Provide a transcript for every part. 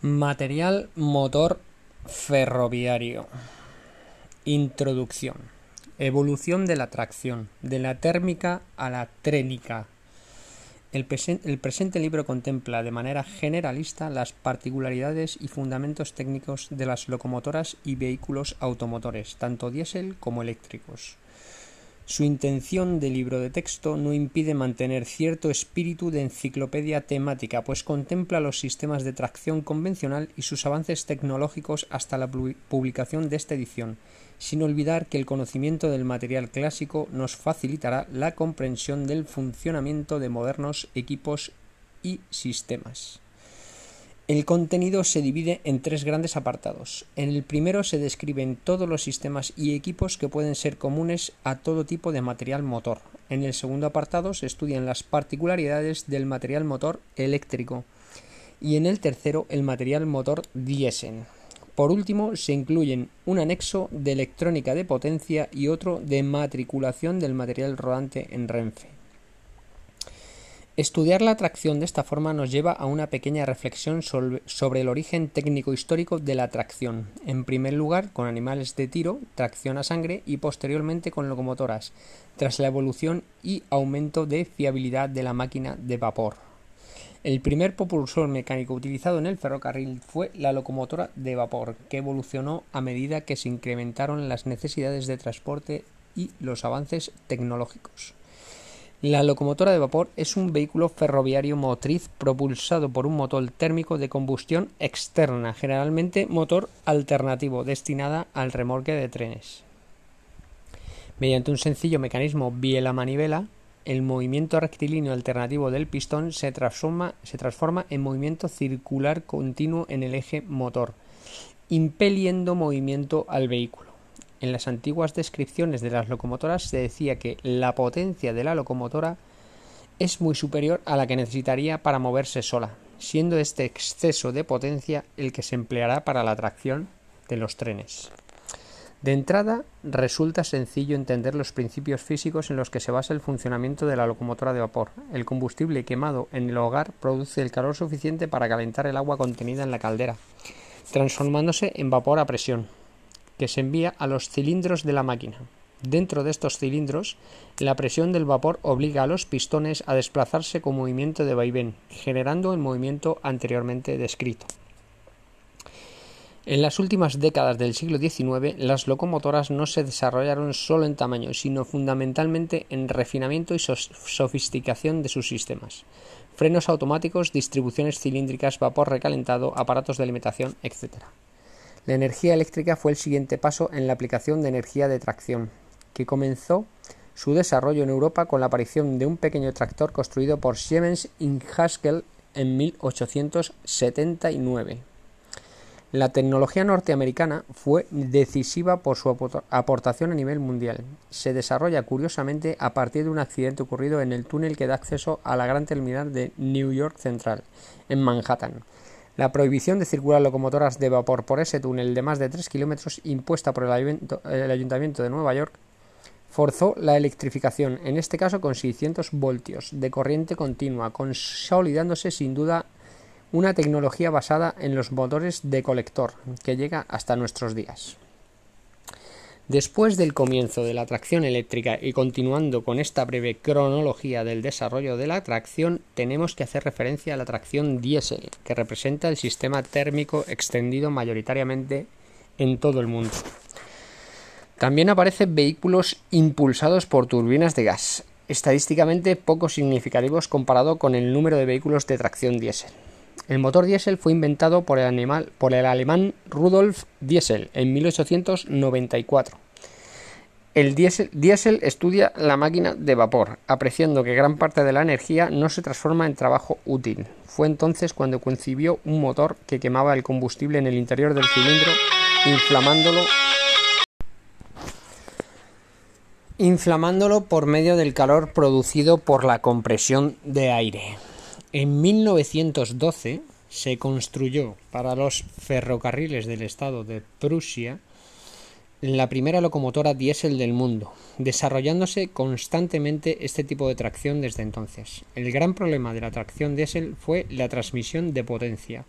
Material motor ferroviario. Introducción. Evolución de la tracción, de la térmica a la trénica. El, el, presente libro contempla de manera generalista las particularidades y fundamentos técnicos de las locomotoras y vehículos automotores, tanto diésel como eléctricos. Su intención de libro de texto no impide mantener cierto espíritu de enciclopedia temática, pues contempla los sistemas de tracción convencional y sus avances tecnológicos hasta la publicación de esta edición, sin olvidar que el conocimiento del material clásico nos facilitará la comprensión del funcionamiento de modernos equipos y sistemas. El contenido se divide en tres grandes apartados. En el primero se describen todos los sistemas y equipos que pueden ser comunes a todo tipo de material motor. En el segundo apartado se estudian las particularidades del material motor eléctrico. Y en el tercero el material motor diésel. Por último, se incluyen un anexo de electrónica de potencia y otro de matriculación del material rodante en Renfe. Estudiar la tracción de esta forma nos lleva a una pequeña reflexión sobre el origen técnico-histórico de la tracción, en primer lugar con animales de tiro, tracción a sangre y posteriormente con locomotoras, tras la evolución y aumento de fiabilidad de la máquina de vapor. El primer propulsor mecánico utilizado en el ferrocarril fue la locomotora de vapor, que evolucionó a medida que se incrementaron las necesidades de transporte y los avances tecnológicos. La locomotora de vapor es un vehículo ferroviario motriz propulsado por un motor térmico de combustión externa, generalmente motor alternativo, destinada al remolque de trenes. Mediante un sencillo mecanismo biela-manivela, el movimiento rectilíneo alternativo del pistón se transforma, se transforma en movimiento circular continuo en el eje motor, impeliendo movimiento al vehículo. En las antiguas descripciones de las locomotoras se decía que la potencia de la locomotora es muy superior a la que necesitaría para moverse sola, siendo este exceso de potencia el que se empleará para la tracción de los trenes. De entrada, resulta sencillo entender los principios físicos en los que se basa el funcionamiento de la locomotora de vapor. El combustible quemado en el hogar produce el calor suficiente para calentar el agua contenida en la caldera, transformándose en vapor a presión que se envía a los cilindros de la máquina. Dentro de estos cilindros, la presión del vapor obliga a los pistones a desplazarse con movimiento de vaivén, generando el movimiento anteriormente descrito. En las últimas décadas del siglo XIX, las locomotoras no se desarrollaron solo en tamaño, sino fundamentalmente en refinamiento y sofisticación de sus sistemas. Frenos automáticos, distribuciones cilíndricas, vapor recalentado, aparatos de alimentación, etc. La energía eléctrica fue el siguiente paso en la aplicación de energía de tracción, que comenzó su desarrollo en Europa con la aparición de un pequeño tractor construido por Siemens in Haskell en 1879. La tecnología norteamericana fue decisiva por su aportación a nivel mundial. Se desarrolla curiosamente a partir de un accidente ocurrido en el túnel que da acceso a la gran terminal de New York Central, en Manhattan, la prohibición de circular locomotoras de vapor por ese túnel de más de 3 kilómetros impuesta por el Ayuntamiento de Nueva York forzó la electrificación, en este caso con 600 voltios de corriente continua, consolidándose sin duda una tecnología basada en los motores de colector que llega hasta nuestros días. Después del comienzo de la tracción eléctrica y continuando con esta breve cronología del desarrollo de la tracción, tenemos que hacer referencia a la tracción diésel, que representa el sistema térmico extendido mayoritariamente en todo el mundo. También aparecen vehículos impulsados por turbinas de gas, estadísticamente poco significativos comparado con el número de vehículos de tracción diésel. El motor diésel fue inventado por el, por el alemán Rudolf Diesel en 1894. El diésel, estudia la máquina de vapor, apreciando que gran parte de la energía no se transforma en trabajo útil. Fue entonces cuando concibió un motor que quemaba el combustible en el interior del cilindro, inflamándolo inflamándolo por medio del calor producido por la compresión de aire. En 1912 se construyó para los ferrocarriles del estado de Prusia la primera locomotora diésel del mundo, desarrollándose constantemente este tipo de tracción desde entonces. El gran problema de la tracción diésel fue la transmisión de potencia,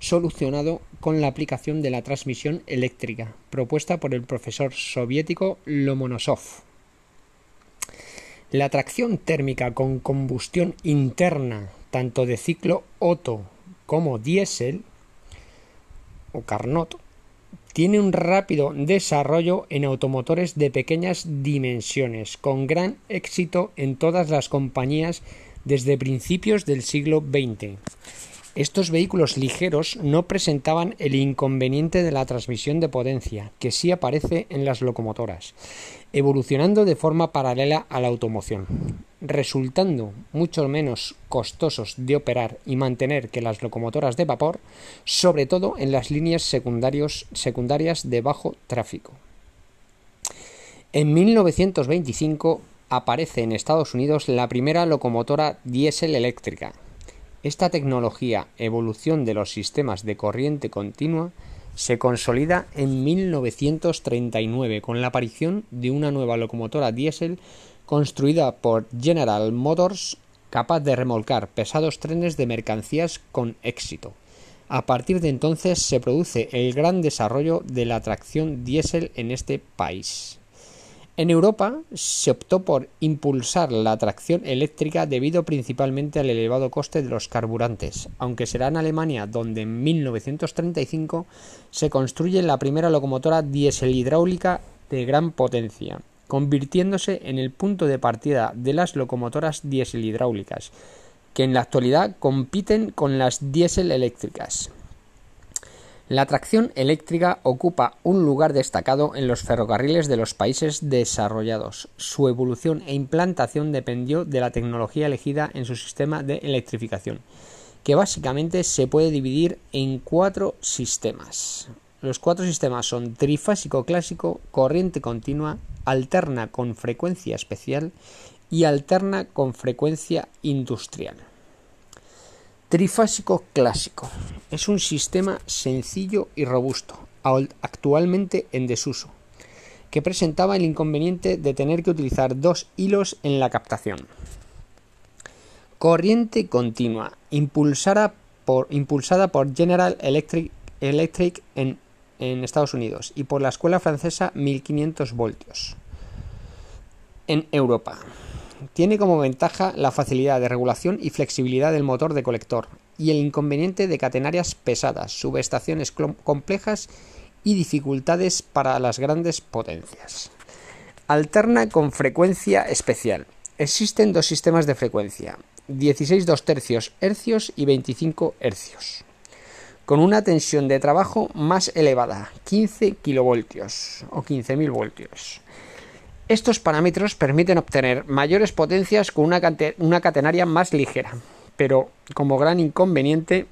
solucionado con la aplicación de la transmisión eléctrica, propuesta por el profesor soviético Lomonosov. La tracción térmica con combustión interna, tanto de ciclo Otto como diésel o Carnot, tiene un rápido desarrollo en automotores de pequeñas dimensiones, con gran éxito en todas las compañías desde principios del siglo XX. Estos vehículos ligeros no presentaban el inconveniente de la transmisión de potencia, que sí aparece en las locomotoras, evolucionando de forma paralela a la automoción, resultando mucho menos costosos de operar y mantener que las locomotoras de vapor, sobre todo en las líneas secundarias de bajo tráfico. En 1925 aparece en Estados Unidos la primera locomotora diésel eléctrica, esta tecnología, evolución de los sistemas de corriente continua, se consolida en 1939 con la aparición de una nueva locomotora diésel construida por General Motors capaz de remolcar pesados trenes de mercancías con éxito. A partir de entonces se produce el gran desarrollo de la tracción diésel en este país. En Europa se optó por impulsar la tracción eléctrica debido principalmente al elevado coste de los carburantes, aunque será en Alemania donde en 1935 se construye la primera locomotora diésel hidráulica de gran potencia, convirtiéndose en el punto de partida de las locomotoras diésel hidráulicas, que en la actualidad compiten con las diésel eléctricas. La tracción eléctrica ocupa un lugar destacado en los ferrocarriles de los países desarrollados. Su evolución e implantación dependió de la tecnología elegida en su sistema de electrificación, que básicamente se puede dividir en cuatro sistemas. Los cuatro sistemas son trifásico clásico, corriente continua, alterna con frecuencia especial y alterna con frecuencia industrial. Trifásico clásico. Es un sistema sencillo y robusto, actualmente en desuso, que presentaba el inconveniente de tener que utilizar dos hilos en la captación. Corriente continua, impulsada por, General Electric en, en Estados Unidos y por la escuela francesa 1500 voltios. En Europa. Tiene como ventaja la facilidad de regulación y flexibilidad del motor de colector y el inconveniente de catenarias pesadas, subestaciones complejas y dificultades para las grandes potencias. Alterna con frecuencia especial. Existen dos sistemas de frecuencia, 16 2 tercios hercios y 25 hercios, con una tensión de trabajo más elevada, 15 kilovoltios o 15.000 voltios estos parámetros permiten obtener mayores potencias con una, catenaria más ligera, pero como gran inconveniente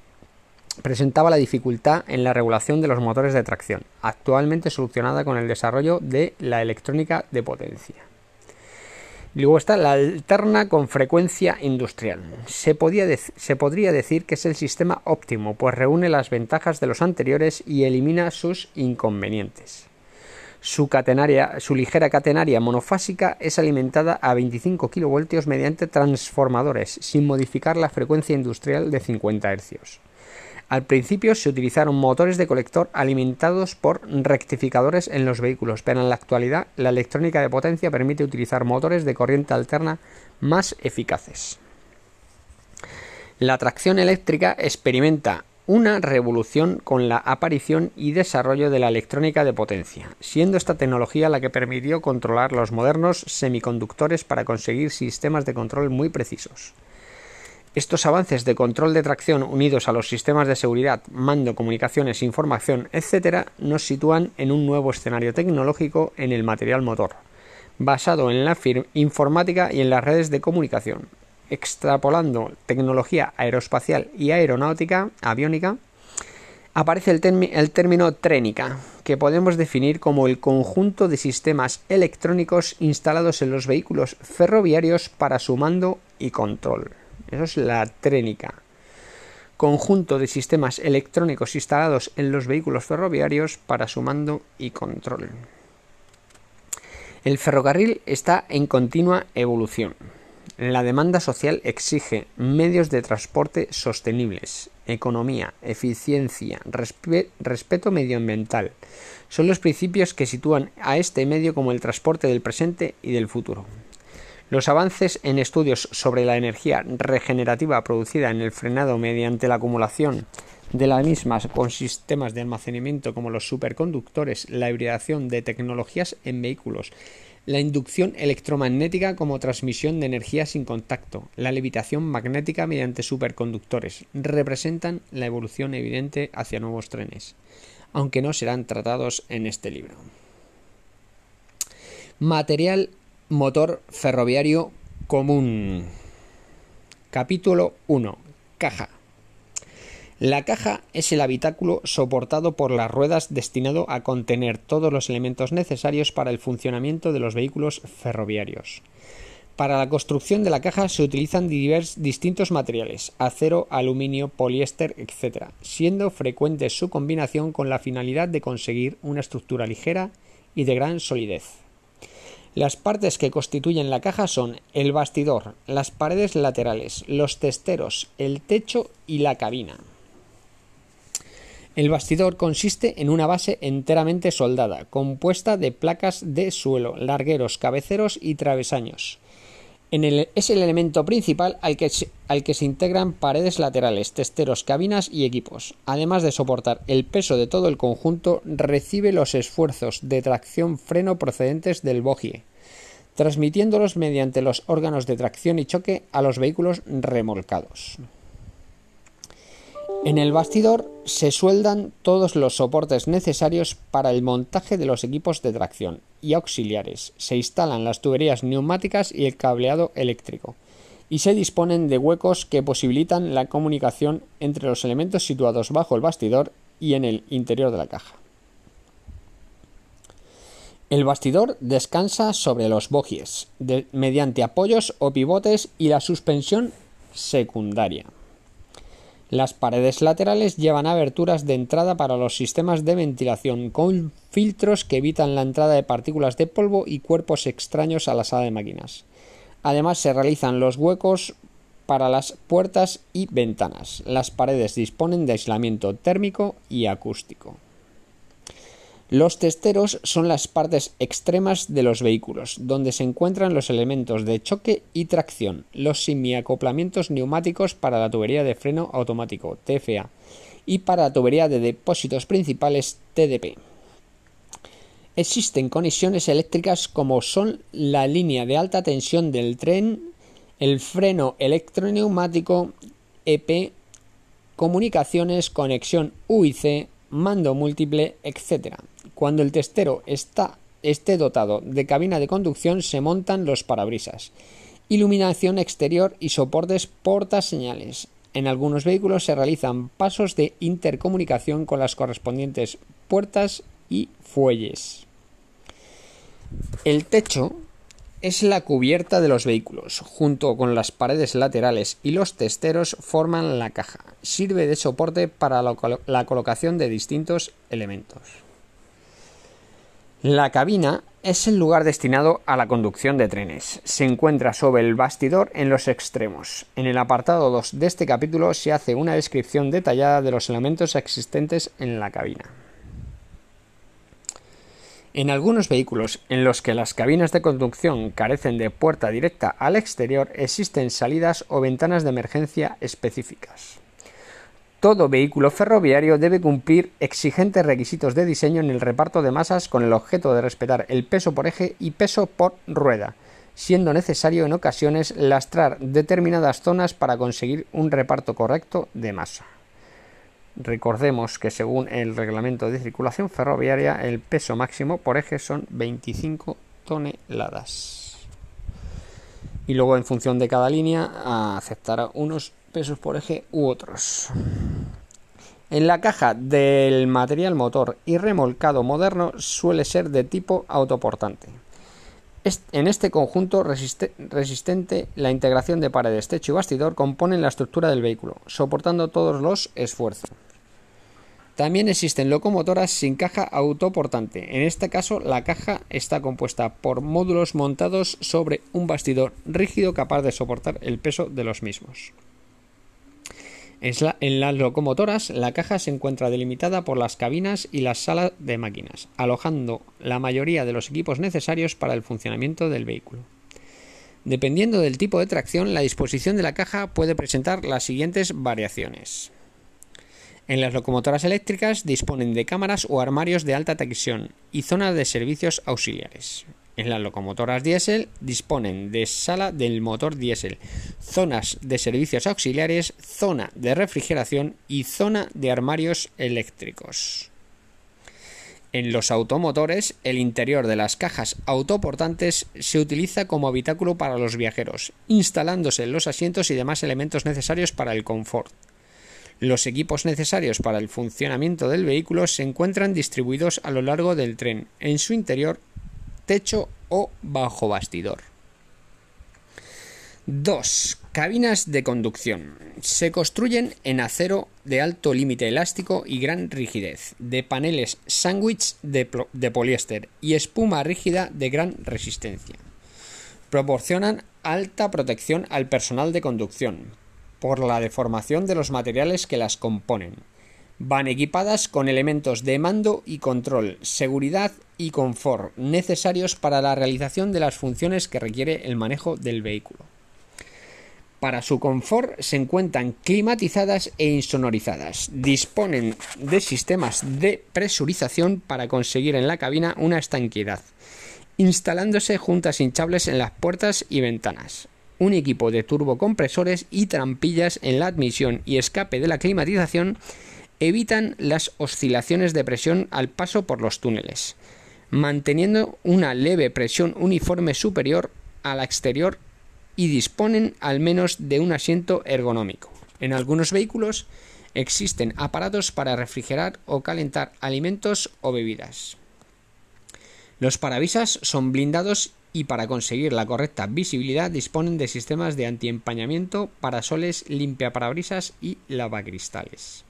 presentaba la dificultad en la regulación de los motores de tracción, actualmente solucionada con el desarrollo de la electrónica de potencia. Luego está la alterna con frecuencia industrial. Se, podría decir que es el sistema óptimo, pues reúne las ventajas de los anteriores y elimina sus inconvenientes. Su, su ligera catenaria monofásica es alimentada a 25 kV mediante transformadores, sin modificar la frecuencia industrial de 50 Hz. Al principio se utilizaron motores de colector alimentados por rectificadores en los vehículos, pero en la actualidad la electrónica de potencia permite utilizar motores de corriente alterna más eficaces. La tracción eléctrica experimenta una revolución con la aparición y desarrollo de la electrónica de potencia, siendo esta tecnología la que permitió controlar los modernos semiconductores para conseguir sistemas de control muy precisos. Estos avances de control de tracción unidos a los sistemas de seguridad, mando, comunicaciones, información, etc., nos sitúan en un nuevo escenario tecnológico en el material motor, basado en la informática y en las redes de comunicación, extrapolando tecnología aeroespacial y aeronáutica, aviónica, aparece el, el, término trénica, que podemos definir como el conjunto de sistemas electrónicos instalados en los vehículos ferroviarios para su mando y control. Eso es la trénica. Conjunto de sistemas electrónicos instalados en los vehículos ferroviarios para su mando y control. El ferrocarril está en continua evolución. La demanda social exige medios de transporte sostenibles, economía, eficiencia, respeto medioambiental. Son los principios que sitúan a este medio como el transporte del presente y del futuro. Los avances en estudios sobre la energía regenerativa producida en el frenado mediante la acumulación de las mismas con sistemas de almacenamiento como los superconductores, la hibridación de tecnologías en vehículos, la inducción electromagnética como transmisión de energía sin contacto, la levitación magnética mediante superconductores, representan la evolución evidente hacia nuevos trenes, aunque no serán tratados en este libro. Material motor ferroviario común. Capítulo 1. Caja. La caja es el habitáculo soportado por las ruedas destinado a contener todos los elementos necesarios para el funcionamiento de los vehículos ferroviarios. Para la construcción de la caja se utilizan distintos materiales, acero, aluminio, poliéster, etc., siendo frecuente su combinación con la finalidad de conseguir una estructura ligera y de gran solidez. Las partes que constituyen la caja son el bastidor, las paredes laterales, los testeros, el techo y la cabina. El bastidor consiste en una base enteramente soldada, compuesta de placas de suelo, largueros, cabeceros y travesaños. Es el elemento principal al que, se integran paredes laterales, testeros, cabinas y equipos. Además de soportar el peso de todo el conjunto, recibe los esfuerzos de tracción-freno procedentes del bogie, transmitiéndolos mediante los órganos de tracción y choque a los vehículos remolcados. En el bastidor se sueldan todos los soportes necesarios para el montaje de los equipos de tracción y auxiliares, se instalan las tuberías neumáticas y el cableado eléctrico, y se disponen de huecos que posibilitan la comunicación entre los elementos situados bajo el bastidor y en el interior de la caja. El bastidor descansa sobre los bogies, mediante apoyos o pivotes y la suspensión secundaria. Las paredes laterales llevan aberturas de entrada para los sistemas de ventilación, con filtros que evitan la entrada de partículas de polvo y cuerpos extraños a la sala de máquinas. Además se realizan los huecos para las puertas y ventanas. Las paredes disponen de aislamiento térmico y acústico. Los testeros son las partes extremas de los vehículos, donde se encuentran los elementos de choque y tracción, los semiacoplamientos neumáticos para la tubería de freno automático TFA y para la tubería de depósitos principales TDP. Existen conexiones eléctricas como son la línea de alta tensión del tren, el freno electroneumático EP, comunicaciones, conexión UIC, mando múltiple, etc. Cuando el testero está, esté dotado de cabina de conducción, se montan los parabrisas, iluminación exterior y soportes portaseñales. En algunos vehículos se realizan pasos de intercomunicación con las correspondientes puertas y fuelles. El techo es la cubierta de los vehículos. Junto con las paredes laterales y los testeros forman la caja. Sirve de soporte para la, colocación de distintos elementos. La cabina es el lugar destinado a la conducción de trenes. Se encuentra sobre el bastidor en los extremos. En el apartado 2 de este capítulo se hace una descripción detallada de los elementos existentes en la cabina. En algunos vehículos en los que las cabinas de conducción carecen de puerta directa al exterior existen salidas o ventanas de emergencia específicas. Todo vehículo ferroviario debe cumplir exigentes requisitos de diseño en el reparto de masas con el objeto de respetar el peso por eje y peso por rueda, siendo necesario en ocasiones lastrar determinadas zonas para conseguir un reparto correcto de masa. Recordemos que según el reglamento de circulación ferroviaria el peso máximo por eje son 25 toneladas. Y luego en función de cada línea aceptará unos pesos por eje u otros. En la caja del material motor y remolcado moderno suele ser de tipo autoportante. En este conjunto resistente, la integración de paredes, techo y bastidor componen la estructura del vehículo, soportando todos los esfuerzos. También existen locomotoras sin caja autoportante. En este caso, la caja está compuesta por módulos montados sobre un bastidor rígido capaz de soportar el peso de los mismos. En las locomotoras, la caja se encuentra delimitada por las cabinas y las salas de máquinas, alojando la mayoría de los equipos necesarios para el funcionamiento del vehículo. Dependiendo del tipo de tracción, la disposición de la caja puede presentar las siguientes variaciones. En las locomotoras eléctricas disponen de cámaras o armarios de alta tensión y zonas de servicios auxiliares. En las locomotoras diésel disponen de sala del motor diésel, zonas de servicios auxiliares, zona de refrigeración y zona de armarios eléctricos. En los automotores, el interior de las cajas autoportantes se utiliza como habitáculo para los viajeros, instalándose los asientos y demás elementos necesarios para el confort. Los equipos necesarios para el funcionamiento del vehículo se encuentran distribuidos a lo largo del tren, en su interior, techo o bajo bastidor. 2. Cabinas de conducción. Se construyen en acero de alto límite elástico y gran rigidez, de paneles sándwich de, de, poliéster y espuma rígida de gran resistencia. Proporcionan alta protección al personal de conducción, por la deformación de los materiales que las componen. Van equipadas con elementos de mando y control, seguridad y confort necesarios para la realización de las funciones que requiere el manejo del vehículo. Para su confort se encuentran climatizadas e insonorizadas. Disponen de sistemas de presurización para conseguir en la cabina una estanquidad, instalándose juntas hinchables en las puertas y ventanas un equipo de turbocompresores y trampillas en la admisión y escape de la climatización evitan las oscilaciones de presión al paso por los túneles, manteniendo una leve presión uniforme superior a la exterior y disponen al menos de un asiento ergonómico. En algunos vehículos existen aparatos para refrigerar o calentar alimentos o bebidas. Los parabrisas son blindados y para conseguir la correcta visibilidad disponen de sistemas de antiempañamiento, parasoles, limpiaparabrisas y lavacristales.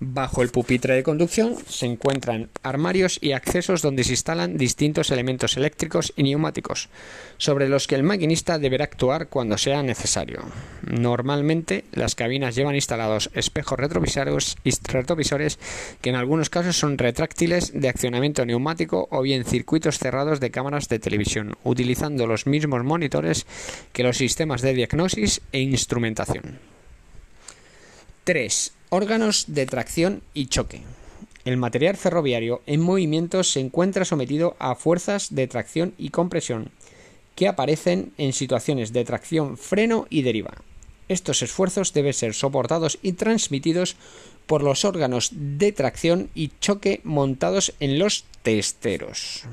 Bajo el pupitre de conducción se encuentran armarios y accesos donde se instalan distintos elementos eléctricos y neumáticos, sobre los que el maquinista deberá actuar cuando sea necesario. Normalmente las cabinas llevan instalados espejos retrovisores, que en algunos casos son retráctiles de accionamiento neumático o bien circuitos cerrados de cámaras de televisión, utilizando los mismos monitores que los sistemas de diagnosis e instrumentación. 3. Órganos de tracción y choque. El material ferroviario en movimiento se encuentra sometido a fuerzas de tracción y compresión que aparecen en situaciones de tracción, freno y deriva. Estos esfuerzos deben ser soportados y transmitidos por los órganos de tracción y choque montados en los testeros.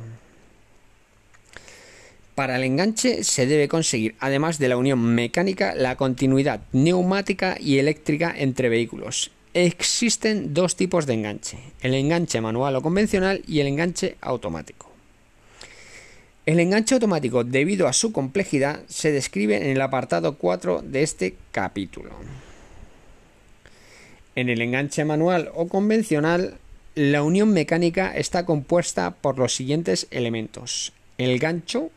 Para el enganche se debe conseguir, además de la unión mecánica, la continuidad neumática y eléctrica entre vehículos. Existen dos tipos de enganche, el enganche manual o convencional y el enganche automático. El enganche automático, debido a su complejidad, se describe en el apartado 4 de este capítulo. En el enganche manual o convencional, la unión mecánica está compuesta por los siguientes elementos. El gancho,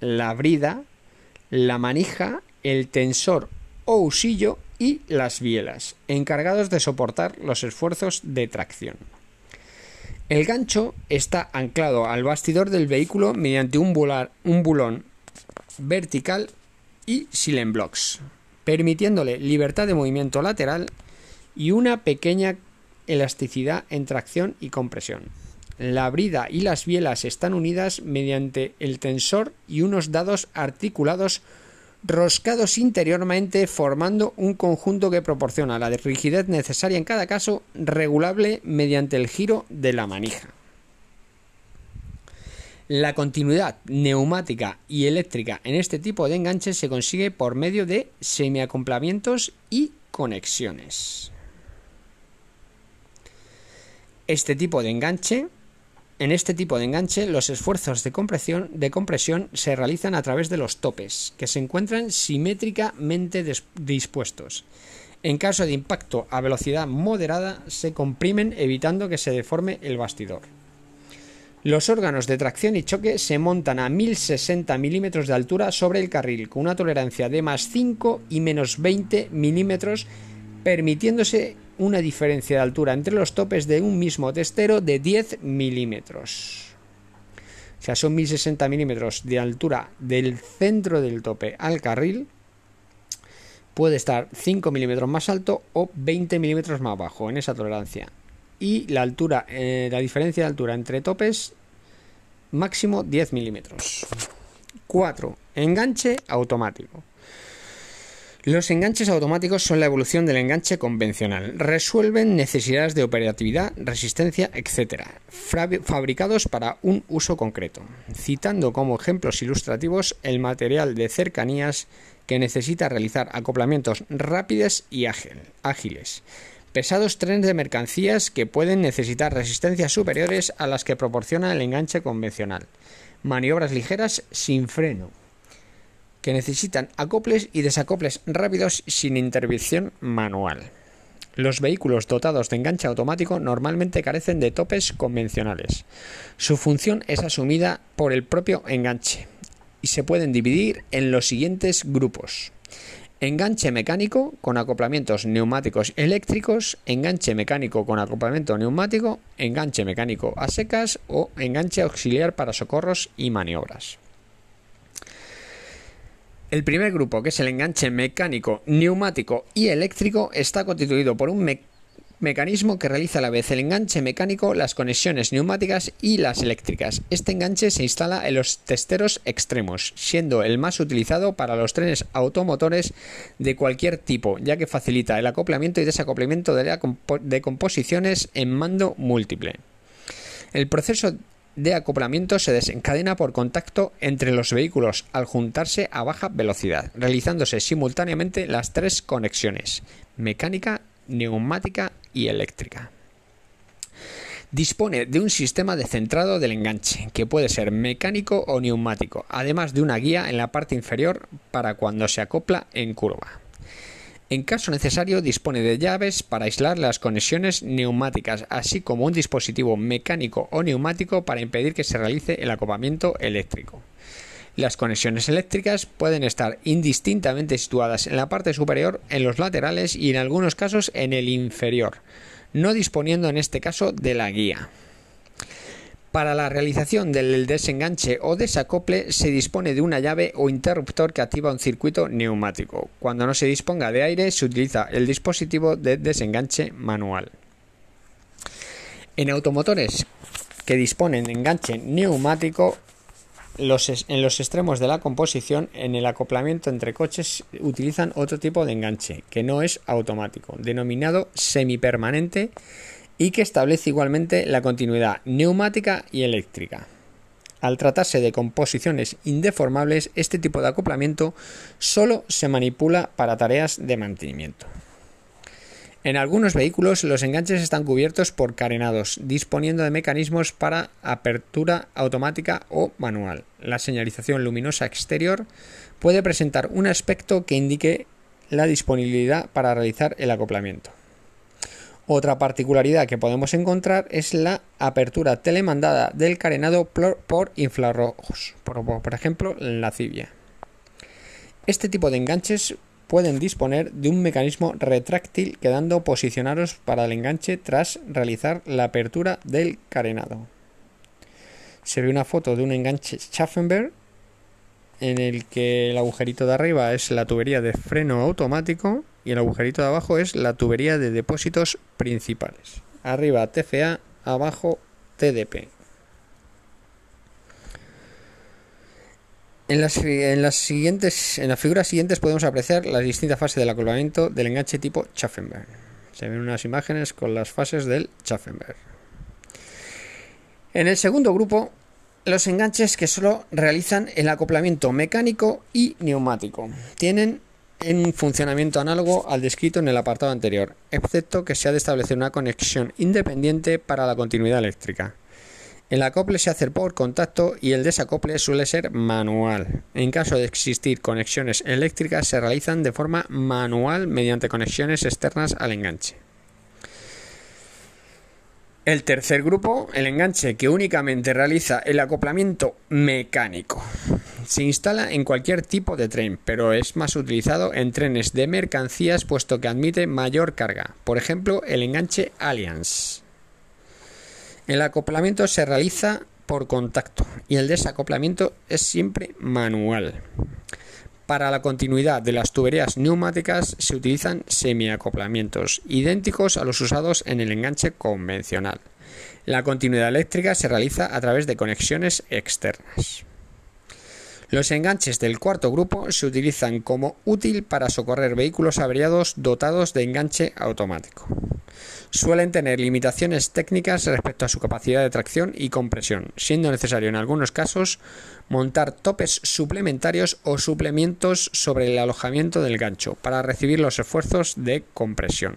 la brida, la manija, el tensor o usillo y las bielas, encargados de soportar los esfuerzos de tracción. El gancho está anclado al bastidor del vehículo mediante un, un bulón vertical y blocks, permitiéndole libertad de movimiento lateral y una pequeña elasticidad en tracción y compresión. La brida y las bielas están unidas mediante el tensor y unos dados articulados roscados interiormente formando un conjunto que proporciona la rigidez necesaria en cada caso regulable mediante el giro de la manija. La continuidad neumática y eléctrica en este tipo de enganches se consigue por medio de semiacomplamientos y conexiones. Este tipo de enganche en este tipo de enganche, los esfuerzos de compresión, se realizan a través de los topes, que se encuentran simétricamente dispuestos. En caso de impacto a velocidad moderada, se comprimen evitando que se deforme el bastidor. Los órganos de tracción y choque se montan a 1060 milímetros de altura sobre el carril, con una tolerancia de más 5 y menos 20 milímetros, permitiéndose una diferencia de altura entre los topes de un mismo testero de 10 milímetros. O sea, son 1060 milímetros de altura del centro del tope al carril. Puede estar 5 milímetros más alto o 20 milímetros más bajo en esa tolerancia y la altura, eh, la diferencia de altura entre topes máximo 10 milímetros. 4. Enganche automático. Los enganches automáticos son la evolución del enganche convencional. Resuelven necesidades de operatividad, resistencia, etc., fabricados para un uso concreto. Citando como ejemplos ilustrativos el material de cercanías que necesita realizar acoplamientos rápidos y ágiles pesados trenes de mercancías que pueden necesitar resistencias superiores a las que proporciona el enganche convencional, maniobras ligeras sin freno, que necesitan acoples y desacoples rápidos sin intervención manual. Los vehículos dotados de enganche automático normalmente carecen de topes convencionales. Su función es asumida por el propio enganche y se pueden dividir en los siguientes grupos. Enganche mecánico con acoplamientos neumáticos eléctricos, enganche mecánico con acoplamiento neumático, enganche mecánico a secas o enganche auxiliar para socorros y maniobras. El primer grupo, que es el enganche mecánico, neumático y eléctrico, está constituido por un mecanismo que realiza a la vez el enganche mecánico, las conexiones neumáticas y las eléctricas. Este enganche se instala en los testeros extremos, siendo el más utilizado para los trenes automotores de cualquier tipo, ya que facilita el acoplamiento y desacoplamiento de, composiciones en mando múltiple. El proceso de acoplamiento se desencadena por contacto entre los vehículos al juntarse a baja velocidad, realizándose simultáneamente las tres conexiones mecánica, neumática y eléctrica. Dispone de un sistema de centrado del enganche, que puede ser mecánico o neumático, además de una guía en la parte inferior para cuando se acopla en curva. En caso necesario, dispone de llaves para aislar las conexiones neumáticas, así como un dispositivo mecánico o neumático para impedir que se realice el acoplamiento eléctrico. Las conexiones eléctricas pueden estar indistintamente situadas en la parte superior, en los laterales y en algunos casos en el inferior, no disponiendo en este caso de la guía. Para la realización del desenganche o desacople se dispone de una llave o interruptor que activa un circuito neumático. Cuando no se disponga de aire se utiliza el dispositivo de desenganche manual. En automotores que disponen de enganche neumático en los extremos de la composición, en el acoplamiento entre coches, utilizan otro tipo de enganche, que no es automático, denominado semipermanente y que establece igualmente la continuidad neumática y eléctrica. Al tratarse de composiciones indeformables, este tipo de acoplamiento solo se manipula para tareas de mantenimiento. En algunos vehículos los enganches están cubiertos por carenados, disponiendo de mecanismos para apertura automática o manual. La señalización luminosa exterior puede presentar un aspecto que indique la disponibilidad para realizar el acoplamiento. Otra particularidad que podemos encontrar es la apertura telemandada del carenado por infrarrojos, por, por ejemplo la cibia. Este tipo de enganches pueden disponer de un mecanismo retráctil quedando posicionados para el enganche tras realizar la apertura del carenado. Se ve una foto de un enganche Schaffenberg en el que el agujerito de arriba es la tubería de freno automático y el agujerito de abajo es la tubería de depósitos principales. Arriba TFA, abajo TDP. En las, siguientes, en las figuras siguientes podemos apreciar las distintas fases del acoplamiento del enganche tipo Schaffenberg. Se ven unas imágenes con las fases del Schaffenberg. En el segundo grupo, los enganches que solo realizan el acoplamiento mecánico y neumático. Tienen un funcionamiento análogo al descrito en el apartado anterior, excepto que se ha de establecer una conexión independiente para la continuidad eléctrica. El acople se hace por contacto y el desacople suele ser manual. En caso de existir conexiones eléctricas se realizan de forma manual mediante conexiones externas al enganche. El tercer grupo, el enganche que únicamente realiza el acoplamiento mecánico. Se instala en cualquier tipo de tren, pero es más utilizado en trenes de mercancías puesto que admite mayor carga. Por ejemplo, el enganche Allianz. El acoplamiento se realiza por contacto y el desacoplamiento es siempre manual. Para la continuidad de las tuberías neumáticas se utilizan semiacoplamientos, idénticos a los usados en el enganche convencional. La continuidad eléctrica se realiza a través de conexiones externas. Los enganches del cuarto grupo se utilizan como útil para socorrer vehículos averiados dotados de enganche automático. Suelen tener limitaciones técnicas respecto a su capacidad de tracción y compresión, siendo necesario en algunos casos montar topes suplementarios o suplementos sobre el alojamiento del gancho para recibir los esfuerzos de compresión.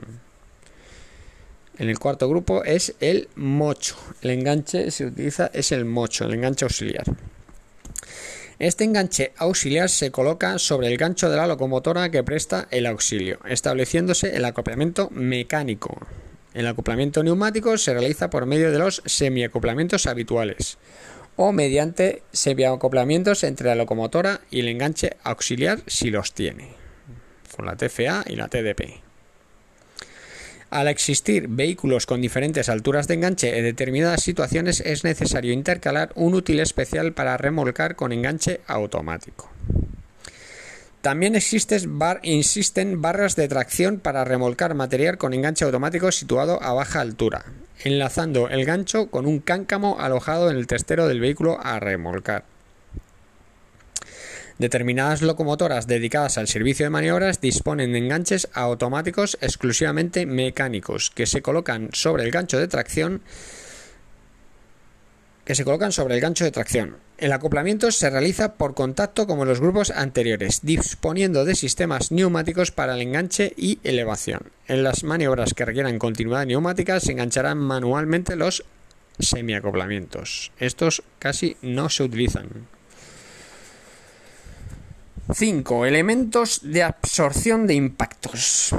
En el cuarto grupo es el mocho. El enganche se utiliza es el mocho, el enganche auxiliar. Este enganche auxiliar se coloca sobre el gancho de la locomotora que presta el auxilio, estableciéndose el acoplamiento mecánico. El acoplamiento neumático se realiza por medio de los semiacoplamientos habituales o mediante semiacoplamientos entre la locomotora y el enganche auxiliar si los tiene, con la TFA y la TDP. Al existir vehículos con diferentes alturas de enganche en determinadas situaciones es necesario intercalar un útil especial para remolcar con enganche automático. También existen barras de tracción para remolcar material con enganche automático situado a baja altura, enlazando el gancho con un cáncamo alojado en el testero del vehículo a remolcar. Determinadas locomotoras dedicadas al servicio de maniobras disponen de enganches automáticos exclusivamente mecánicos que se colocan sobre el gancho de tracción que se colocan sobre el gancho de tracción. El acoplamiento se realiza por contacto como en los grupos anteriores, disponiendo de sistemas neumáticos para el enganche y elevación. En las maniobras que requieran continuidad neumática se engancharán manualmente los semiacoplamientos. Estos casi no se utilizan. 5. Elementos de absorción de impactos.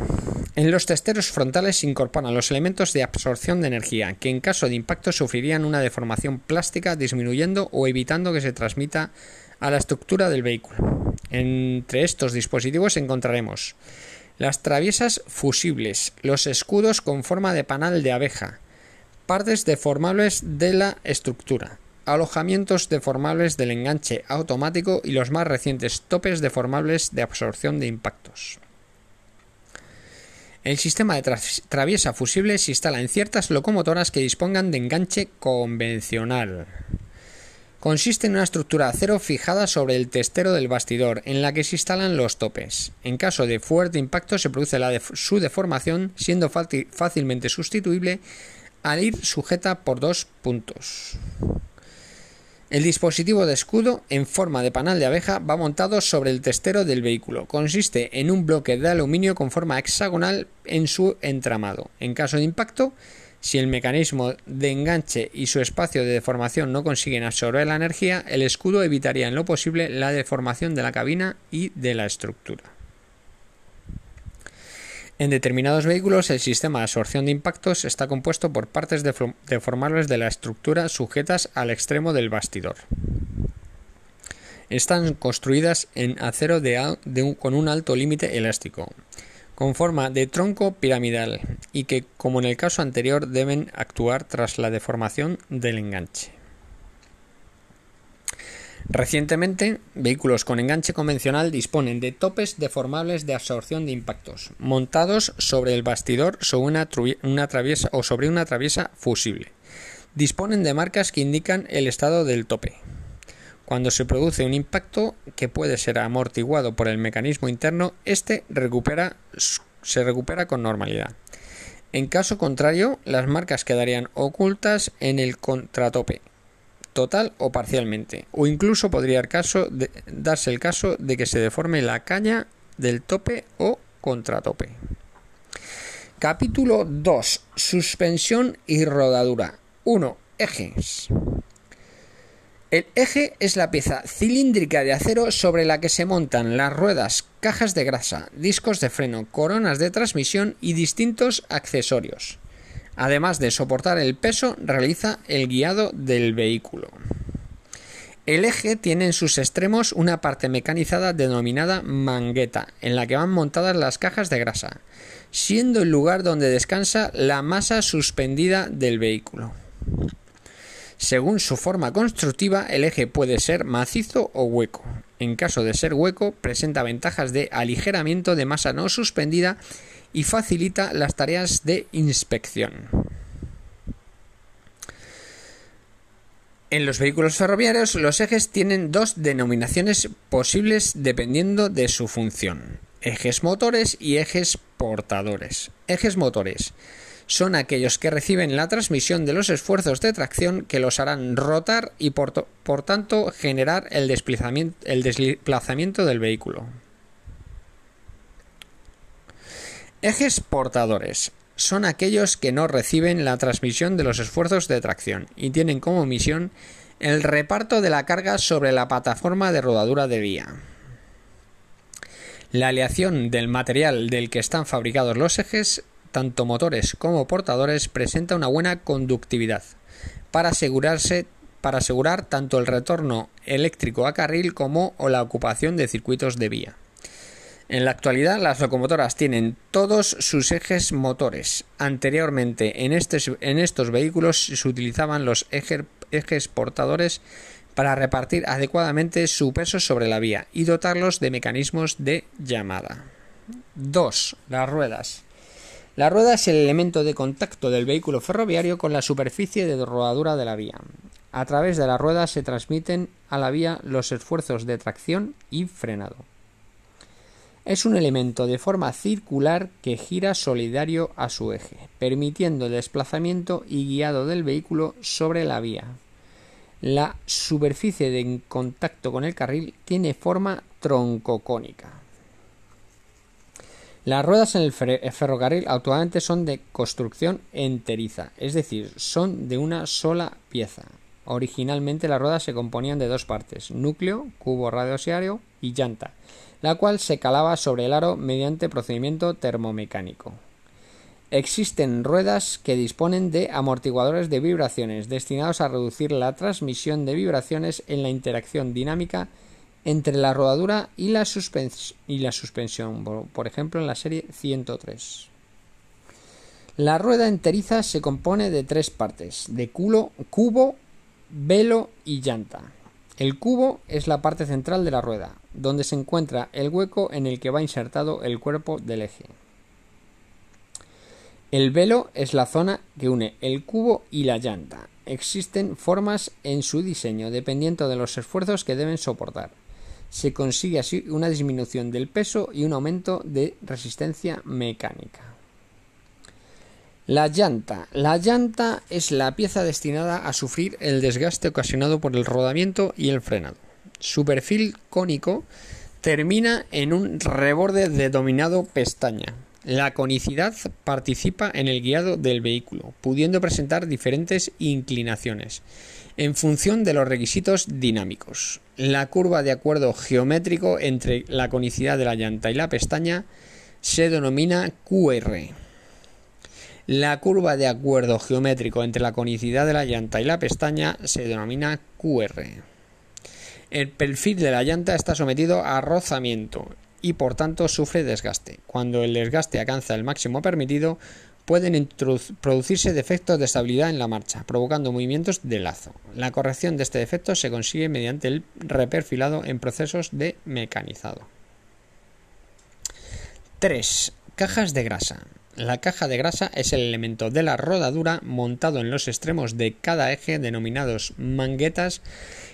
En los testeros frontales se incorporan los elementos de absorción de energía, que en caso de impacto sufrirían una deformación plástica disminuyendo o evitando que se transmita a la estructura del vehículo. Entre estos dispositivos encontraremos las traviesas fusibles, los escudos con forma de panal de abeja, partes deformables de la estructura, alojamientos deformables del enganche automático y los más recientes topes deformables de absorción de impactos. El sistema de traviesa fusible se instala en ciertas locomotoras que dispongan de enganche convencional. Consiste en una estructura de acero fijada sobre el testero del bastidor, en la que se instalan los topes. En caso de fuerte impacto se produce su deformación, siendo fácilmente sustituible al ir sujeta por dos puntos. El dispositivo de escudo en forma de panal de abeja va montado sobre el testero del vehículo. Consiste en un bloque de aluminio con forma hexagonal en su entramado. En caso de impacto, si el mecanismo de enganche y su espacio de deformación no consiguen absorber la energía, el escudo evitaría en lo posible la deformación de la cabina y de la estructura. En determinados vehículos, el sistema de absorción de impactos está compuesto por partes deformables de la estructura sujetas al extremo del bastidor. Están construidas en acero con un alto límite elástico, con forma de tronco piramidal, y que, como en el caso anterior, deben actuar tras la deformación del enganche. Recientemente, vehículos con enganche convencional disponen de topes deformables de absorción de impactos, montados sobre el bastidor sobre una, traviesa o sobre una traviesa fusible. Disponen de marcas que indican el estado del tope. Cuando se produce un impacto que puede ser amortiguado por el mecanismo interno, este se recupera con normalidad. En caso contrario, las marcas quedarían ocultas en el contratope, total o parcialmente, o incluso podría darse el caso de que se deforme la caña del tope o contratope. Capítulo 2. Suspensión y rodadura. 1. Ejes. El eje es la pieza cilíndrica de acero sobre la que se montan las ruedas, cajas de grasa, discos de freno, coronas de transmisión y distintos accesorios. Además de soportar el peso, realiza el guiado del vehículo. El eje tiene en sus extremos una parte mecanizada denominada mangueta, en la que van montadas las cajas de grasa, siendo el lugar donde descansa la masa suspendida del vehículo. Según su forma constructiva, el eje puede ser macizo o hueco. En caso de ser hueco, presenta ventajas de aligeramiento de masa no suspendida y facilita las tareas de inspección. En los vehículos ferroviarios los ejes tienen dos denominaciones posibles dependiendo de su función. Ejes motores y ejes portadores. Ejes motores son aquellos que reciben la transmisión de los esfuerzos de tracción que los harán rotar y por, tanto generar el desplazamiento del vehículo. Ejes portadores son aquellos que no reciben la transmisión de los esfuerzos de tracción y tienen como misión el reparto de la carga sobre la plataforma de rodadura de vía. La aleación del material del que están fabricados los ejes, tanto motores como portadores, presenta una buena conductividad para asegurarse para asegurar tanto el retorno eléctrico a carril como la ocupación de circuitos de vía. En la actualidad, las locomotoras tienen todos sus ejes motores. Anteriormente, en, estos vehículos se utilizaban los ejes portadores para repartir adecuadamente su peso sobre la vía y dotarlos de mecanismos de llamada. 2. Las ruedas. La rueda es el elemento de contacto del vehículo ferroviario con la superficie de rodadura de la vía. A través de la rueda se transmiten a la vía los esfuerzos de tracción y frenado. Es un elemento de forma circular que gira solidario a su eje, permitiendo el desplazamiento y guiado del vehículo sobre la vía. La superficie de contacto con el carril tiene forma troncocónica. Las ruedas en el ferrocarril actualmente son de construcción enteriza, es decir, son de una sola pieza. Originalmente las ruedas se componían de dos partes, núcleo, cubo radiosiario y llanta, la cual se calaba sobre el aro mediante procedimiento termomecánico. Existen ruedas que disponen de amortiguadores de vibraciones destinados a reducir la transmisión de vibraciones en la interacción dinámica entre la rodadura y la, suspensión, por ejemplo en la serie 103. La rueda enteriza se compone de tres partes, de culo, cubo, velo y llanta. El cubo es la parte central de la rueda, donde se encuentra el hueco en el que va insertado el cuerpo del eje. El velo es la zona que une el cubo y la llanta. Existen formas en su diseño dependiendo de los esfuerzos que deben soportar. Se consigue así una disminución del peso y un aumento de resistencia mecánica. La llanta. La llanta es la pieza destinada a sufrir el desgaste ocasionado por el rodamiento y el frenado. Su perfil cónico termina en un reborde denominado pestaña. La conicidad participa en el guiado del vehículo, pudiendo presentar diferentes inclinaciones en función de los requisitos dinámicos. La curva de acuerdo geométrico entre la conicidad de la llanta y la pestaña se denomina QR. La curva de acuerdo geométrico entre la conicidad de la llanta y la pestaña se denomina QR. El perfil de la llanta está sometido a rozamiento y por tanto sufre desgaste. Cuando el desgaste alcanza el máximo permitido, pueden producirse defectos de estabilidad en la marcha, provocando movimientos de lazo. La corrección de este defecto se consigue mediante el reperfilado en procesos de mecanizado. 3. Cajas de grasa. La caja de grasa es el elemento de la rodadura montado en los extremos de cada eje denominados manguetas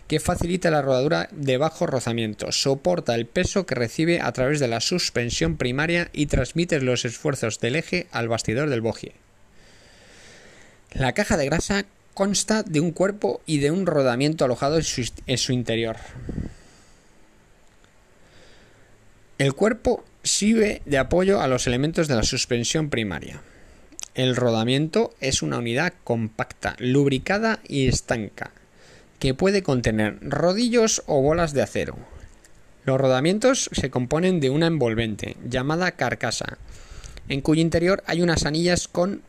que facilita la rodadura de bajo rozamiento, soporta el peso que recibe a través de la suspensión primaria y transmite los esfuerzos del eje al bastidor del bogie. La caja de grasa consta de un cuerpo y de un rodamiento alojado en su, en su interior. El cuerpo sirve de apoyo a los elementos de la suspensión primaria. El rodamiento es una unidad compacta, lubricada y estanca. que puede contener rodillos o bolas de acero. Los rodamientos se componen de una envolvente, llamada carcasa, en cuyo interior hay unas anillas con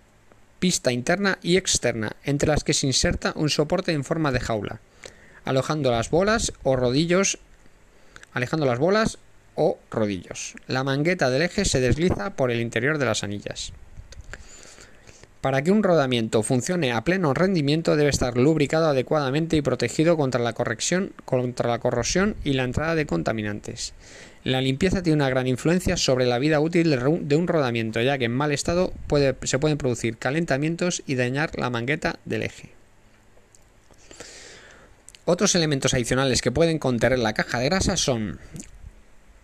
pista interna y externa, entre las que se inserta un soporte en forma de jaula, alojando las bolas o rodillos, alejando las bolas o rodillos. La mangueta del eje se desliza por el interior de las anillas. Para que un rodamiento funcione a pleno rendimiento debe estar lubricado adecuadamente y protegido contra la, corrección, contra la corrosión y la entrada de contaminantes. La limpieza tiene una gran influencia sobre la vida útil de un rodamiento, ya que en mal estado se pueden producir calentamientos y dañar la mangueta del eje. Otros elementos adicionales que pueden contener la caja de grasa son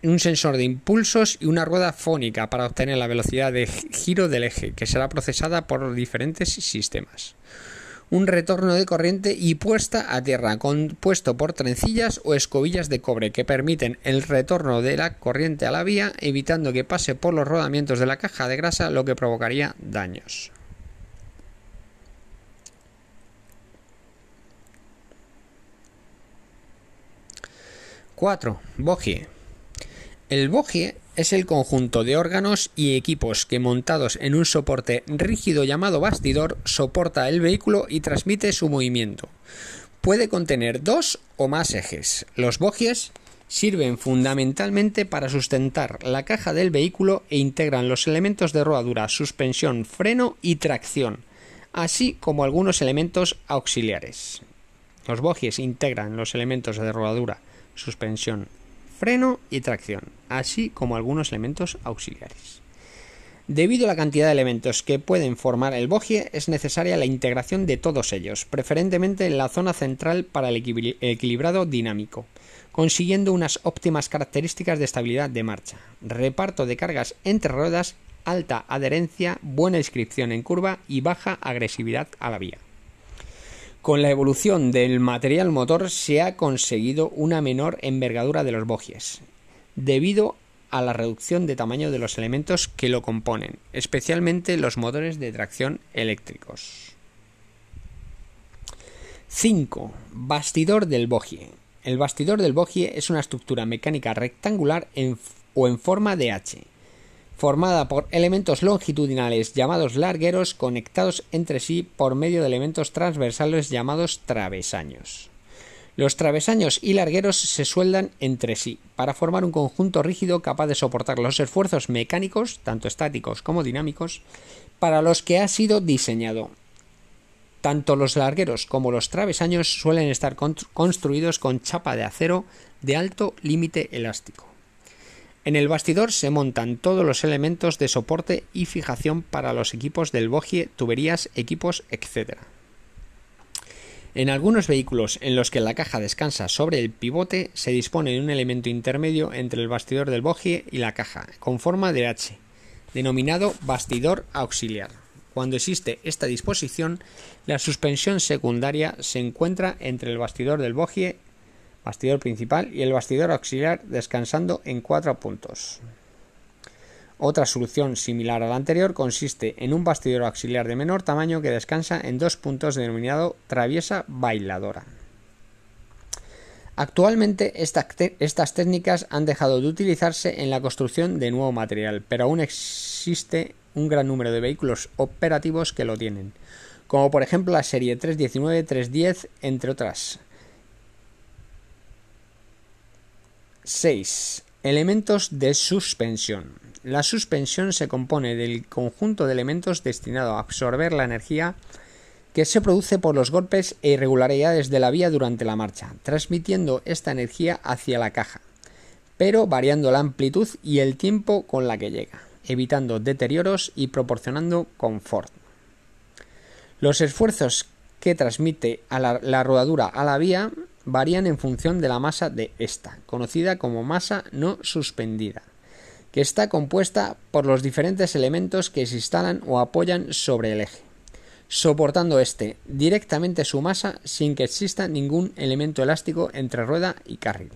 un sensor de impulsos y una rueda fónica para obtener la velocidad de giro del eje, que será procesada por diferentes sistemas. Un retorno de corriente y puesta a tierra, compuesto por trencillas o escobillas de cobre que permiten el retorno de la corriente a la vía, evitando que pase por los rodamientos de la caja de grasa, lo que provocaría daños. 4. Bogie. El bogie es el conjunto de órganos y equipos que montados en un soporte rígido llamado bastidor soporta el vehículo y transmite su movimiento. Puede contener dos o más ejes. Los bogies sirven fundamentalmente para sustentar la caja del vehículo e integran los elementos de rodadura, suspensión, freno y tracción, así como algunos elementos auxiliares. Los bogies integran los elementos de rodadura, suspensión, freno y tracción, así como algunos elementos auxiliares. Debido a la cantidad de elementos que pueden formar el bogie, es necesaria la integración de todos ellos, preferentemente en la zona central para el equilibrado dinámico, consiguiendo unas óptimas características de estabilidad de marcha, reparto de cargas entre ruedas, alta adherencia, buena inscripción en curva y baja agresividad a la vía. Con la evolución del material motor se ha conseguido una menor envergadura de los bogies, debido a la reducción de tamaño de los elementos que lo componen, especialmente los motores de tracción eléctricos. 5. Bastidor del bogie. El bastidor del bogie es una estructura mecánica rectangular o en forma de H, formada por elementos longitudinales llamados largueros conectados entre sí por medio de elementos transversales llamados travesaños. Los travesaños y largueros se sueldan entre sí para formar un conjunto rígido capaz de soportar los esfuerzos mecánicos, tanto estáticos como dinámicos, para los que ha sido diseñado. Tanto los largueros como los travesaños suelen estar construidos con chapa de acero de alto límite elástico. En el bastidor se montan todos los elementos de soporte y fijación para los equipos del bogie, tuberías, equipos, etc. En algunos vehículos en los que la caja descansa sobre el pivote se dispone de un elemento intermedio entre el bastidor del bogie y la caja, con forma de H, denominado bastidor auxiliar. Cuando existe esta disposición, la suspensión secundaria se encuentra entre el bastidor del bogie bastidor principal y el bastidor auxiliar descansando en cuatro puntos. Otra solución similar a la anterior consiste en un bastidor auxiliar de menor tamaño que descansa en dos puntos denominado traviesa bailadora. Actualmente estas técnicas han dejado de utilizarse en la construcción de nuevo material, pero aún existe un gran número de vehículos operativos que lo tienen, como por ejemplo la serie 319, 310, entre otras. 6. Elementos de suspensión. La suspensión se compone del conjunto de elementos destinado a absorber la energía que se produce por los golpes e irregularidades de la vía durante la marcha, transmitiendo esta energía hacia la caja, pero variando la amplitud y el tiempo con la que llega, evitando deterioros y proporcionando confort. Los esfuerzos que transmite a la, la rodadura a la vía varían en función de la masa de esta, conocida como masa no suspendida, que está compuesta por los diferentes elementos que se instalan o apoyan sobre el eje, soportando este directamente su masa sin que exista ningún elemento elástico entre rueda y carril.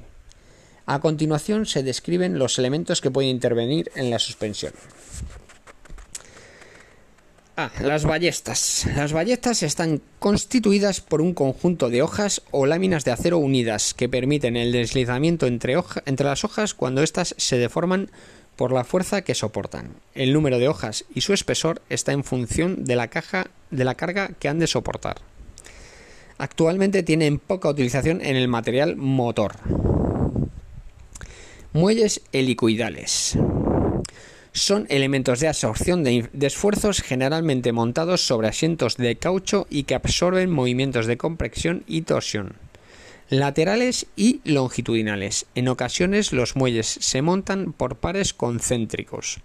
A continuación se describen los elementos que pueden intervenir en la suspensión. A. Las ballestas. Las ballestas están constituidas por un conjunto de hojas o láminas de acero unidas que permiten el deslizamiento entre, entre las hojas cuando éstas se deforman por la fuerza que soportan. El número de hojas y su espesor está en función de la, caja, de la carga que han de soportar. Actualmente tienen poca utilización en el material motor. Muelles helicoidales. Son elementos de absorción de, esfuerzos generalmente montados sobre asientos de caucho y que absorben movimientos de compresión y torsión laterales y longitudinales. En ocasiones los muelles se montan por pares concéntricos,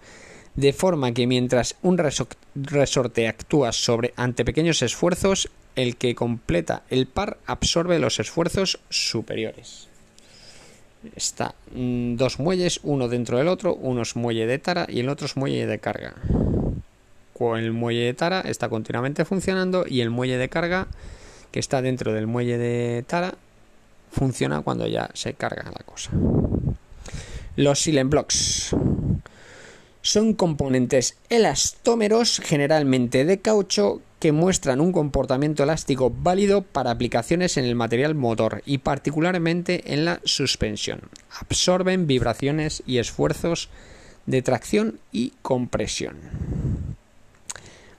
de forma que mientras un resorte actúa sobre ante pequeños esfuerzos, el que completa el par absorbe los esfuerzos superiores. Está mm, dos muelles, uno dentro del otro, uno es muelle de tara y el otro es muelle de carga. El muelle de tara está continuamente funcionando y el muelle de carga que está dentro del muelle de tara funciona cuando ya se carga la cosa. Los silent blocks son componentes elastómeros generalmente de caucho que muestran un comportamiento elástico válido para aplicaciones en el material motor y particularmente en la suspensión. Absorben vibraciones y esfuerzos de tracción y compresión.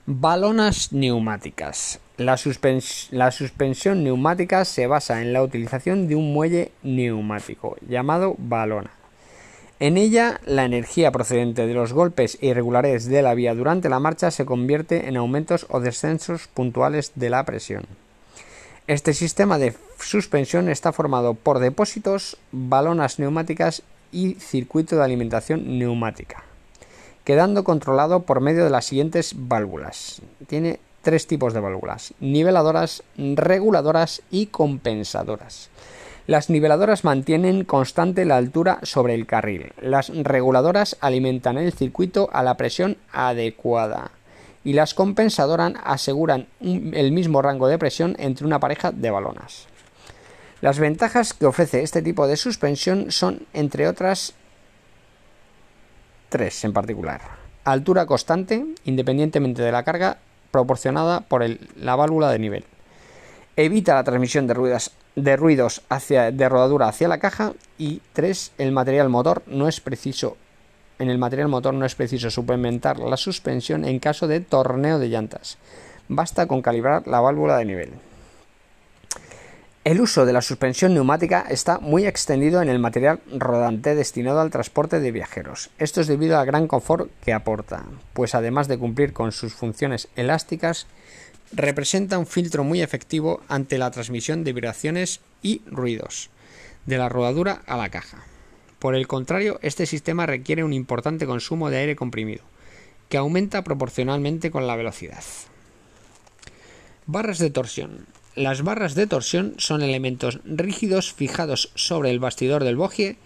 Balonas neumáticas. La, suspensión neumática se basa en la utilización de un muelle neumático llamado balona. En ella, la energía procedente de los golpes irregulares de la vía durante la marcha se convierte en aumentos o descensos puntuales de la presión. Este sistema de suspensión está formado por depósitos, balonas neumáticas y circuito de alimentación neumática, quedando controlado por medio de las siguientes válvulas. Tiene tres tipos de válvulas, niveladoras, reguladoras y compensadoras. Las niveladoras mantienen constante la altura sobre el carril. Las reguladoras alimentan el circuito a la presión adecuada. Y las compensadoras aseguran el mismo rango de presión entre una pareja de balonas. Las ventajas que ofrece este tipo de suspensión son, entre otras, tres en particular. Altura constante, independientemente de la carga, proporcionada por la válvula de nivel. Evita la transmisión de ruidos de ruidos hacia, de rodadura hacia la caja y 3. El material motor no es preciso en el material motor no es preciso suplementar la suspensión en caso de torneo de llantas. Basta con calibrar la válvula de nivel. El uso de la suspensión neumática está muy extendido en el material rodante destinado al transporte de viajeros. Esto es debido al gran confort que aporta, pues además de cumplir con sus funciones elásticas, representa un filtro muy efectivo ante la transmisión de vibraciones y ruidos de la rodadura a la caja. Por el contrario, este sistema requiere un importante consumo de aire comprimido, que aumenta proporcionalmente con la velocidad. Barras de torsión. Las barras de torsión son elementos rígidos fijados sobre el bastidor del bogie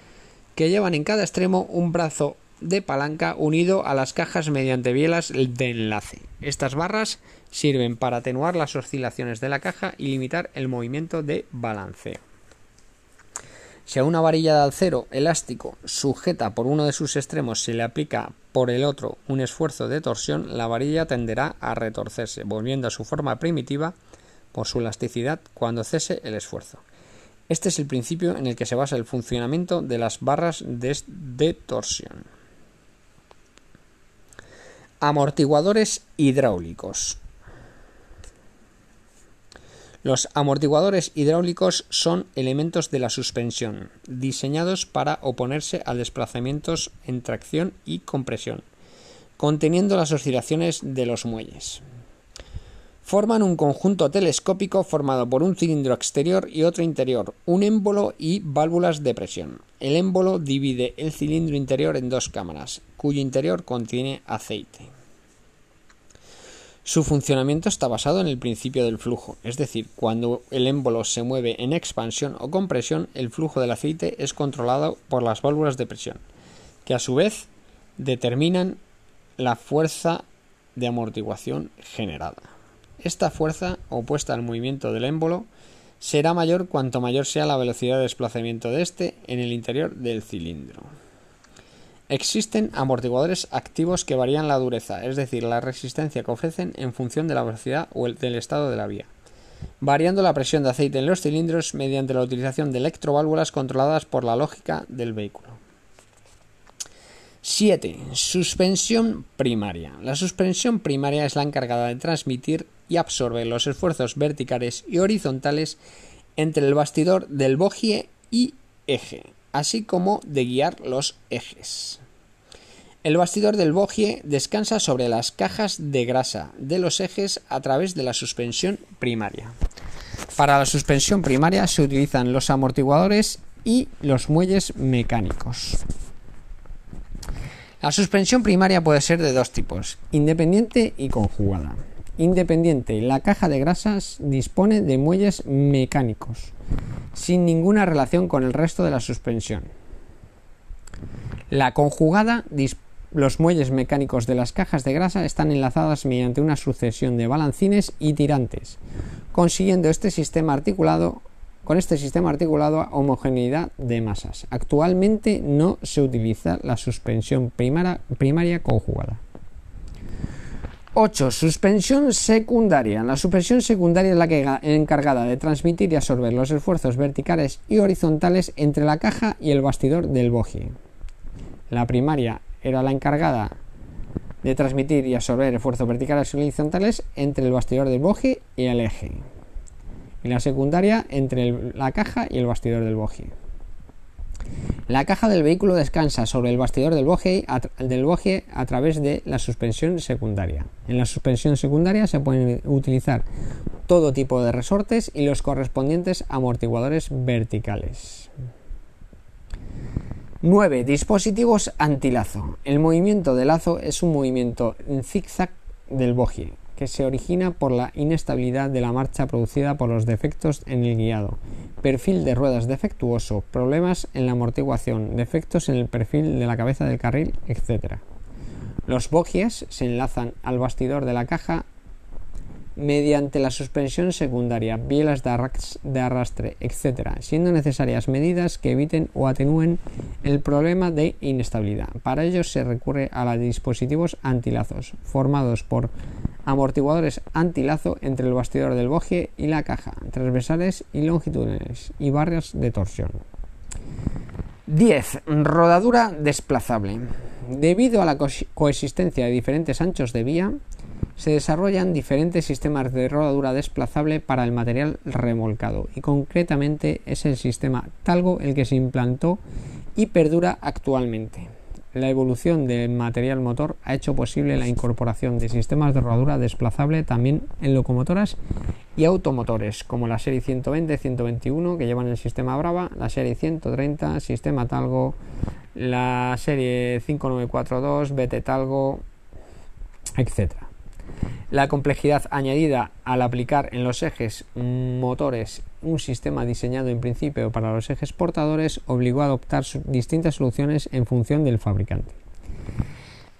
que llevan en cada extremo un brazo de palanca unido a las cajas mediante bielas de enlace. Estas barras sirven para atenuar las oscilaciones de la caja y limitar el movimiento de balanceo. Si a una varilla de acero elástico sujeta por uno de sus extremos se le aplica por el otro un esfuerzo de torsión, la varilla tenderá a retorcerse, volviendo a su forma primitiva por su elasticidad cuando cese el esfuerzo. Este es el principio en el que se basa el funcionamiento de las barras de torsión. Amortiguadores hidráulicos. Los amortiguadores hidráulicos son elementos de la suspensión, diseñados para oponerse a desplazamientos en tracción y compresión, conteniendo las oscilaciones de los muelles. Forman un conjunto telescópico formado por un cilindro exterior y otro interior, un émbolo y válvulas de presión. El émbolo divide el cilindro interior en dos cámaras, cuyo interior contiene aceite. Su funcionamiento está basado en el principio del flujo, es decir, cuando el émbolo se mueve en expansión o compresión, el flujo del aceite es controlado por las válvulas de presión, que a su vez determinan la fuerza de amortiguación generada. Esta fuerza, opuesta al movimiento del émbolo, será mayor cuanto mayor sea la velocidad de desplazamiento de éste en el interior del cilindro. Existen amortiguadores activos que varían la dureza, es decir, la resistencia que ofrecen en función de la velocidad o del estado de la vía, variando la presión de aceite en los cilindros mediante la utilización de electroválvulas controladas por la lógica del vehículo. 7. Suspensión primaria. La suspensión primaria es la encargada de transmitir y absorber los esfuerzos verticales y horizontales entre el bastidor del bogie y eje, así como de guiar los ejes. El bastidor del bogie descansa sobre las cajas de grasa de los ejes a través de la suspensión primaria. Para la suspensión primaria se utilizan los amortiguadores y los muelles mecánicos. La suspensión primaria puede ser de dos tipos, independiente y conjugada. Independiente, la caja de grasas dispone de muelles mecánicos, sin ninguna relación con el resto de la suspensión. La conjugada, los muelles mecánicos de las cajas de grasa están enlazadas mediante una sucesión de balancines y tirantes, consiguiendo este sistema articulado con este sistema articulado homogeneidad de masas. Actualmente no se utiliza la suspensión primaria conjugada. 8. Suspensión secundaria. La suspensión secundaria es la que encargada de transmitir y absorber los esfuerzos verticales y horizontales entre la caja y el bastidor del bogie. La primaria era la encargada de transmitir y absorber esfuerzos verticales y horizontales entre el bastidor del bogie y el eje y la secundaria entre la caja y el bastidor del bogie. La caja del vehículo descansa sobre el bastidor del bogie, a, del a través de la suspensión secundaria. En la suspensión secundaria se pueden utilizar todo tipo de resortes y los correspondientes amortiguadores verticales. 9. Dispositivos antilazo. El movimiento de lazo es un movimiento en zigzag del bogie que se origina por la inestabilidad de la marcha producida por los defectos en el guiado, perfil de ruedas defectuoso, problemas en la amortiguación, defectos en el perfil de la cabeza del carril, etc. Los bogies se enlazan al bastidor de la caja mediante la suspensión secundaria, bielas de arrastre, etc., siendo necesarias medidas que eviten o atenúen el problema de inestabilidad. Para ello se recurre a los dispositivos antilazos, formados por amortiguadores antilazo entre el bastidor del bogie y la caja, transversales y longitudinales, y barras de torsión. 10. Rodadura desplazable. Debido a la coexistencia de diferentes anchos de vía, se desarrollan diferentes sistemas de rodadura desplazable para el material remolcado y concretamente es el sistema Talgo el que se implantó y perdura actualmente. La evolución del material motor ha hecho posible la incorporación de sistemas de rodadura desplazable también en locomotoras y automotores, como la serie 120-121 que llevan el sistema Brava, la serie 130, sistema Talgo, la serie 5942, BT Talgo, etc. La complejidad añadida al aplicar en los ejes motores un sistema diseñado en principio para los ejes portadores obligó a adoptar distintas soluciones en función del fabricante.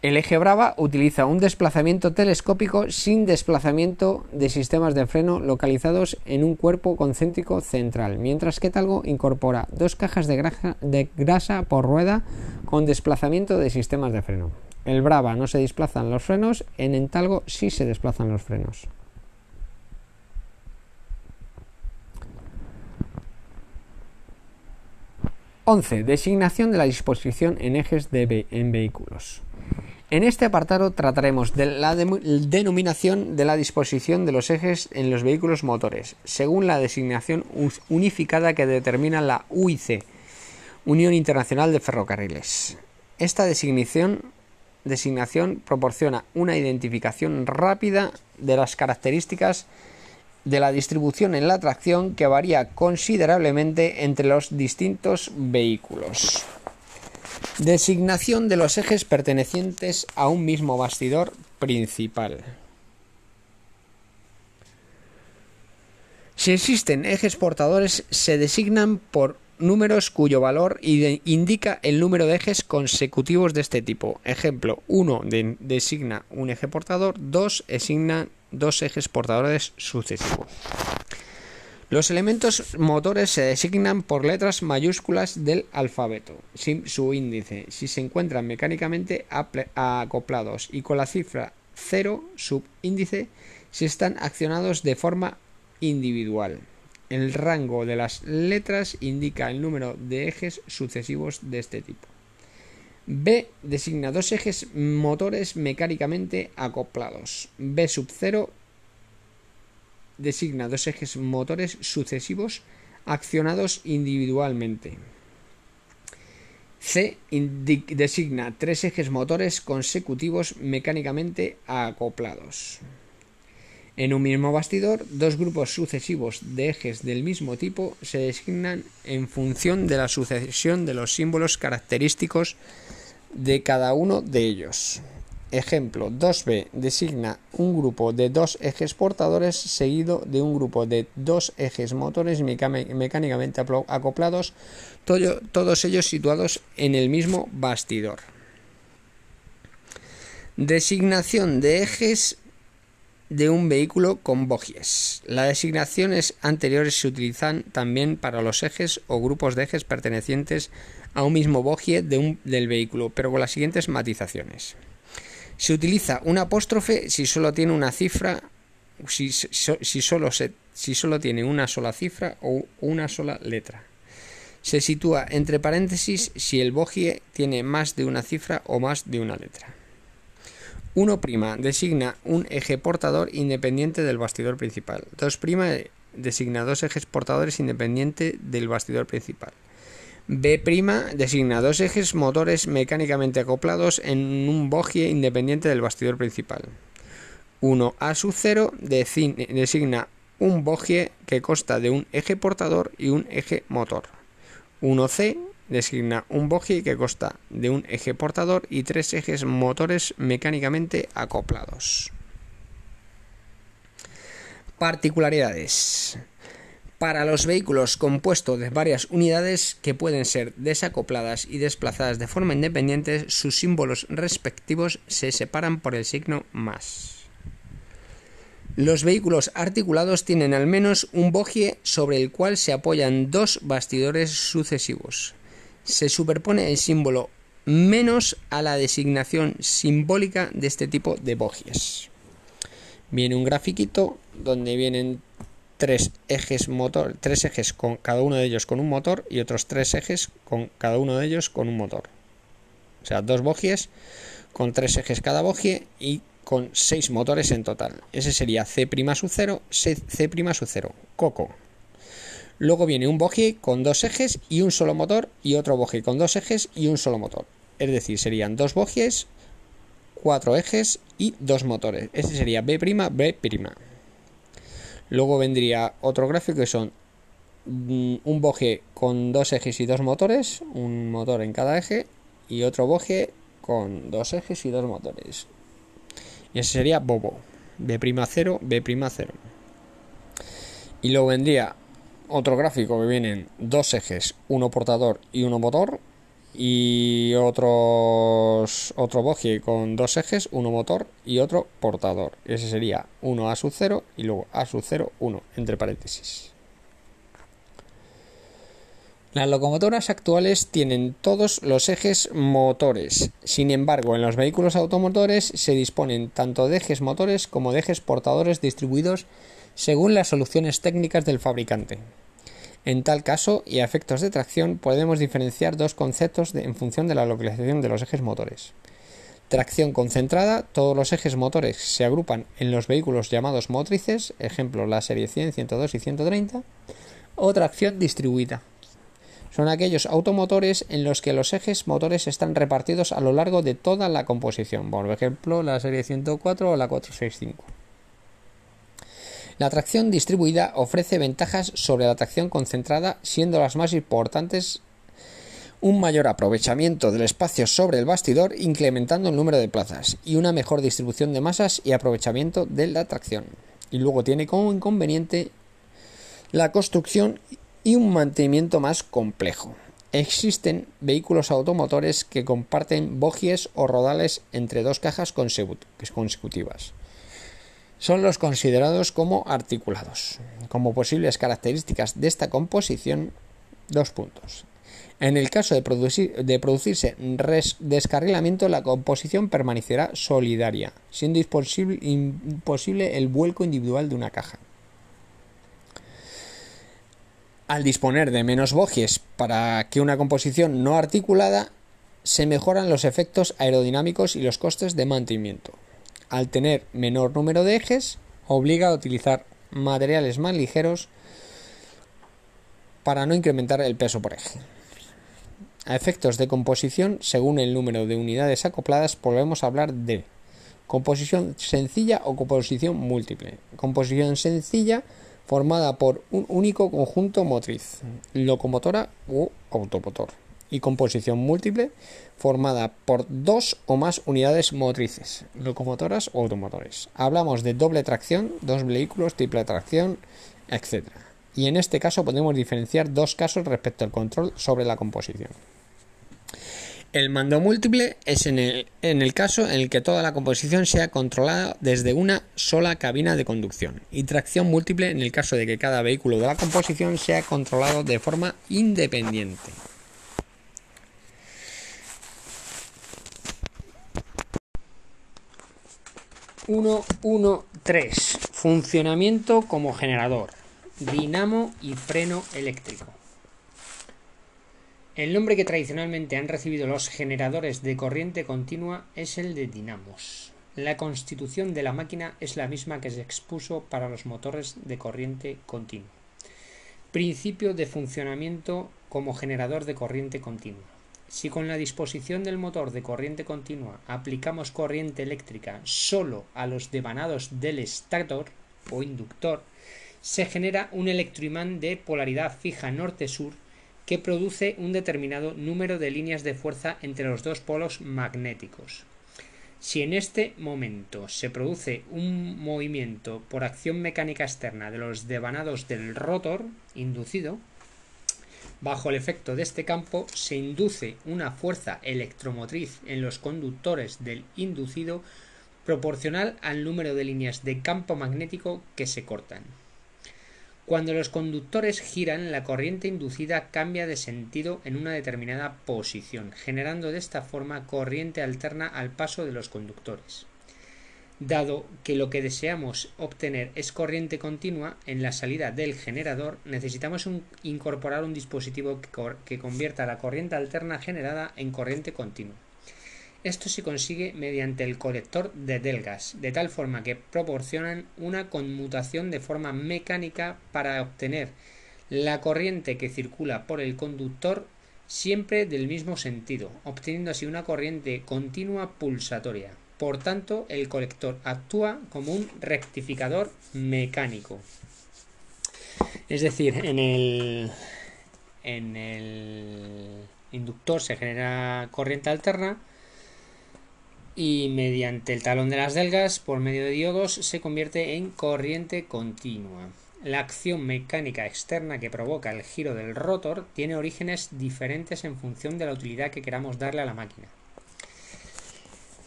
El eje Brava utiliza un desplazamiento telescópico sin desplazamiento de sistemas de freno localizados en un cuerpo concéntrico central, mientras que Talgo incorpora dos cajas de grasa, de grasa por rueda con desplazamiento de sistemas de freno. El Brava no se desplazan los frenos, en Entalgo sí se desplazan los frenos. Once. Designación de la disposición en ejes de en vehículos. En este apartado trataremos de la denominación de la disposición de los ejes en los vehículos motores, según la designación unificada que determina la UIC, Unión Internacional de Ferrocarriles. Esta designación designación proporciona una identificación rápida de las características de la distribución en la tracción que varía considerablemente entre los distintos vehículos. Designación de los ejes pertenecientes a un mismo bastidor principal. Si existen ejes portadores, se designan por números cuyo valor indica el número de ejes consecutivos de este tipo. Ejemplo, 1 designa un eje portador, 2 designa dos ejes portadores sucesivos. Los elementos motores se designan por letras mayúsculas del alfabeto, sin su índice, si se encuentran mecánicamente acoplados y con la cifra 0 subíndice si están accionados de forma individual. El rango de las letras indica el número de ejes sucesivos de este tipo. B designa dos ejes motores mecánicamente acoplados. B sub 0 designa dos ejes motores sucesivos accionados individualmente. C designa tres ejes motores consecutivos mecánicamente acoplados. En un mismo bastidor, dos grupos sucesivos de ejes del mismo tipo se designan en función de la sucesión de los símbolos característicos de cada uno de ellos. Ejemplo, 2B designa un grupo de dos ejes portadores seguido de un grupo de dos ejes motores mecánicamente acoplados, todos ellos situados en el mismo bastidor. Designación de ejes de un vehículo con bogies. Las designaciones anteriores se utilizan también para los ejes o grupos de ejes pertenecientes a un mismo bogie del vehículo, pero con las siguientes matizaciones. Se utiliza un apóstrofe si solo tiene una cifra, si, solo si solo tiene una sola cifra o una sola letra. Se sitúa entre paréntesis si el bogie tiene más de una cifra o más de una letra. 1' designa un eje portador independiente del bastidor principal. 2' designa dos ejes portadores independientes del bastidor principal. B' designa dos ejes motores mecánicamente acoplados en un bogie independiente del bastidor principal. 1A sub 0 designa un bogie que consta de un eje portador y un eje motor. 1C designa un bogie que consta de un eje portador y tres ejes motores mecánicamente acoplados. Particularidades para los vehículos compuestos de varias unidades que pueden ser desacopladas y desplazadas de forma independiente, sus símbolos respectivos se separan por el signo más. Los vehículos articulados tienen al menos un bogie sobre el cual se apoyan dos bastidores sucesivos. Se superpone el símbolo menos a la designación simbólica de este tipo de bogies. Viene un grafiquito donde vienen tres ejes motor, tres ejes con cada uno de ellos con un motor y otros tres ejes con cada uno de ellos con un motor. O sea, dos bogies con tres ejes cada bogie y con seis motores en total. Ese sería C' sub 0, C', C sub 0, Coco. Luego viene un bogie con dos ejes y un solo motor y otro bogie con dos ejes y un solo motor. Es decir, serían dos bogies, cuatro ejes y dos motores. Ese sería B', B'. Luego vendría otro gráfico que son mm, un boje con dos ejes y dos motores, un motor en cada eje, y otro boje con dos ejes y dos motores. Y ese sería Bobo, B'0, B'0. Y luego vendría otro gráfico que vienen dos ejes, uno portador y uno motor, y otros otro bogie con dos ejes, uno motor y otro portador. Ese sería 1 A sub 0 y luego A sub 0, 1, entre paréntesis. Las locomotoras actuales tienen todos los ejes motores. Sin embargo, en los vehículos automotores se disponen tanto de ejes motores como de ejes portadores distribuidos según las soluciones técnicas del fabricante. En tal caso, y a efectos de tracción, podemos diferenciar dos conceptos en función de la localización de los ejes motores. Tracción concentrada, todos los ejes motores se agrupan en los vehículos llamados motrices, ejemplo la serie 100, 102 y 130, o tracción distribuida. Son aquellos automotores en los que los ejes motores están repartidos a lo largo de toda la composición, por ejemplo la serie 104 o la 465. La tracción distribuida ofrece ventajas sobre la tracción concentrada, siendo las más importantes un mayor aprovechamiento del espacio sobre el bastidor, incrementando el número de plazas, y una mejor distribución de masas y aprovechamiento de la tracción. Y luego tiene como inconveniente la construcción y un mantenimiento más complejo. Existen vehículos automotores que comparten bogies o rodales entre dos cajas consecutivas. Son los considerados como articulados. Como posibles características de esta composición, dos puntos. En el caso de, producirse descarrilamiento, la composición permanecerá solidaria, siendo imposible el vuelco individual de una caja. Al disponer de menos bogies para que una composición no articulada, se mejoran los efectos aerodinámicos y los costes de mantenimiento. Al tener menor número de ejes, obliga a utilizar materiales más ligeros para no incrementar el peso por eje. A efectos de composición, según el número de unidades acopladas, volvemos a hablar de composición sencilla o composición múltiple. Composición sencilla formada por un único conjunto motriz, locomotora u automotor. Y composición múltiple formada por dos o más unidades motrices, locomotoras o automotores. Hablamos de doble tracción, dos vehículos, triple tracción, etc. Y en este caso podemos diferenciar dos casos respecto al control sobre la composición. El mando múltiple es en el, caso en el que toda la composición sea controlada desde una sola cabina de conducción y tracción múltiple en el caso de que cada vehículo de la composición sea controlado de forma independiente. 1.1.3 Funcionamiento como generador, dinamo y freno eléctrico. El nombre que tradicionalmente han recibido los generadores de corriente continua es el de dinamos. La constitución de la máquina es la misma que se expuso para los motores de corriente continua. Principio de funcionamiento como generador de corriente continua. Si con la disposición del motor de corriente continua aplicamos corriente eléctrica solo a los devanados del estator o inductor, se genera un electroimán de polaridad fija norte-sur que produce un determinado número de líneas de fuerza entre los dos polos magnéticos. Si en este momento se produce un movimiento por acción mecánica externa de los devanados del rotor inducido, bajo el efecto de este campo se induce una fuerza electromotriz en los conductores del inducido proporcional al número de líneas de campo magnético que se cortan. Cuando los conductores giran, la corriente inducida cambia de sentido en una determinada posición, generando de esta forma corriente alterna al paso de los conductores. Dado que lo que deseamos obtener es corriente continua en la salida del generador, necesitamos incorporar un dispositivo que convierta la corriente alterna generada en corriente continua. Esto se consigue mediante el colector de delgas, de tal forma que proporcionan una conmutación de forma mecánica para obtener la corriente que circula por el conductor siempre del mismo sentido, obteniendo así una corriente continua pulsatoria. Por tanto, el colector actúa como un rectificador mecánico. Es decir, en el, en el inductor se genera corriente alterna, y mediante el talón de las delgas por medio de diodos se convierte en corriente continua. La acción mecánica externa que provoca el giro del rotor tiene orígenes diferentes en función de la utilidad que queramos darle a la máquina.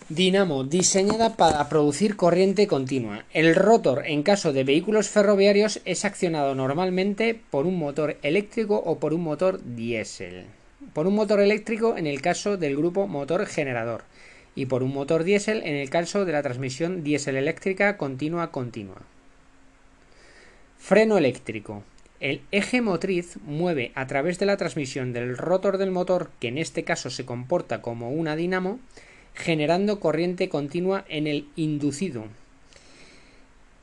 Dinamo, diseñada para producir corriente continua. El rotor, en caso de vehículos ferroviarios, es accionado normalmente por un motor eléctrico o por un motor diésel. Por un motor eléctrico en el caso del grupo motor generador y por un motor diésel en el caso de la transmisión diésel eléctrica continua continua. Freno eléctrico. El eje motriz mueve a través de la transmisión del rotor del motor, que en este caso se comporta como una dinamo, generando corriente continua en el inducido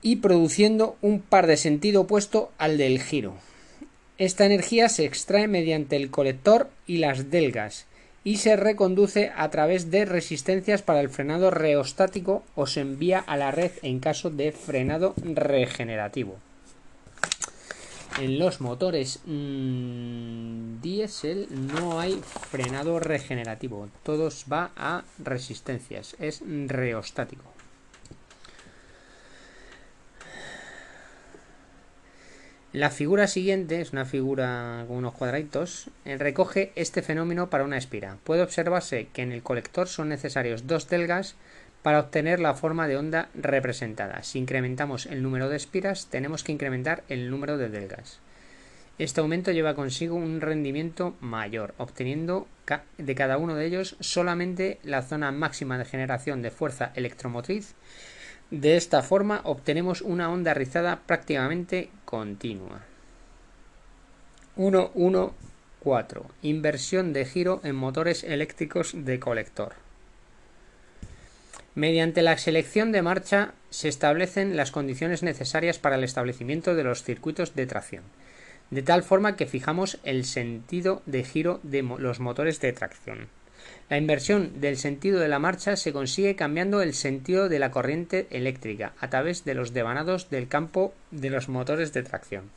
y produciendo un par de sentido opuesto al del giro. Esta energía se extrae mediante el colector y las delgas y se reconduce a través de resistencias para el frenado reostático o se envía a la red en caso de frenado regenerativo. En los motores mm, diésel no hay frenado regenerativo, todos va a resistencias, es reostático. La figura siguiente es una figura con unos cuadraditos. Recoge este fenómeno para una espira. Puede observarse que en el colector son necesarios dos delgas para obtener la forma de onda representada. Si incrementamos el número de espiras, tenemos que incrementar el número de delgas. Este aumento lleva consigo un rendimiento mayor, obteniendo de cada uno de ellos solamente la zona máxima de generación de fuerza electromotriz. De esta forma obtenemos una onda rizada prácticamente continua. 1.1.4 Inversión de giro en motores eléctricos de colector. Mediante la selección de marcha se establecen las condiciones necesarias para el establecimiento de los circuitos de tracción, de tal forma que fijamos el sentido de giro de los motores de tracción. La inversión del sentido de la marcha se consigue cambiando el sentido de la corriente eléctrica a través de los devanados del campo de los motores de tracción.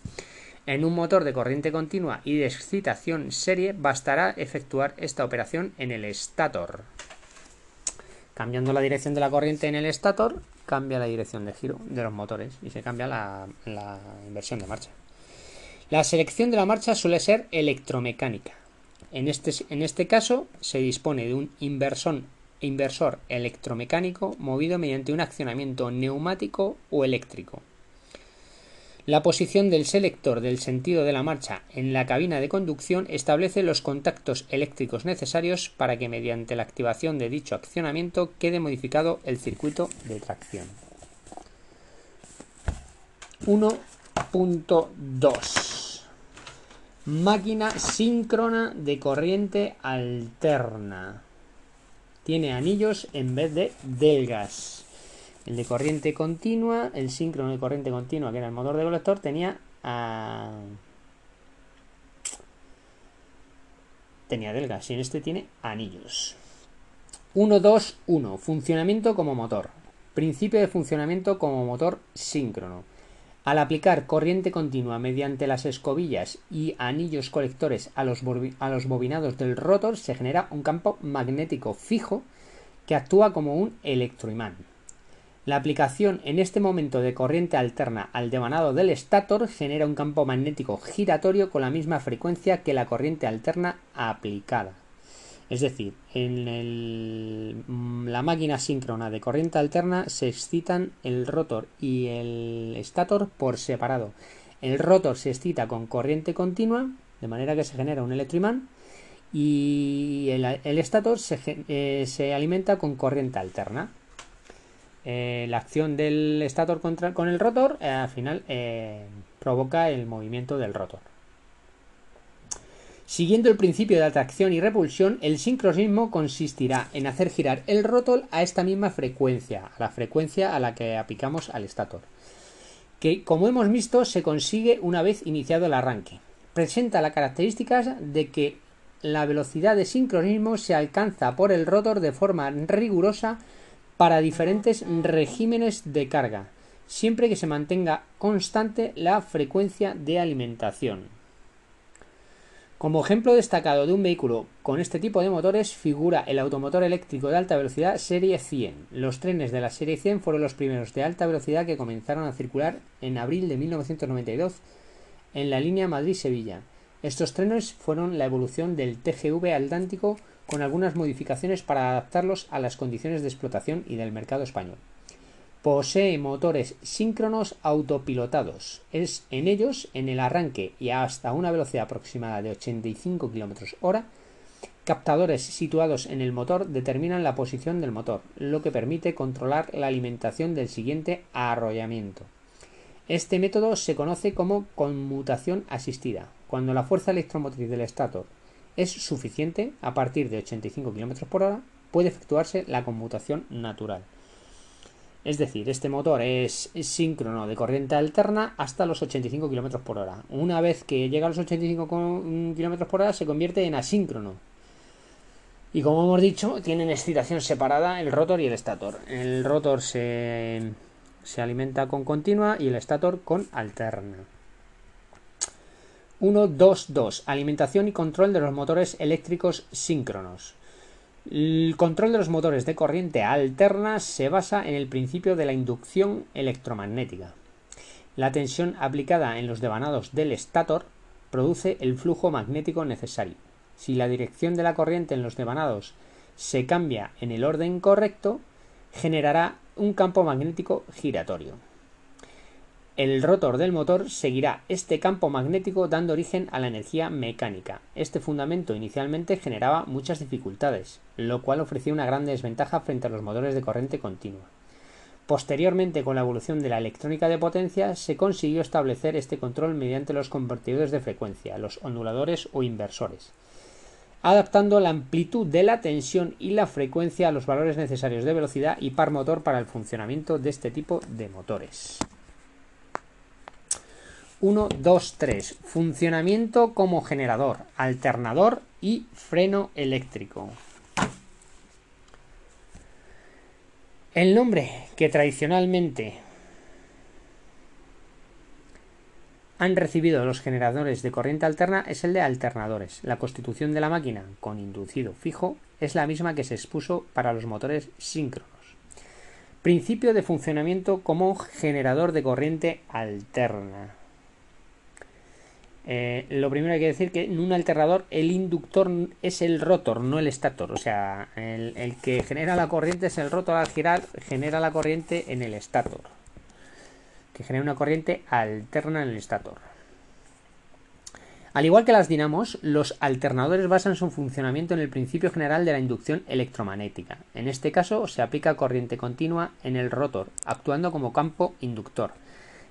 En un motor de corriente continua y de excitación serie bastará efectuar esta operación en el estator. Cambiando la dirección de la corriente en el estator, cambia la dirección de giro de los motores y se cambia la, inversión de marcha. La selección de la marcha suele ser electromecánica. En este, en este caso se dispone de un inversor electromecánico movido mediante un accionamiento neumático o eléctrico. La posición del selector del sentido de la marcha en la cabina de conducción establece los contactos eléctricos necesarios para que mediante la activación de dicho accionamiento quede modificado el circuito de tracción. 1.2 Máquina síncrona de corriente alterna. Tiene anillos en vez de delgas. El de corriente continua, el síncrono de corriente continua, que era el motor de colector, tenía a... tenía delgas y en este tiene anillos. 1, 2, 1. Funcionamiento como motor. Principio de funcionamiento como motor síncrono. Al aplicar corriente continua mediante las escobillas y anillos colectores a los, a los bobinados del rotor se genera un campo magnético fijo que actúa como un electroimán. La aplicación en este momento de corriente alterna al devanado del estator genera un campo magnético giratorio con la misma frecuencia que la corriente alterna aplicada. Es decir, en mm, la máquina síncrona de corriente alterna se excitan el rotor y el estator por separado. El rotor se excita con corriente continua, de manera que se genera un electroimán, y el, estator eh, se alimenta con corriente alterna. Eh, la acción del estator contra, con el rotor eh, al final eh, provoca el movimiento del rotor. Siguiendo el principio de atracción y repulsión, el sincronismo consistirá en hacer girar el rotor a esta misma frecuencia, a la frecuencia a la que aplicamos al estator, que como hemos visto se consigue una vez iniciado el arranque. Presenta la característica de que la velocidad de sincronismo se alcanza por el rotor de forma rigurosa para diferentes regímenes de carga, siempre que se mantenga constante la frecuencia de alimentación. Como ejemplo destacado de un vehículo con este tipo de motores figura el automotor eléctrico de alta velocidad Serie 100. Los trenes de la Serie 100 fueron los primeros de alta velocidad que comenzaron a circular en abril de 1992 en la línea Madrid-Sevilla. Estos trenes fueron la evolución del TGV Atlántico con algunas modificaciones para adaptarlos a las condiciones de explotación y del mercado español. Posee motores síncronos autopilotados. Es en ellos, en el arranque y hasta una velocidad aproximada de 85 km hora, captadores situados en el motor determinan la posición del motor, lo que permite controlar la alimentación del siguiente arrollamiento. Este método se conoce como conmutación asistida, cuando la fuerza electromotriz del estator es suficiente, a partir de 85 km por hora puede efectuarse la conmutación natural. Es decir, este motor es síncrono de corriente alterna hasta los 85 km por hora. Una vez que llega a los 85 km por hora se convierte en asíncrono. Y como hemos dicho, tienen excitación separada el rotor y el estator. El rotor se, se alimenta con continua y el estator con alterna. 1.2.2 Alimentación y control de los motores eléctricos síncronos. El control de los motores de corriente alterna se basa en el principio de la inducción electromagnética. La tensión aplicada en los devanados del estator produce el flujo magnético necesario. Si la dirección de la corriente en los devanados se cambia en el orden correcto, generará un campo magnético giratorio. El rotor del motor seguirá este campo magnético dando origen a la energía mecánica. Este fundamento inicialmente generaba muchas dificultades, lo cual ofrecía una gran desventaja frente a los motores de corriente continua. Posteriormente, con la evolución de la electrónica de potencia, se consiguió establecer este control mediante los convertidores de frecuencia, los onduladores o inversores, adaptando la amplitud de la tensión y la frecuencia a los valores necesarios de velocidad y par motor para el funcionamiento de este tipo de motores. 1, 2, 3. Funcionamiento como generador, alternador y freno eléctrico. El nombre que tradicionalmente han recibido los generadores de corriente alterna es el de alternadores. La constitución de la máquina con inducido fijo es la misma que se expuso para los motores síncronos. Principio de funcionamiento como generador de corriente alterna. Eh, lo primero hay que decir que en un alternador el inductor es el rotor, no el estator. O sea, el, que genera la corriente es el rotor al girar, genera la corriente en el estator. Que genera una corriente alterna en el estator. Al igual que las dinamos, los alternadores basan su funcionamiento en el principio general de la inducción electromagnética. En este caso se aplica corriente continua en el rotor, actuando como campo inductor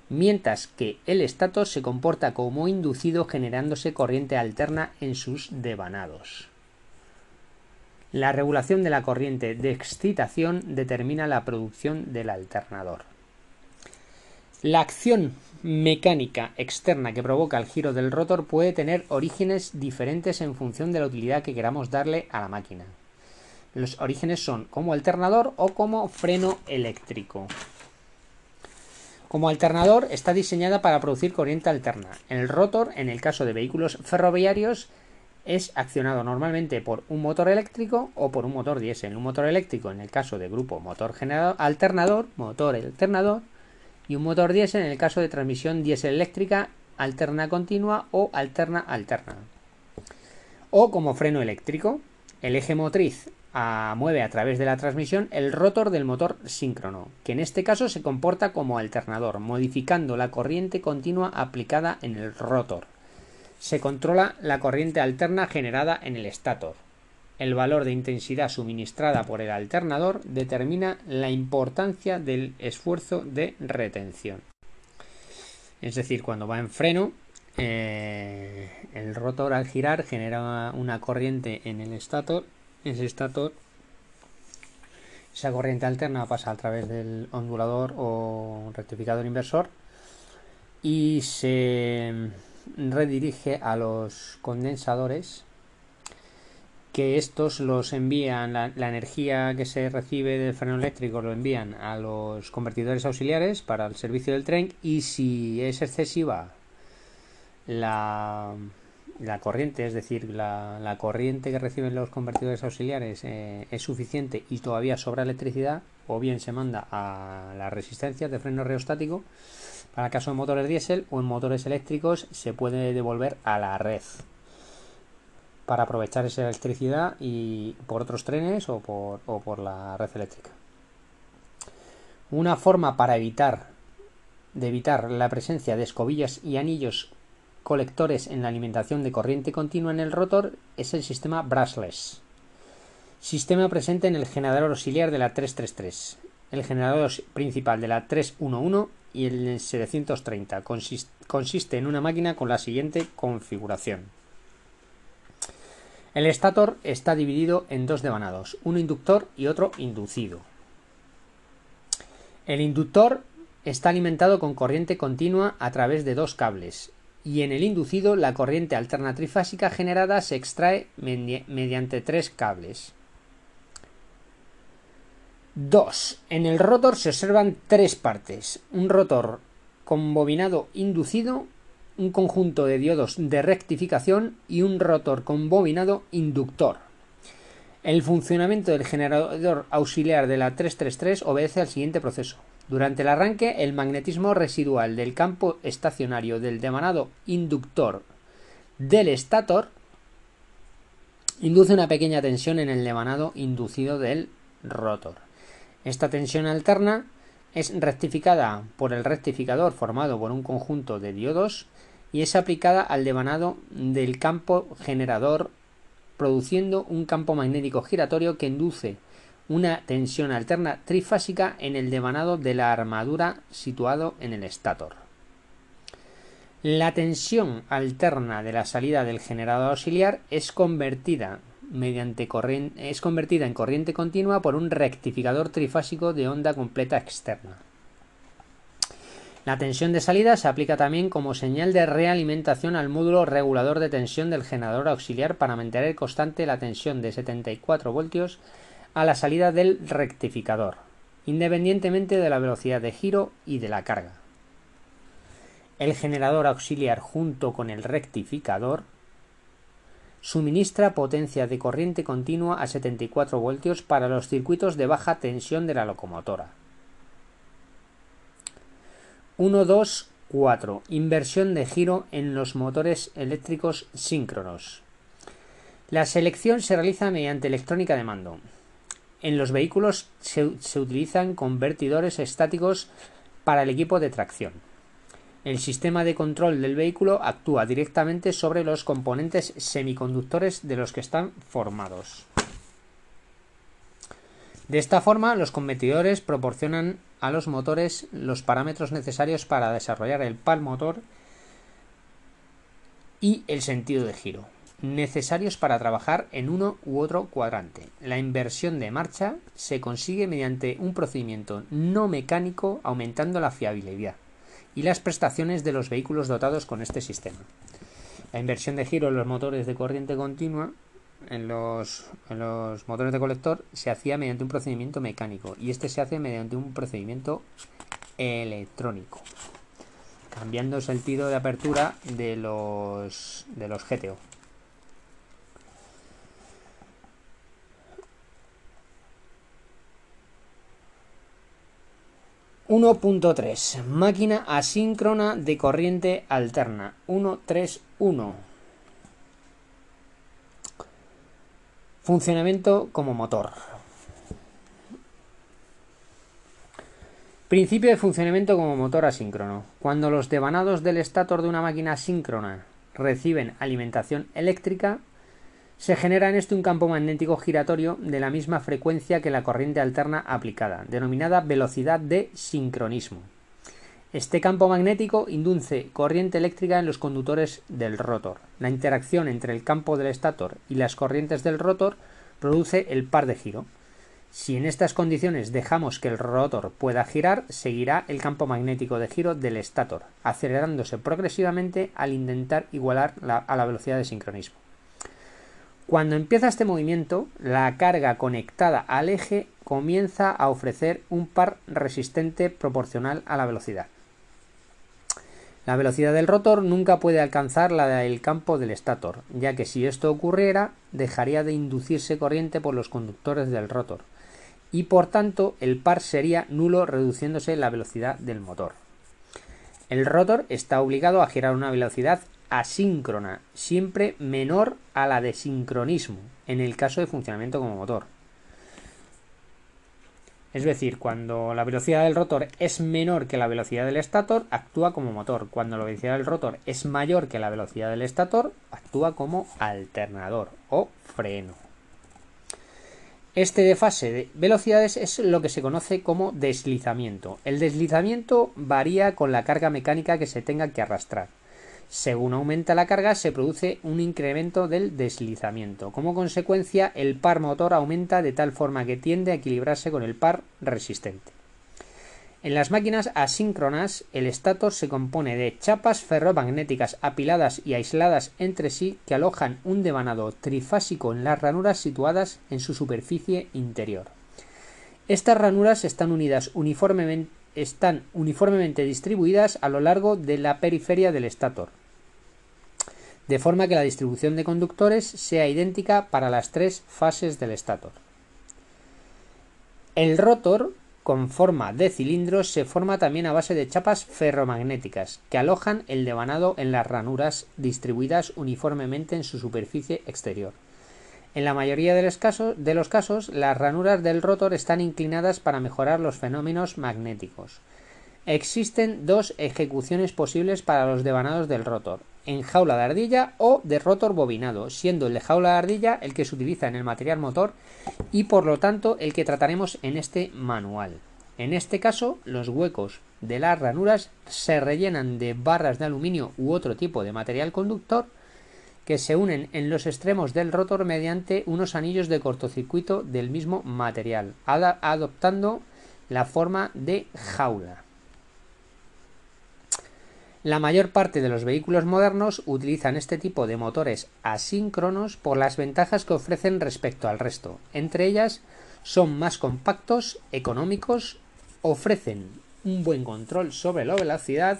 mientras que el estator se comporta como inducido generándose corriente alterna en sus devanados. La regulación de la corriente de excitación determina la producción del alternador. La acción mecánica externa que provoca el giro del rotor puede tener orígenes diferentes en función de la utilidad que queramos darle a la máquina. Los orígenes son como alternador o como freno eléctrico. Como alternador está diseñada para producir corriente alterna. El rotor, en el caso de vehículos ferroviarios, es accionado normalmente por un motor eléctrico o por un motor diésel. Un motor eléctrico en el caso de grupo motor generador, alternador, motor alternador, y un motor diésel en el caso de transmisión diésel eléctrica alterna continua o alterna alterna. O como freno eléctrico, el eje motriz mueve a través de la transmisión el rotor del motor síncrono, que en este caso se comporta como alternador, modificando la corriente continua aplicada en el rotor. Se controla la corriente alterna generada en el estator. El valor de intensidad suministrada por el alternador determina la importancia del esfuerzo de retención. Es decir, cuando va en freno, eh, el rotor al girar genera una corriente en el estator ese estator, esa corriente alterna pasa a través del ondulador o rectificador inversor y se redirige a los condensadores que estos los envían, la, energía que se recibe del freno eléctrico lo envían a los convertidores auxiliares para el servicio del tren y si es excesiva la la corriente, es decir, la, corriente que reciben los convertidores auxiliares eh, es suficiente y todavía sobra electricidad, o bien se manda a la resistencia de freno reostático, para el caso de motores diésel o en motores eléctricos se puede devolver a la red para aprovechar esa electricidad y por otros trenes o por, o por la red eléctrica. Una forma para evitar de evitar la presencia de escobillas y anillos colectores en la alimentación de corriente continua en el rotor es el sistema brushless. Sistema presente en el generador auxiliar de la 333, el generador principal de la 311 y el 730. Consiste en una máquina con la siguiente configuración. El estator está dividido en dos devanados, uno inductor y otro inducido. El inductor está alimentado con corriente continua a través de dos cables, y en el inducido la corriente alterna trifásica generada se extrae mediante tres cables. 2. En el rotor se observan tres partes. Un rotor con bobinado inducido, un conjunto de diodos de rectificación y un rotor con bobinado inductor. El funcionamiento del generador auxiliar de la 333 obedece al siguiente proceso. Durante el arranque, el magnetismo residual del campo estacionario del demanado inductor del estator induce una pequeña tensión en el demanado inducido del rotor. Esta tensión alterna es rectificada por el rectificador formado por un conjunto de diodos y es aplicada al devanado del campo generador produciendo un campo magnético giratorio que induce una tensión alterna trifásica en el devanado de la armadura situado en el estator. La tensión alterna de la salida del generador auxiliar es convertida mediante es convertida en corriente continua por un rectificador trifásico de onda completa externa. La tensión de salida se aplica también como señal de realimentación al módulo regulador de tensión del generador auxiliar para mantener constante la tensión de 74 voltios a la salida del rectificador, independientemente de la velocidad de giro y de la carga. El generador auxiliar junto con el rectificador suministra potencia de corriente continua a 74 voltios para los circuitos de baja tensión de la locomotora. 1, 2, 4. Inversión de giro en los motores eléctricos síncronos. La selección se realiza mediante electrónica de mando. En los vehículos se, utilizan convertidores estáticos para el equipo de tracción. El sistema de control del vehículo actúa directamente sobre los componentes semiconductores de los que están formados. De esta forma, los convertidores proporcionan a los motores los parámetros necesarios para desarrollar el par motor y el sentido de giro, necesarios para trabajar en uno u otro cuadrante. La inversión de marcha se consigue mediante un procedimiento no mecánico aumentando la fiabilidad y las prestaciones de los vehículos dotados con este sistema. La inversión de giro en los motores de corriente continua en los, en los motores de colector se hacía mediante un procedimiento mecánico y este se hace mediante un procedimiento electrónico, cambiando el sentido de apertura de los, de los GTO. 1.3 Máquina asíncrona de corriente alterna 131 Funcionamiento como motor Principio de funcionamiento como motor asíncrono. Cuando los devanados del estator de una máquina asíncrona reciben alimentación eléctrica, se genera en este un campo magnético giratorio de la misma frecuencia que la corriente alterna aplicada, denominada velocidad de sincronismo. Este campo magnético induce corriente eléctrica en los conductores del rotor. La interacción entre el campo del estator y las corrientes del rotor produce el par de giro. Si en estas condiciones dejamos que el rotor pueda girar, seguirá el campo magnético de giro del estator, acelerándose progresivamente al intentar igualar a la velocidad de sincronismo. Cuando empieza este movimiento, la carga conectada al eje comienza a ofrecer un par resistente proporcional a la velocidad. La velocidad del rotor nunca puede alcanzar la del campo del estator, ya que si esto ocurriera, dejaría de inducirse corriente por los conductores del rotor, y por tanto el par sería nulo reduciéndose la velocidad del motor. El rotor está obligado a girar a una velocidad asíncrona, siempre menor a la de sincronismo, en el caso de funcionamiento como motor. Es decir, cuando la velocidad del rotor es menor que la velocidad del estator, actúa como motor. Cuando la velocidad del rotor es mayor que la velocidad del estator, actúa como alternador o freno. Este desfase de velocidades es lo que se conoce como deslizamiento. El deslizamiento varía con la carga mecánica que se tenga que arrastrar. Según aumenta la carga, se produce un incremento del deslizamiento. Como consecuencia, el par motor aumenta de tal forma que tiende a equilibrarse con el par resistente. En las máquinas asíncronas, el estator se compone de chapas ferromagnéticas apiladas y aisladas entre sí que alojan un devanado trifásico en las ranuras situadas en su superficie interior. Estas ranuras están unidas uniformemente están uniformemente distribuidas a lo largo de la periferia del estator, de forma que la distribución de conductores sea idéntica para las tres fases del estator. El rotor, con forma de cilindros, se forma también a base de chapas ferromagnéticas, que alojan el devanado en las ranuras distribuidas uniformemente en su superficie exterior. En la mayoría de los, casos, las ranuras del rotor están inclinadas para mejorar los fenómenos magnéticos. Existen dos ejecuciones posibles para los devanados del rotor, en jaula de ardilla o de rotor bobinado, siendo el de jaula de ardilla el que se utiliza en el material motor y por lo tanto el que trataremos en este manual. En este caso, los huecos de las ranuras se rellenan de barras de aluminio u otro tipo de material conductor que se unen en los extremos del rotor mediante unos anillos de cortocircuito del mismo material, adoptando la forma de jaula. La mayor parte de los vehículos modernos utilizan este tipo de motores asíncronos por las ventajas que ofrecen respecto al resto. Entre ellas, son más compactos, económicos, ofrecen un buen control sobre la velocidad,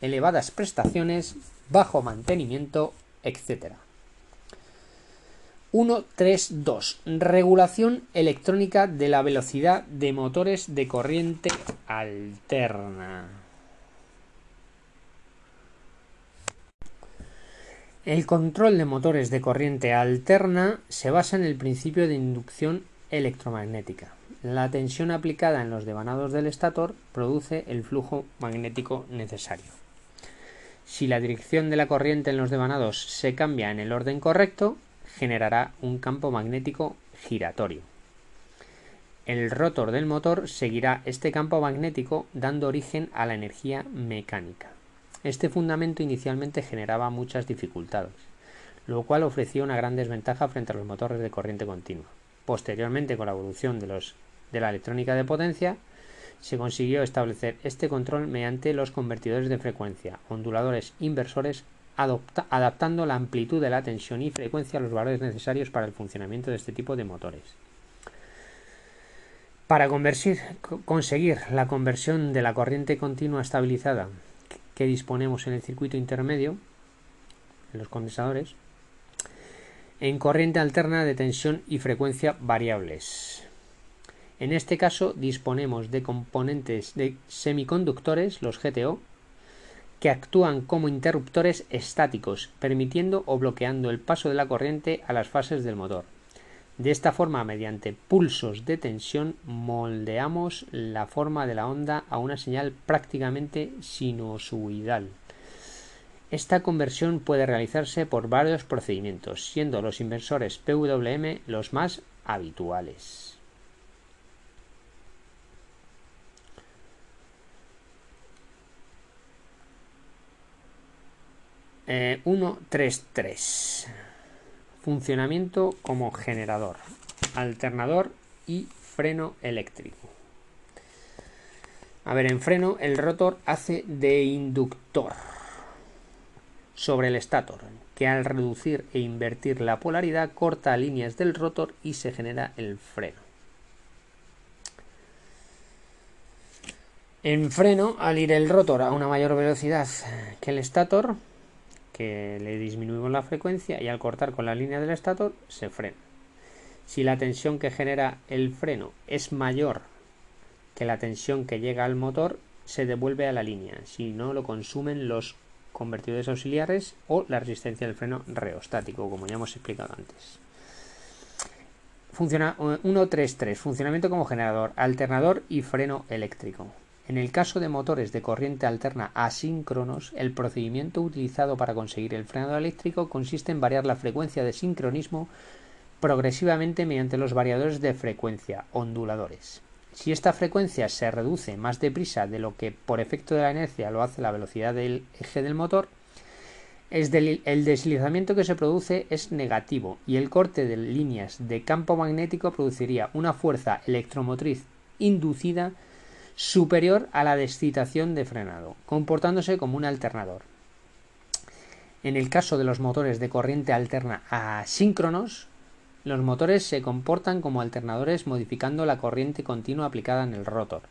elevadas prestaciones, bajo mantenimiento etc. 1.3.2. Regulación electrónica de la velocidad de motores de corriente alterna. El control de motores de corriente alterna se basa en el principio de inducción electromagnética. La tensión aplicada en los devanados del estator produce el flujo magnético necesario. Si la dirección de la corriente en los devanados se cambia en el orden correcto, generará un campo magnético giratorio. El rotor del motor seguirá este campo magnético dando origen a la energía mecánica. Este fundamento inicialmente generaba muchas dificultades, lo cual ofrecía una gran desventaja frente a los motores de corriente continua. Posteriormente, con la evolución de, los, de la electrónica de potencia, se consiguió establecer este control mediante los convertidores de frecuencia, onduladores inversores, adaptando la amplitud de la tensión y frecuencia a los valores necesarios para el funcionamiento de este tipo de motores. Para conseguir la conversión de la corriente continua estabilizada que disponemos en el circuito intermedio, en los condensadores, en corriente alterna de tensión y frecuencia variables. En este caso disponemos de componentes de semiconductores, los GTO, que actúan como interruptores estáticos, permitiendo o bloqueando el paso de la corriente a las fases del motor. De esta forma, mediante pulsos de tensión, moldeamos la forma de la onda a una señal prácticamente sinusoidal. Esta conversión puede realizarse por varios procedimientos, siendo los inversores PWM los más habituales. 133. Eh, Funcionamiento como generador, alternador y freno eléctrico. A ver, en freno el rotor hace de inductor sobre el estator, que al reducir e invertir la polaridad corta líneas del rotor y se genera el freno. En freno, al ir el rotor a una mayor velocidad que el estator, que le disminuimos la frecuencia y al cortar con la línea del estator se frena. Si la tensión que genera el freno es mayor que la tensión que llega al motor, se devuelve a la línea, si no lo consumen los convertidores auxiliares o la resistencia del freno reostático, como ya hemos explicado antes. Funciona 133, funcionamiento como generador, alternador y freno eléctrico. En el caso de motores de corriente alterna asíncronos, el procedimiento utilizado para conseguir el frenado eléctrico consiste en variar la frecuencia de sincronismo progresivamente mediante los variadores de frecuencia, onduladores. Si esta frecuencia se reduce más deprisa de lo que por efecto de la inercia lo hace la velocidad del eje del motor, el deslizamiento que se produce es negativo y el corte de líneas de campo magnético produciría una fuerza electromotriz inducida superior a la descitación de frenado, comportándose como un alternador. En el caso de los motores de corriente alterna asíncronos, los motores se comportan como alternadores modificando la corriente continua aplicada en el rotor.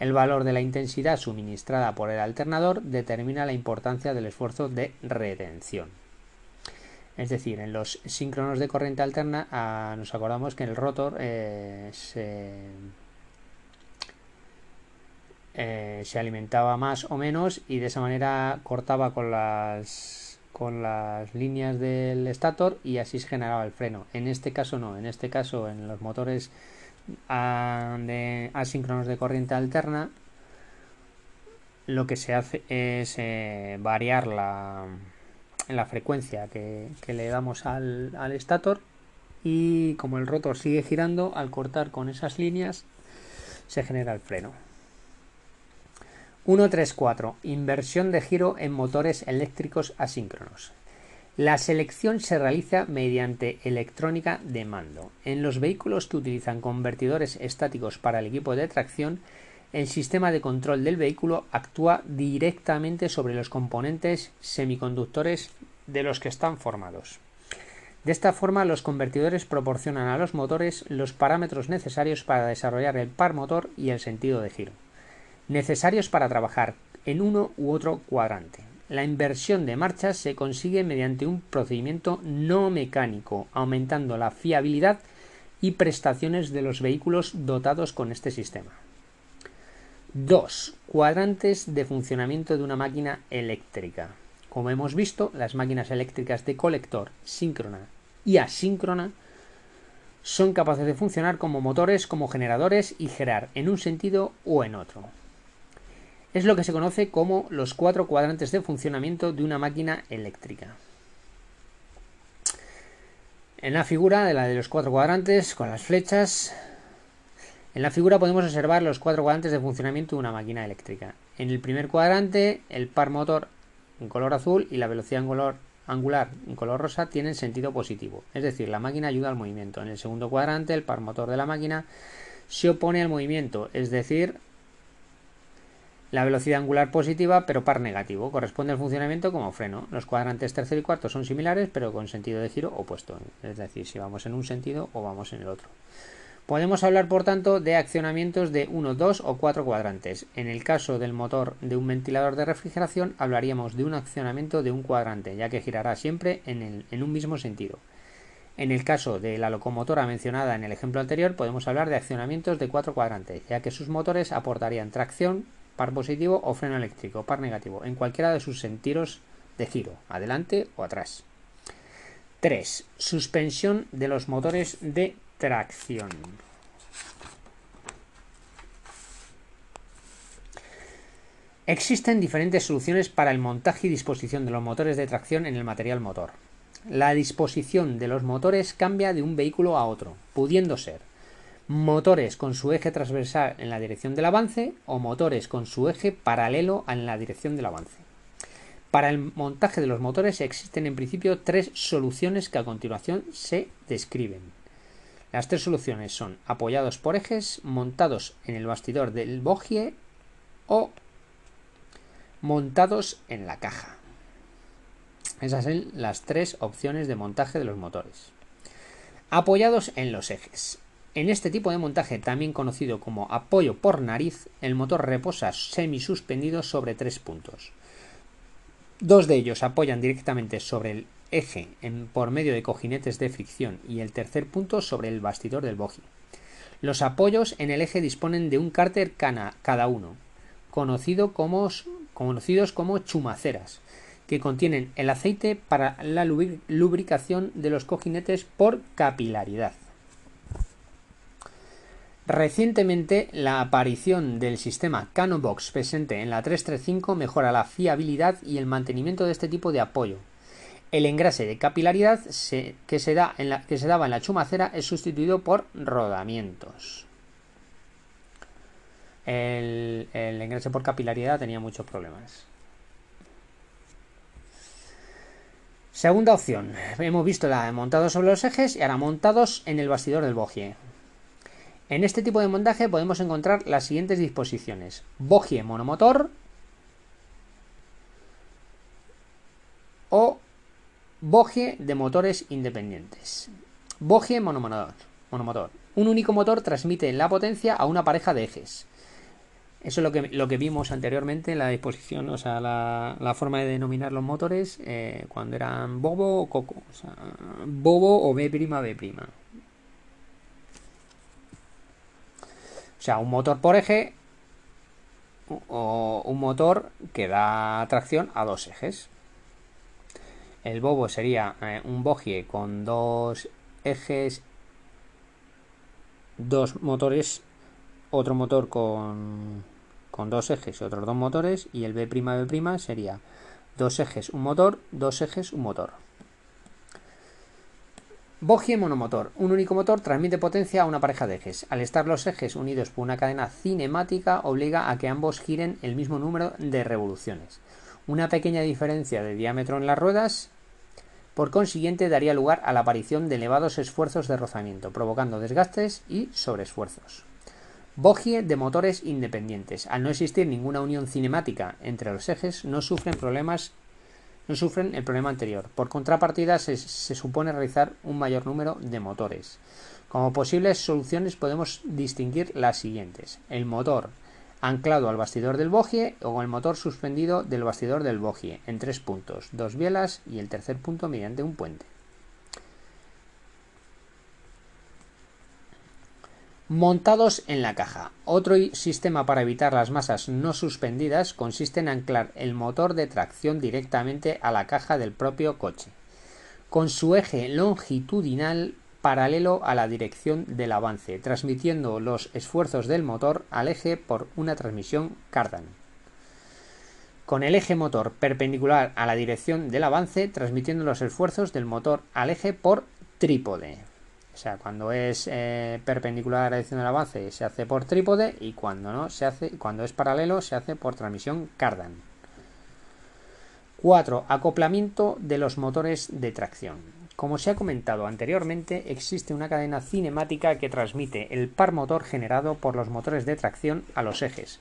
El valor de la intensidad suministrada por el alternador determina la importancia del esfuerzo de retención. Es decir, en los síncronos de corriente alterna ah, nos acordamos que en el rotor eh, se eh, se alimentaba más o menos y de esa manera cortaba con las con las líneas del estator y así se generaba el freno. En este caso no, en este caso en los motores de asíncronos de corriente alterna lo que se hace es eh, variar la, la frecuencia que, le damos al, al estator y como el rotor sigue girando al cortar con esas líneas se genera el freno 134 inversión de giro en motores eléctricos asíncronos la selección se realiza mediante electrónica de mando. En los vehículos que utilizan convertidores estáticos para el equipo de tracción, el sistema de control del vehículo actúa directamente sobre los componentes semiconductores de los que están formados. De esta forma, los convertidores proporcionan a los motores los parámetros necesarios para desarrollar el par motor y el sentido de giro, necesarios para trabajar en uno u otro cuadrante. La inversión de marchas se consigue mediante un procedimiento no mecánico, aumentando la fiabilidad y prestaciones de los vehículos dotados con este sistema. 2. Cuadrantes de funcionamiento de una máquina eléctrica. Como hemos visto, las máquinas eléctricas de colector síncrona y asíncrona son capaces de funcionar como motores, como generadores y girar en un sentido o en otro. Es lo que se conoce como los cuatro cuadrantes de funcionamiento de una máquina eléctrica. En la figura de la de los cuatro cuadrantes con las flechas en la figura podemos observar los cuatro cuadrantes de funcionamiento de una máquina eléctrica. En el primer cuadrante, el par motor en color azul y la velocidad angular en color rosa tienen sentido positivo, es decir, la máquina ayuda al movimiento. En el segundo cuadrante, el par motor de la máquina se opone al movimiento, es decir, la velocidad angular positiva, pero par negativo. Corresponde al funcionamiento como freno. Los cuadrantes tercero y cuarto son similares, pero con sentido de giro opuesto. Es decir, si vamos en un sentido o vamos en el otro. Podemos hablar, por tanto, de accionamientos de 1, 2 o 4 cuadrantes. En el caso del motor de un ventilador de refrigeración, hablaríamos de un accionamiento de un cuadrante, ya que girará siempre en, en un mismo sentido. En el caso de la locomotora mencionada en el ejemplo anterior, podemos hablar de accionamientos de 4 cuadrantes, ya que sus motores aportarían tracción, par positivo o freno eléctrico, par negativo, en cualquiera de sus sentidos de giro, adelante o atrás. 3. Suspensión de los motores de tracción. Existen diferentes soluciones para el montaje y disposición de los motores de tracción en el material motor. La disposición de los motores cambia de un vehículo a otro, pudiendo ser motores con su eje transversal en la dirección del avance o motores con su eje paralelo en la dirección del avance. Para el montaje de los motores existen en principio tres soluciones que a continuación se describen. Las tres soluciones son apoyados por ejes, montados en el bastidor del bogie o montados en la caja. Esas son las tres opciones de montaje de los motores. Apoyados en los ejes. En este tipo de montaje, también conocido como apoyo por nariz, el motor reposa semi-suspendido sobre tres puntos. Dos de ellos apoyan directamente sobre el eje por medio de cojinetes de fricción y el tercer punto sobre el bastidor del bogie. Los apoyos en el eje disponen de un cárter cada uno, conocidos como chumaceras, que contienen el aceite para la lubricación de los cojinetes por capilaridad. Recientemente, la aparición del sistema Canobox presente en la 335 mejora la fiabilidad y el mantenimiento de este tipo de apoyo, el engrase de capilaridad que, se da en la, que se daba en la chumacera es sustituido por rodamientos. El, engrase por capilaridad tenía muchos problemas. Segunda opción. Hemos visto la montados sobre los ejes y ahora montados en el bastidor del bogie. En este tipo de montaje podemos encontrar las siguientes disposiciones. Bogie monomotor o Bogie de motores independientes. Bogie monomotor. Un único motor transmite la potencia a una pareja de ejes. Eso es lo que, lo que vimos anteriormente en la disposición, o sea, la, forma de denominar los motores eh, cuando eran bobo o coco. O sea, bobo o B', B'. O sea, un motor por eje o un motor que da tracción a dos ejes. El bobo sería eh, un bogie con dos ejes, dos motores, otro motor con, con dos ejes y otros dos motores. Y el B', B' sería dos ejes, un motor, dos ejes, un motor. Bogie monomotor. Un único motor transmite potencia a una pareja de ejes. Al estar los ejes unidos por una cadena cinemática, obliga a que ambos giren el mismo número de revoluciones. Una pequeña diferencia de diámetro en las ruedas, por consiguiente, daría lugar a la aparición de elevados esfuerzos de rozamiento, provocando desgastes y sobreesfuerzos. Bogie de motores independientes. Al no existir ninguna unión cinemática entre los ejes, no sufren problemas no sufren el problema anterior. Por contrapartida, se, supone realizar un mayor número de motores. Como posibles soluciones podemos distinguir las siguientes. El motor anclado al bastidor del bogie o el motor suspendido del bastidor del bogie en tres puntos, dos bielas y el tercer punto mediante un puente. Montados en la caja. Otro sistema para evitar las masas no suspendidas consiste en anclar el motor de tracción directamente a la caja del propio coche, con su eje longitudinal paralelo a la dirección del avance, transmitiendo los esfuerzos del motor al eje por una transmisión cardan. Con el eje motor perpendicular a la dirección del avance, transmitiendo los esfuerzos del motor al eje por trípode. O sea, cuando es eh, perpendicular a la dirección del avance se hace por trípode y cuando no se hace, cuando es paralelo se hace por transmisión cardan. 4. Acoplamiento de los motores de tracción. Como se ha comentado anteriormente, existe una cadena cinemática que transmite el par motor generado por los motores de tracción a los ejes.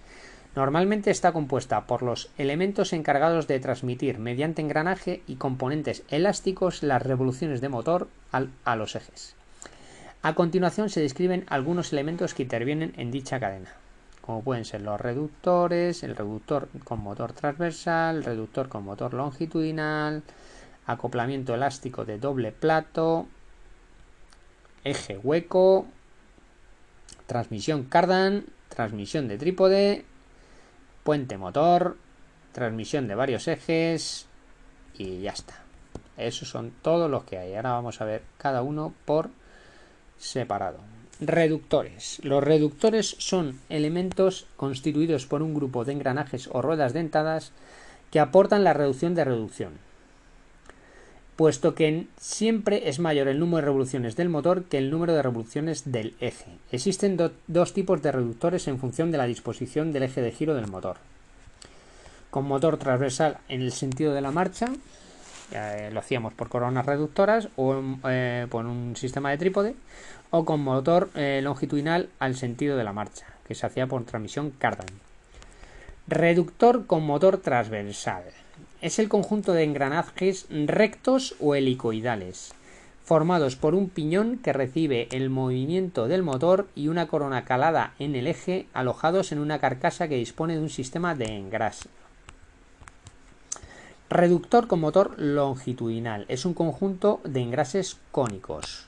Normalmente está compuesta por los elementos encargados de transmitir mediante engranaje y componentes elásticos las revoluciones de motor a los ejes. A continuación se describen algunos elementos que intervienen en dicha cadena, como pueden ser los reductores, el reductor con motor transversal, el reductor con motor longitudinal, acoplamiento elástico de doble plato, eje hueco, transmisión cardan, transmisión de trípode, puente motor, transmisión de varios ejes y ya está. Esos son todos los que hay. Ahora vamos a ver cada uno por separado. Reductores. Los reductores son elementos constituidos por un grupo de engranajes o ruedas dentadas que aportan la reducción de reducción, puesto que siempre es mayor el número de revoluciones del motor que el número de revoluciones del eje. Existen dos tipos de reductores en función de la disposición del eje de giro del motor. Con motor transversal en el sentido de la marcha, eh, lo hacíamos por coronas reductoras o eh, por un sistema de trípode o con motor eh, longitudinal al sentido de la marcha, que se hacía por transmisión cardan. Reductor con motor transversal. Es el conjunto de engranajes rectos o helicoidales, formados por un piñón que recibe el movimiento del motor y una corona calada en el eje, alojados en una carcasa que dispone de un sistema de engrase. Reductor con motor longitudinal. Es un conjunto de engrases cónicos.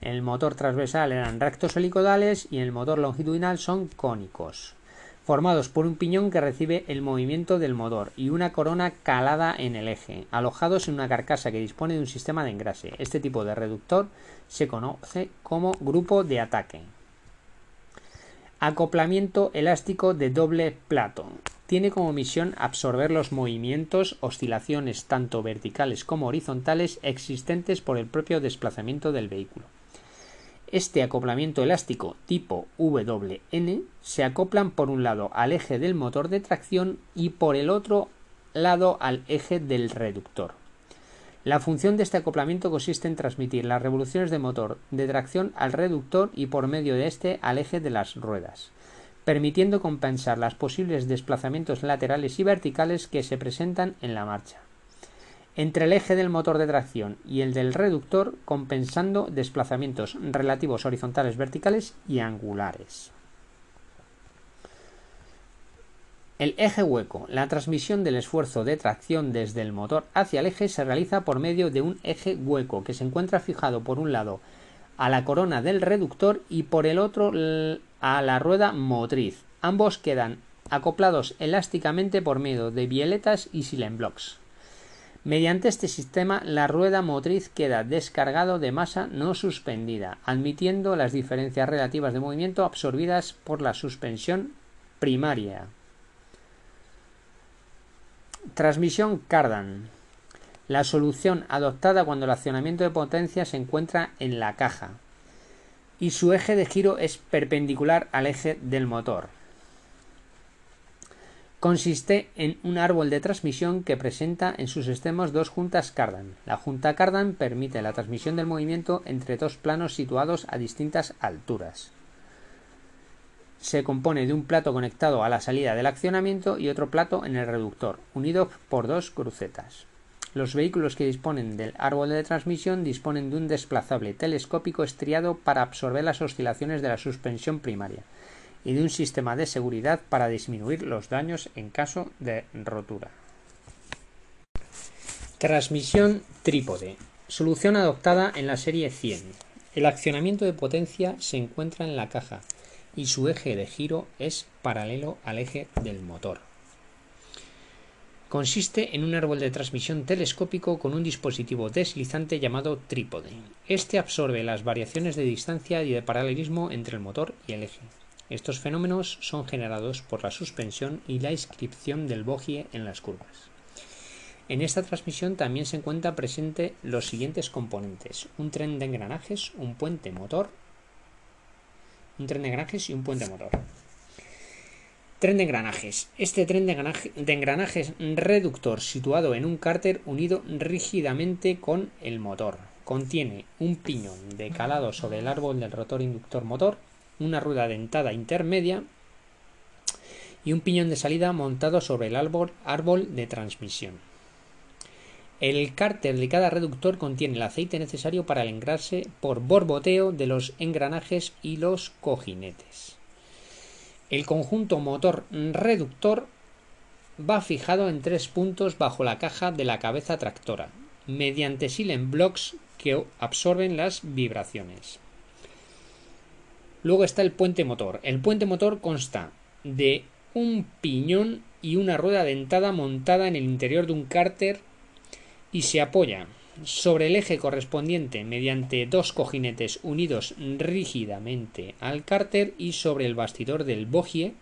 El motor transversal eran rectos helicodales y el motor longitudinal son cónicos, formados por un piñón que recibe el movimiento del motor y una corona calada en el eje, alojados en una carcasa que dispone de un sistema de engrase. Este tipo de reductor se conoce como grupo de ataque. Acoplamiento elástico de doble plato tiene como misión absorber los movimientos, oscilaciones tanto verticales como horizontales existentes por el propio desplazamiento del vehículo. Este acoplamiento elástico tipo WN se acoplan por un lado al eje del motor de tracción y por el otro lado al eje del reductor. La función de este acoplamiento consiste en transmitir las revoluciones de motor de tracción al reductor y por medio de este al eje de las ruedas permitiendo compensar los posibles desplazamientos laterales y verticales que se presentan en la marcha. Entre el eje del motor de tracción y el del reductor, compensando desplazamientos relativos horizontales, verticales y angulares. El eje hueco. La transmisión del esfuerzo de tracción desde el motor hacia el eje se realiza por medio de un eje hueco que se encuentra fijado por un lado a la corona del reductor y por el otro a la rueda motriz. Ambos quedan acoplados elásticamente por medio de violetas y blocks. Mediante este sistema, la rueda motriz queda descargado de masa no suspendida, admitiendo las diferencias relativas de movimiento absorbidas por la suspensión primaria. Transmisión Cardan. La solución adoptada cuando el accionamiento de potencia se encuentra en la caja y su eje de giro es perpendicular al eje del motor consiste en un árbol de transmisión que presenta en sus extremos dos juntas Cardan. La junta Cardan permite la transmisión del movimiento entre dos planos situados a distintas alturas. Se compone de un plato conectado a la salida del accionamiento y otro plato en el reductor, unido por dos crucetas. Los vehículos que disponen del árbol de transmisión disponen de un desplazable telescópico estriado para absorber las oscilaciones de la suspensión primaria y de un sistema de seguridad para disminuir los daños en caso de rotura. Transmisión trípode. Solución adoptada en la serie 100. El accionamiento de potencia se encuentra en la caja y su eje de giro es paralelo al eje del motor. Consiste en un árbol de transmisión telescópico con un dispositivo deslizante llamado trípode. Este absorbe las variaciones de distancia y de paralelismo entre el motor y el eje. Estos fenómenos son generados por la suspensión y la inscripción del bogie en las curvas. En esta transmisión también se encuentra presente los siguientes componentes: un tren de engranajes, un puente motor, un tren de engranajes y un puente motor. Tren de engranajes. Este tren de, de engranajes reductor situado en un cárter unido rígidamente con el motor. Contiene un piñón de calado sobre el árbol del rotor inductor motor una rueda dentada intermedia y un piñón de salida montado sobre el árbol, árbol de transmisión. El cárter de cada reductor contiene el aceite necesario para el engrase por borboteo de los engranajes y los cojinetes. El conjunto motor reductor va fijado en tres puntos bajo la caja de la cabeza tractora, mediante silent blocks que absorben las vibraciones. Luego está el puente motor. El puente motor consta de un piñón y una rueda dentada montada en el interior de un cárter y se apoya sobre el eje correspondiente mediante dos cojinetes unidos rígidamente al cárter y sobre el bastidor del bogie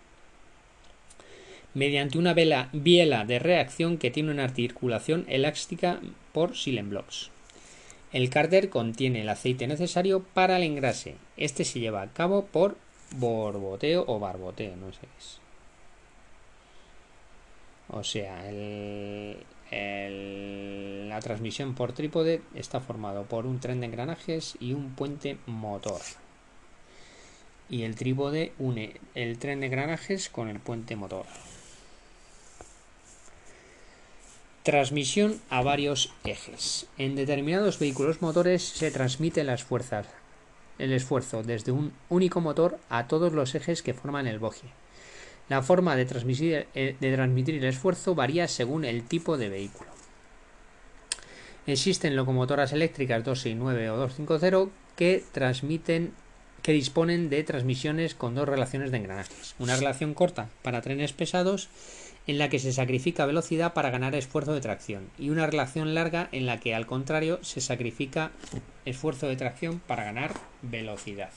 mediante una vela, biela de reacción que tiene una articulación elástica por blocks. El cárter contiene el aceite necesario para el engrase. Este se lleva a cabo por borboteo o barboteo, no sé qué es. O sea, la transmisión por trípode está formado por un tren de engranajes y un puente motor. Y el trípode une el tren de engranajes con el puente motor. Transmisión a varios ejes. En determinados vehículos motores se transmite las fuerzas, el esfuerzo desde un único motor a todos los ejes que forman el bogie. La forma de transmitir, eh, de transmitir el esfuerzo varía según el tipo de vehículo. Existen locomotoras eléctricas 269 o 250 que transmiten que disponen de transmisiones con dos relaciones de engranajes. Una relación corta para trenes pesados en la que se sacrifica velocidad para ganar esfuerzo de tracción y una relación larga en la que al contrario se sacrifica esfuerzo de tracción para ganar velocidad.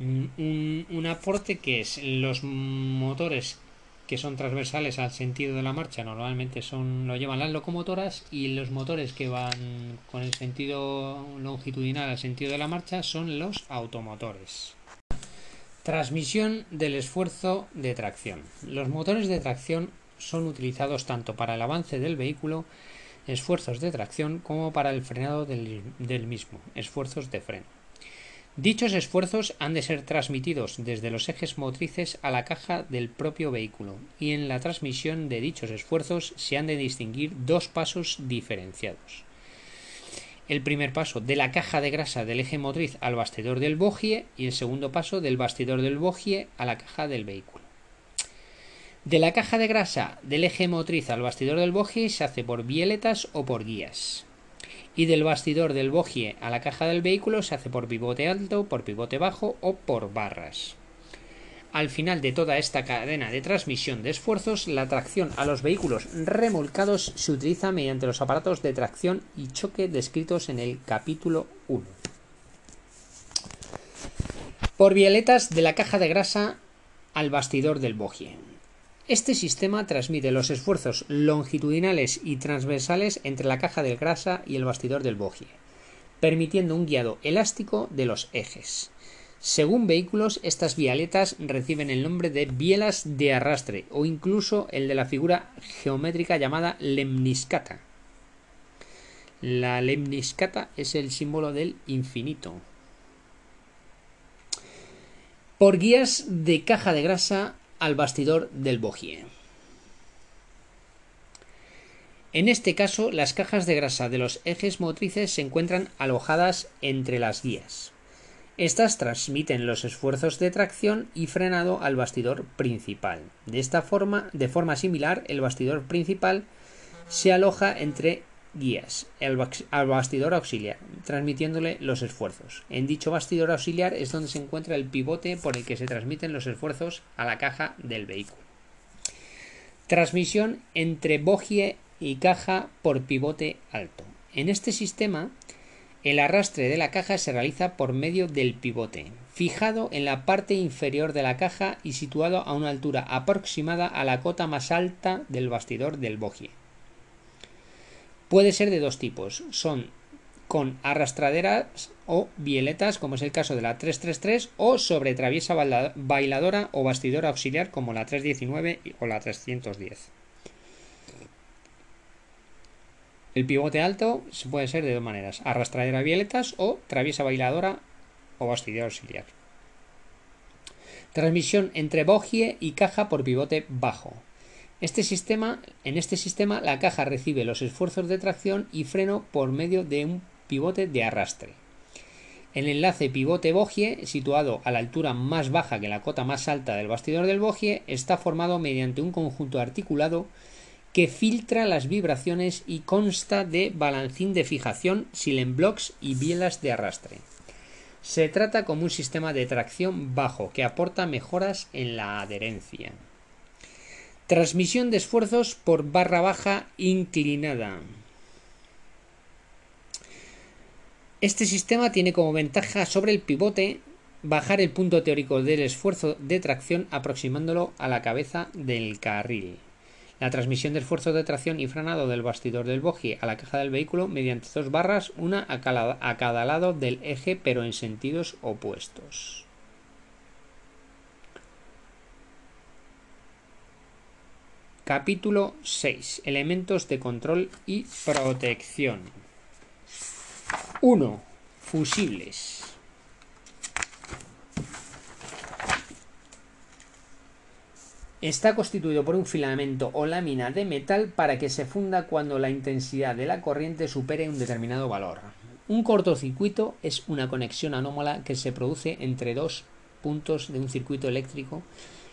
Un, un, aporte que es los motores que son transversales al sentido de la marcha normalmente son lo llevan las locomotoras y los motores que van con el sentido longitudinal al sentido de la marcha son los automotores. Transmisión del esfuerzo de tracción. Los motores de tracción son utilizados tanto para el avance del vehículo, esfuerzos de tracción, como para el frenado del, mismo, esfuerzos de freno. Dichos esfuerzos han de ser transmitidos desde los ejes motrices a la caja del propio vehículo, y en la transmisión de dichos esfuerzos se han de distinguir dos pasos diferenciados el primer paso de la caja de grasa del eje motriz al bastidor del bogie y el segundo paso del bastidor del bogie a la caja del vehículo. De la caja de grasa del eje motriz al bastidor del bogie se hace por violetas o por guías. Y del bastidor del bogie a la caja del vehículo se hace por pivote alto, por pivote bajo o por barras. al final de toda esta cadena de transmisión de esfuerzos, la tracción a los vehículos remolcados se utiliza mediante los aparatos de tracción y choque descritos en el capítulo 1. Por violetas de la caja de grasa al bastidor del bogie. Este sistema transmite los esfuerzos longitudinales y transversales entre la caja de grasa y el bastidor del bogie, permitiendo un guiado elástico de los ejes. Según vehículos, estas vialetas reciben el nombre de bielas de arrastre o incluso el de la figura geométrica llamada lemniscata. La lemniscata es el símbolo del infinito. Por guías de caja de grasa al bastidor del bogie. En este caso, las cajas de grasa de los ejes motrices se encuentran alojadas entre las guías. Estas transmiten los esfuerzos de tracción y frenado al bastidor principal. De esta forma, de forma similar, el bastidor principal se aloja entre guías al bastidor auxiliar, transmitiéndole los esfuerzos. En dicho bastidor auxiliar es donde se encuentra el pivote por el que se transmiten los esfuerzos a la caja del vehículo. Transmisión entre bogie y caja por pivote alto. En este sistema, el arrastre de la caja se realiza por medio del pivote, fijado en la parte inferior de la caja y situado a una altura aproximada a la cota más alta del bastidor del bogie. Puede ser de dos tipos, son con arrastraderas o bieletas, como es el caso de la 333, o sobre traviesa bailadora o bastidor auxiliar, como la 319 o la 310. El pivote alto puede ser de dos maneras, arrastradera violetas o traviesa bailadora o bastidor auxiliar. Transmisión entre bogie y caja por pivote bajo. Este sistema, en este sistema la caja recibe los esfuerzos de tracción y freno por medio de un pivote de arrastre. El enlace pivote-bogie, situado a la altura más baja que la cota más alta del bastidor del bogie, está formado mediante un conjunto articulado que filtra las vibraciones y consta de balancín de fijación, blocks y bielas de arrastre. Se trata como un sistema de tracción bajo que aporta mejoras en la adherencia. Transmisión de esfuerzos por barra baja inclinada. Este sistema tiene como ventaja sobre el pivote bajar el punto teórico del esfuerzo de tracción aproximándolo a la cabeza del carril la transmisión de esfuerzo de tracción y frenado del bastidor del bogie a la caja del vehículo mediante dos barras, una a cada, a cada lado del eje pero en sentidos opuestos. Capítulo 6. Elementos de control y protección. 1. Fusibles. Está constituido por un filamento o lámina de metal para que se funda cuando la intensidad de la corriente supere un determinado valor. Un cortocircuito es una conexión anómala que se produce entre dos puntos de un circuito eléctrico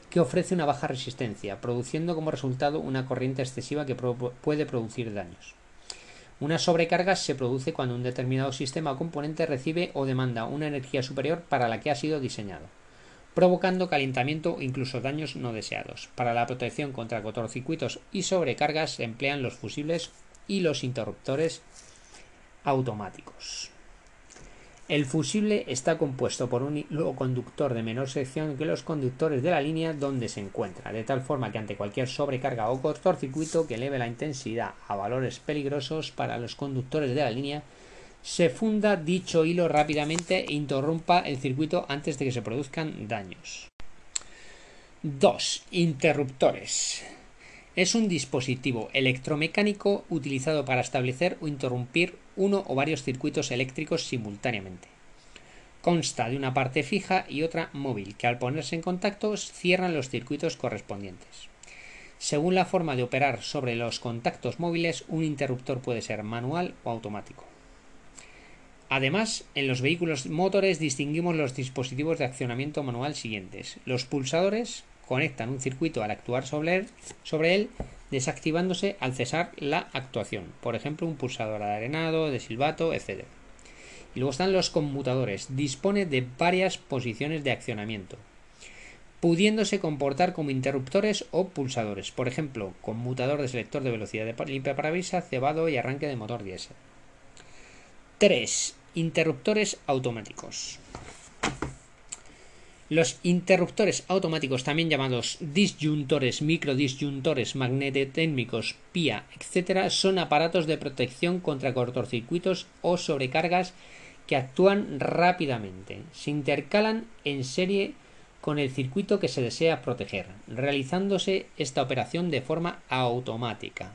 que ofrece una baja resistencia, produciendo como resultado una corriente excesiva que puede producir daños. Una sobrecarga se produce cuando un determinado sistema o componente recibe o demanda una energía superior para la que ha sido diseñado provocando calentamiento o incluso daños no deseados. Para la protección contra cortocircuitos y sobrecargas se emplean los fusibles y los interruptores automáticos. El fusible está compuesto por un hilo conductor de menor sección que los conductores de la línea donde se encuentra, de tal forma que ante cualquier sobrecarga o cortocircuito que eleve la intensidad a valores peligrosos para los conductores de la línea, se funda dicho hilo rápidamente e interrumpa el circuito antes de que se produzcan daños. 2. Interruptores. Es un dispositivo electromecánico utilizado para establecer o interrumpir uno o varios circuitos eléctricos simultáneamente. Consta de una parte fija y otra móvil que al ponerse en contacto cierran los circuitos correspondientes. Según la forma de operar sobre los contactos móviles, un interruptor puede ser manual o automático. Además, en los vehículos motores distinguimos los dispositivos de accionamiento manual siguientes. Los pulsadores conectan un circuito al actuar sobre él, desactivándose al cesar la actuación. Por ejemplo, un pulsador de arenado, de silbato, etc. Y luego están los conmutadores. Dispone de varias posiciones de accionamiento. pudiéndose comportar como interruptores o pulsadores, por ejemplo, conmutador de selector de velocidad de limpia parabrisas, cebado y arranque de motor diésel. 3. Interruptores automáticos. Los interruptores automáticos, también llamados disyuntores, microdisyuntores, magnetotécnicos, PIA, etc., son aparatos de protección contra cortocircuitos o sobrecargas que actúan rápidamente. Se intercalan en serie con el circuito que se desea proteger, realizándose esta operación de forma automática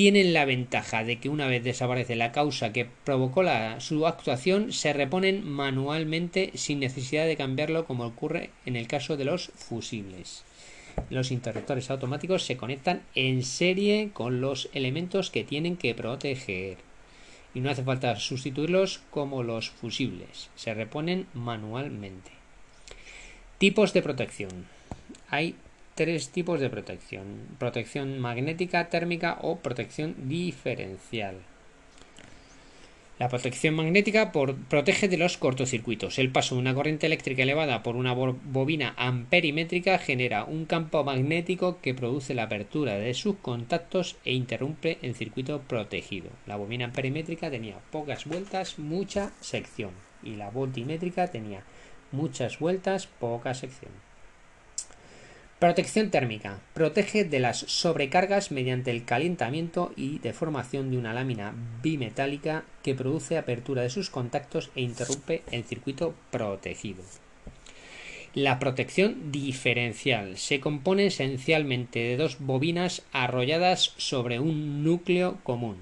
tienen la ventaja de que una vez desaparece la causa que provocó su actuación, se reponen manualmente sin necesidad de cambiarlo como ocurre en el caso de los fusibles. Los interruptores automáticos se conectan en serie con los elementos que tienen que proteger. Y no hace falta sustituirlos como los fusibles. Se reponen manualmente. Tipos de protección. Hay tres tipos de protección. Protección magnética, térmica o protección diferencial. La protección magnética protege de los cortocircuitos. El paso de una corriente eléctrica elevada por una bobina amperimétrica genera un campo magnético que produce la apertura de sus contactos e interrumpe el circuito protegido. La bobina amperimétrica tenía pocas vueltas, mucha sección. Y la voltimétrica tenía muchas vueltas, poca sección. Protección térmica. Protege de las sobrecargas mediante el calentamiento y deformación de una lámina bimetálica que produce apertura de sus contactos e interrumpe el circuito protegido. La protección diferencial se compone esencialmente de dos bobinas arrolladas sobre un núcleo común.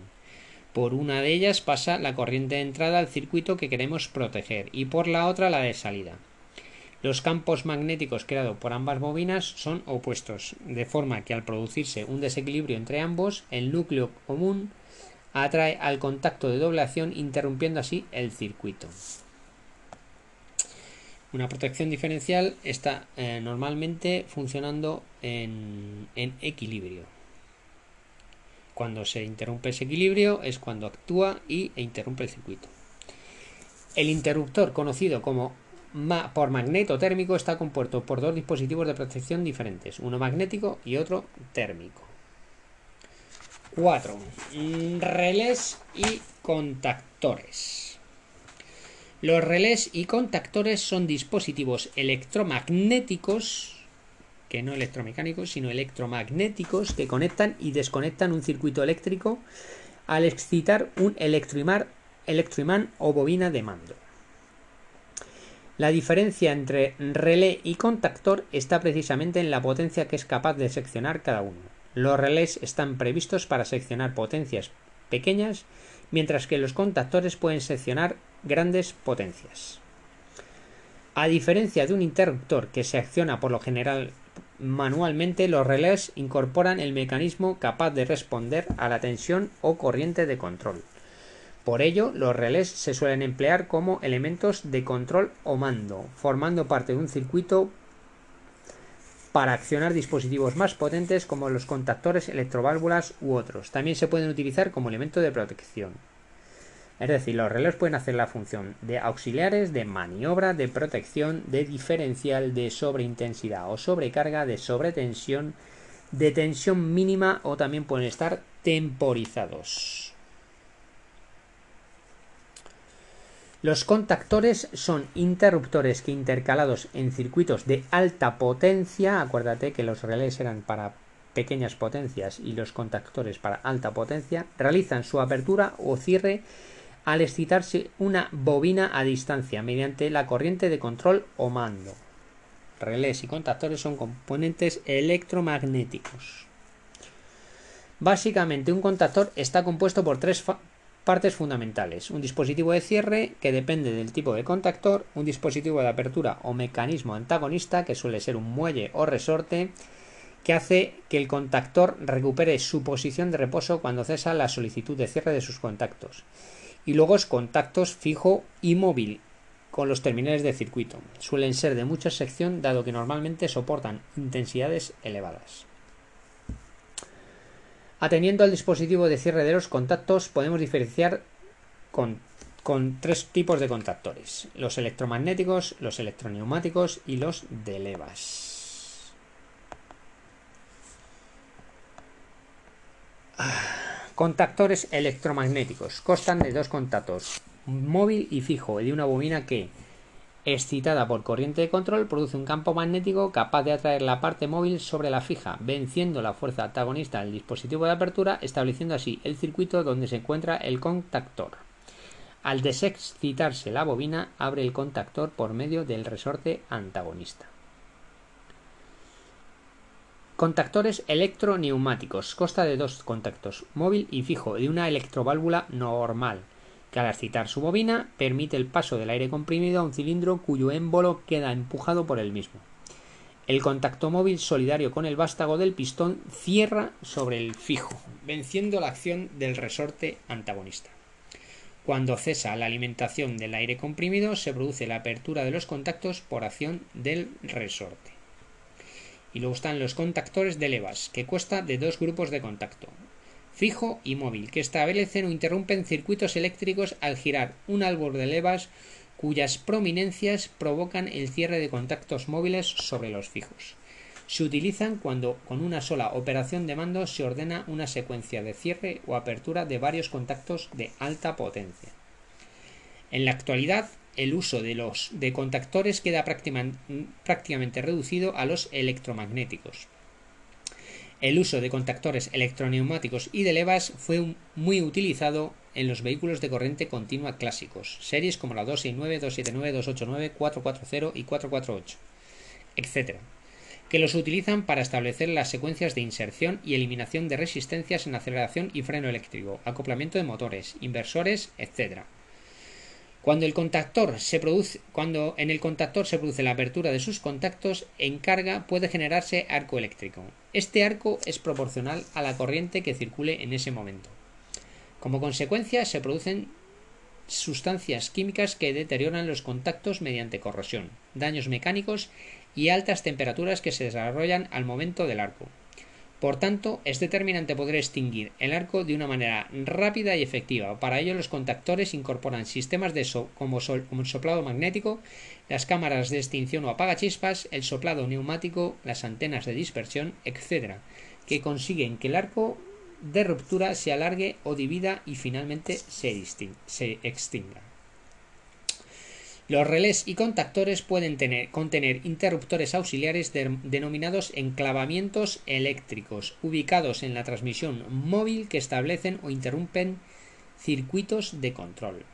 Por una de ellas pasa la corriente de entrada al circuito que queremos proteger y por la otra la de salida. Los campos magnéticos creados por ambas bobinas son opuestos, de forma que al producirse un desequilibrio entre ambos, el núcleo común atrae al contacto de doble acción interrumpiendo así el circuito. Una protección diferencial está eh, normalmente funcionando en, en equilibrio. Cuando se interrumpe ese equilibrio es cuando actúa y, e interrumpe el circuito. El interruptor conocido como por magneto térmico está compuesto por dos dispositivos de protección diferentes, uno magnético y otro térmico. 4. Relés y contactores. Los relés y contactores son dispositivos electromagnéticos, que no electromecánicos, sino electromagnéticos, que conectan y desconectan un circuito eléctrico al excitar un electroimán o bobina de mando. La diferencia entre relé y contactor está precisamente en la potencia que es capaz de seccionar cada uno. Los relés están previstos para seccionar potencias pequeñas, mientras que los contactores pueden seccionar grandes potencias. A diferencia de un interruptor que se acciona por lo general manualmente, los relés incorporan el mecanismo capaz de responder a la tensión o corriente de control. Por ello, los relés se suelen emplear como elementos de control o mando, formando parte de un circuito para accionar dispositivos más potentes como los contactores, electroválvulas u otros. También se pueden utilizar como elemento de protección. Es decir, los relés pueden hacer la función de auxiliares, de maniobra, de protección, de diferencial, de sobreintensidad o sobrecarga, de sobretensión, de tensión mínima o también pueden estar temporizados. Los contactores son interruptores que intercalados en circuitos de alta potencia, acuérdate que los relés eran para pequeñas potencias y los contactores para alta potencia, realizan su apertura o cierre al excitarse una bobina a distancia mediante la corriente de control o mando. Relés y contactores son componentes electromagnéticos. Básicamente un contactor está compuesto por tres Partes fundamentales. Un dispositivo de cierre que depende del tipo de contactor, un dispositivo de apertura o mecanismo antagonista que suele ser un muelle o resorte que hace que el contactor recupere su posición de reposo cuando cesa la solicitud de cierre de sus contactos. Y luego es contactos fijo y móvil con los terminales de circuito. Suelen ser de mucha sección dado que normalmente soportan intensidades elevadas. Atendiendo al dispositivo de cierre de los contactos, podemos diferenciar con con tres tipos de contactores, los electromagnéticos, los electroneumáticos y los de levas. Contactores electromagnéticos. Constan de dos contactos, móvil y fijo, y de una bobina que, excitada por corriente de control, produce un campo magnético capaz de atraer la parte móvil sobre la fija, venciendo la fuerza antagonista del dispositivo de apertura, estableciendo así el circuito donde se encuentra el contactor. Al desexcitarse la bobina, abre el contactor por medio del resorte antagonista. Contactores electroneumáticos. Consta de dos contactos, móvil y fijo, de una electroválvula normal que al excitar su bobina permite el paso del aire comprimido a un cilindro cuyo émbolo queda empujado por el mismo. El contacto móvil solidario con el vástago del pistón cierra sobre el fijo, venciendo la acción del resorte antagonista. Cuando cesa la alimentación del aire comprimido, se produce la apertura de los contactos por acción del resorte. Y luego están los contactores de levas, que cuesta de dos grupos de contacto, fijo y móvil, que establecen o interrumpen circuitos eléctricos al girar un árbol de levas cuyas prominencias provocan el cierre de contactos móviles sobre los fijos. Se utilizan cuando con una sola operación de mando se ordena una secuencia de cierre o apertura de varios contactos de alta potencia. En la actualidad, el uso de los de contactores queda prácticamente reducido a los electromagnéticos. El uso de contactores electroneumáticos y de levas fue muy utilizado en los vehículos de corriente continua clásicos, series como la 269, 279, 289, 440 y 448, etc., que los utilizan para establecer las secuencias de inserción y eliminación de resistencias en aceleración y freno eléctrico, acoplamiento de motores, inversores, etc. Cuando, en el contactor se produce la apertura de sus contactos, en carga puede generarse arco eléctrico. Este arco es proporcional a la corriente que circule en ese momento. Como consecuencia, se producen sustancias químicas que deterioran los contactos mediante corrosión, daños mecánicos y altas temperaturas que se desarrollan al momento del arco. Por tanto, es determinante poder extinguir el arco de una manera rápida y efectiva. Para ello, los contactores incorporan sistemas de como, como, soplado magnético, las cámaras de extinción o apagachispas, el soplado neumático, las antenas de dispersión, etc., que consiguen que el arco de ruptura se alargue o divida y finalmente se extinga. Los relés y contactores pueden tener, contener interruptores auxiliares denominados enclavamientos eléctricos, ubicados en la transmisión móvil que establecen o interrumpen circuitos de control.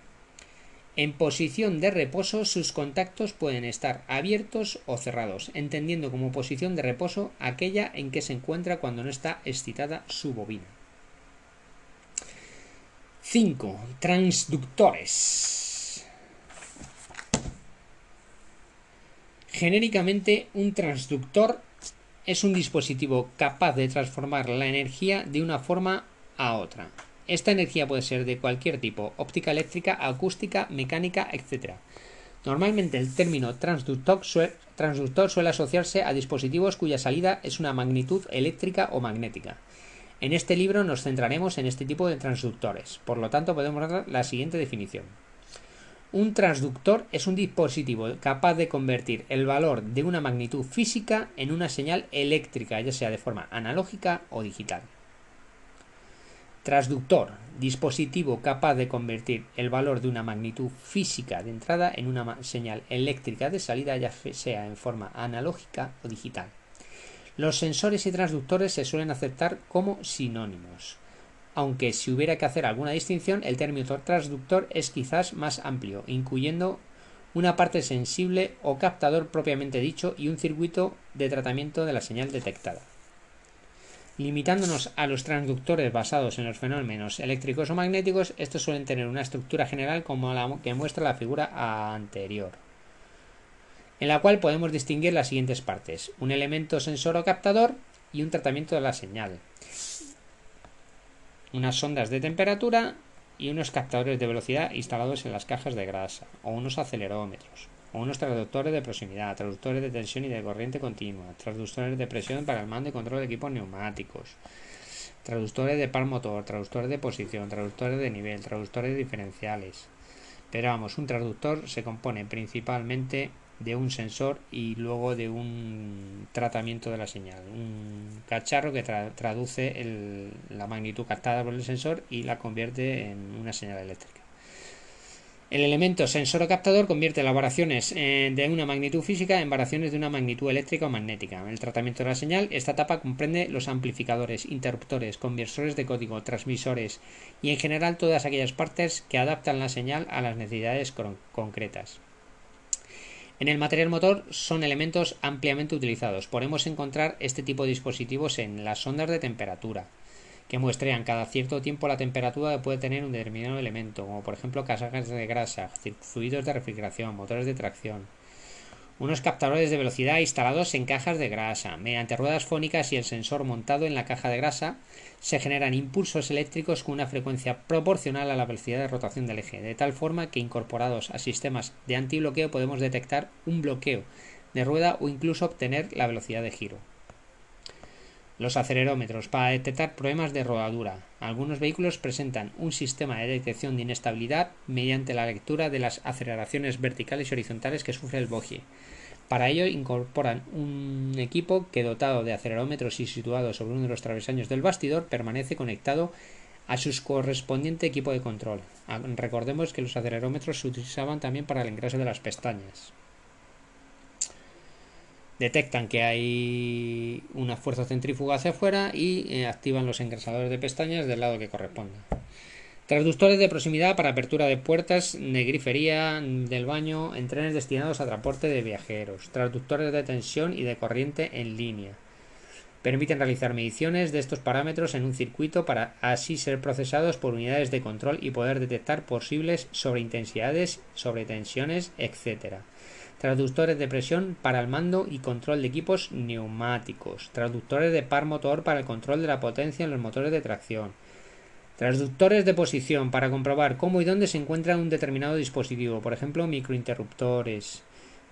En posición de reposo, sus contactos pueden estar abiertos o cerrados, entendiendo como posición de reposo aquella en que se encuentra cuando no está excitada su bobina. 5. Transductores. Genéricamente, un transductor es un dispositivo capaz de transformar la energía de una forma a otra. Esta energía puede ser de cualquier tipo, óptica eléctrica, acústica, mecánica, etc. Normalmente el término transductor, suele asociarse a dispositivos cuya salida es una magnitud eléctrica o magnética. En este libro nos centraremos en este tipo de transductores, por lo tanto podemos dar la siguiente definición. Un transductor es un dispositivo capaz de convertir el valor de una magnitud física en una señal eléctrica, ya sea de forma analógica o digital. Transductor, dispositivo capaz de convertir el valor de una magnitud física de entrada en una señal eléctrica de salida, ya sea en forma analógica o digital. Los sensores y transductores se suelen aceptar como sinónimos aunque si hubiera que hacer alguna distinción, el término transductor es quizás más amplio, incluyendo una parte sensible o captador propiamente dicho y un circuito de tratamiento de la señal detectada. Limitándonos a los transductores basados en los fenómenos eléctricos o magnéticos, estos suelen tener una estructura general como la que muestra la figura anterior, en la cual podemos distinguir las siguientes partes, un elemento sensor o captador y un tratamiento de la señal unas sondas de temperatura y unos captadores de velocidad instalados en las cajas de grasa, o unos acelerómetros, o unos traductores de proximidad, traductores de tensión y de corriente continua, traductores de presión para el mando y control de equipos neumáticos, traductores de par motor, traductores de posición, traductores de nivel, traductores diferenciales, Pero vamos, un transductor se compone principalmente de un sensor y luego de un tratamiento de la señal. Un cacharro que traduce la magnitud captada por el sensor y la convierte en una señal eléctrica. El elemento sensor o captador convierte las variaciones eh, de una magnitud física en variaciones de una magnitud eléctrica o magnética. El tratamiento de la señal, esta etapa comprende los amplificadores, interruptores, conversores de código, transmisores y en general todas aquellas partes que adaptan la señal a las necesidades concretas. En el material motor son elementos ampliamente utilizados. Podemos encontrar este tipo de dispositivos en las ondas de temperatura, que muestrean cada cierto tiempo la temperatura que puede tener un determinado elemento, como por ejemplo casajas de grasa, fluidos de refrigeración, motores de tracción. Unos captadores de velocidad instalados en cajas de grasa. Mediante ruedas fónicas y el sensor montado en la caja de grasa, se generan impulsos eléctricos con una frecuencia proporcional a la velocidad de rotación del eje, de tal forma que incorporados a sistemas de antibloqueo podemos detectar un bloqueo de rueda o incluso obtener la velocidad de giro. Los acelerómetros para detectar problemas de rodadura. Algunos vehículos presentan un sistema de detección de inestabilidad mediante la lectura de las aceleraciones verticales y horizontales que sufre el bogie. Para ello incorporan un equipo que dotado de acelerómetros y situado sobre uno de los travesaños del bastidor permanece conectado a su correspondiente equipo de control. Ah, recordemos que los acelerómetros se utilizaban también para el ingreso de las pestañas detectan que hay una fuerza centrífuga hacia afuera y eh, activan los engrasadores de pestañas del lado que corresponda. Transductores de proximidad para apertura de puertas de grifería del baño en trenes destinados a transporte de viajeros. Transductores de tensión y de corriente en línea. Permiten realizar mediciones de estos parámetros en un circuito para así ser procesados por unidades de control y poder detectar posibles sobreintensidades, sobretensiones, etc. Traductores de presión para el mando y control de equipos neumáticos. Traductores de par motor para el control de la potencia en los motores de tracción. Transductores de posición para comprobar cómo y dónde se encuentra un determinado dispositivo, por ejemplo, microinterruptores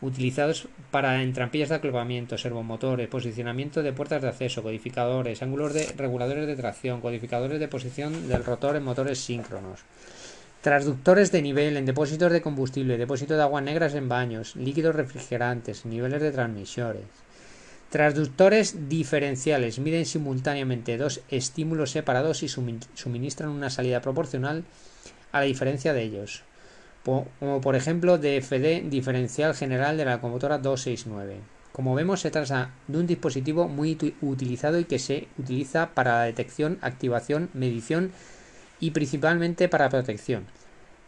utilizados para entrampillas de aclopamiento, servomotores, posicionamiento de puertas de acceso, codificadores, ángulos de reguladores de tracción, codificadores de posición del rotor en motores síncronos. Transductores de nivel en depósitos de combustible, depósito de aguas negras en baños, líquidos refrigerantes, niveles de transmisores. Transductores diferenciales miden simultáneamente dos estímulos separados y suministran una salida proporcional a la diferencia de ellos, como por ejemplo DFD diferencial general de la locomotora 269. Como vemos, se trata de un dispositivo muy utilizado y que se utiliza para la detección, activación, medición y principalmente para protección,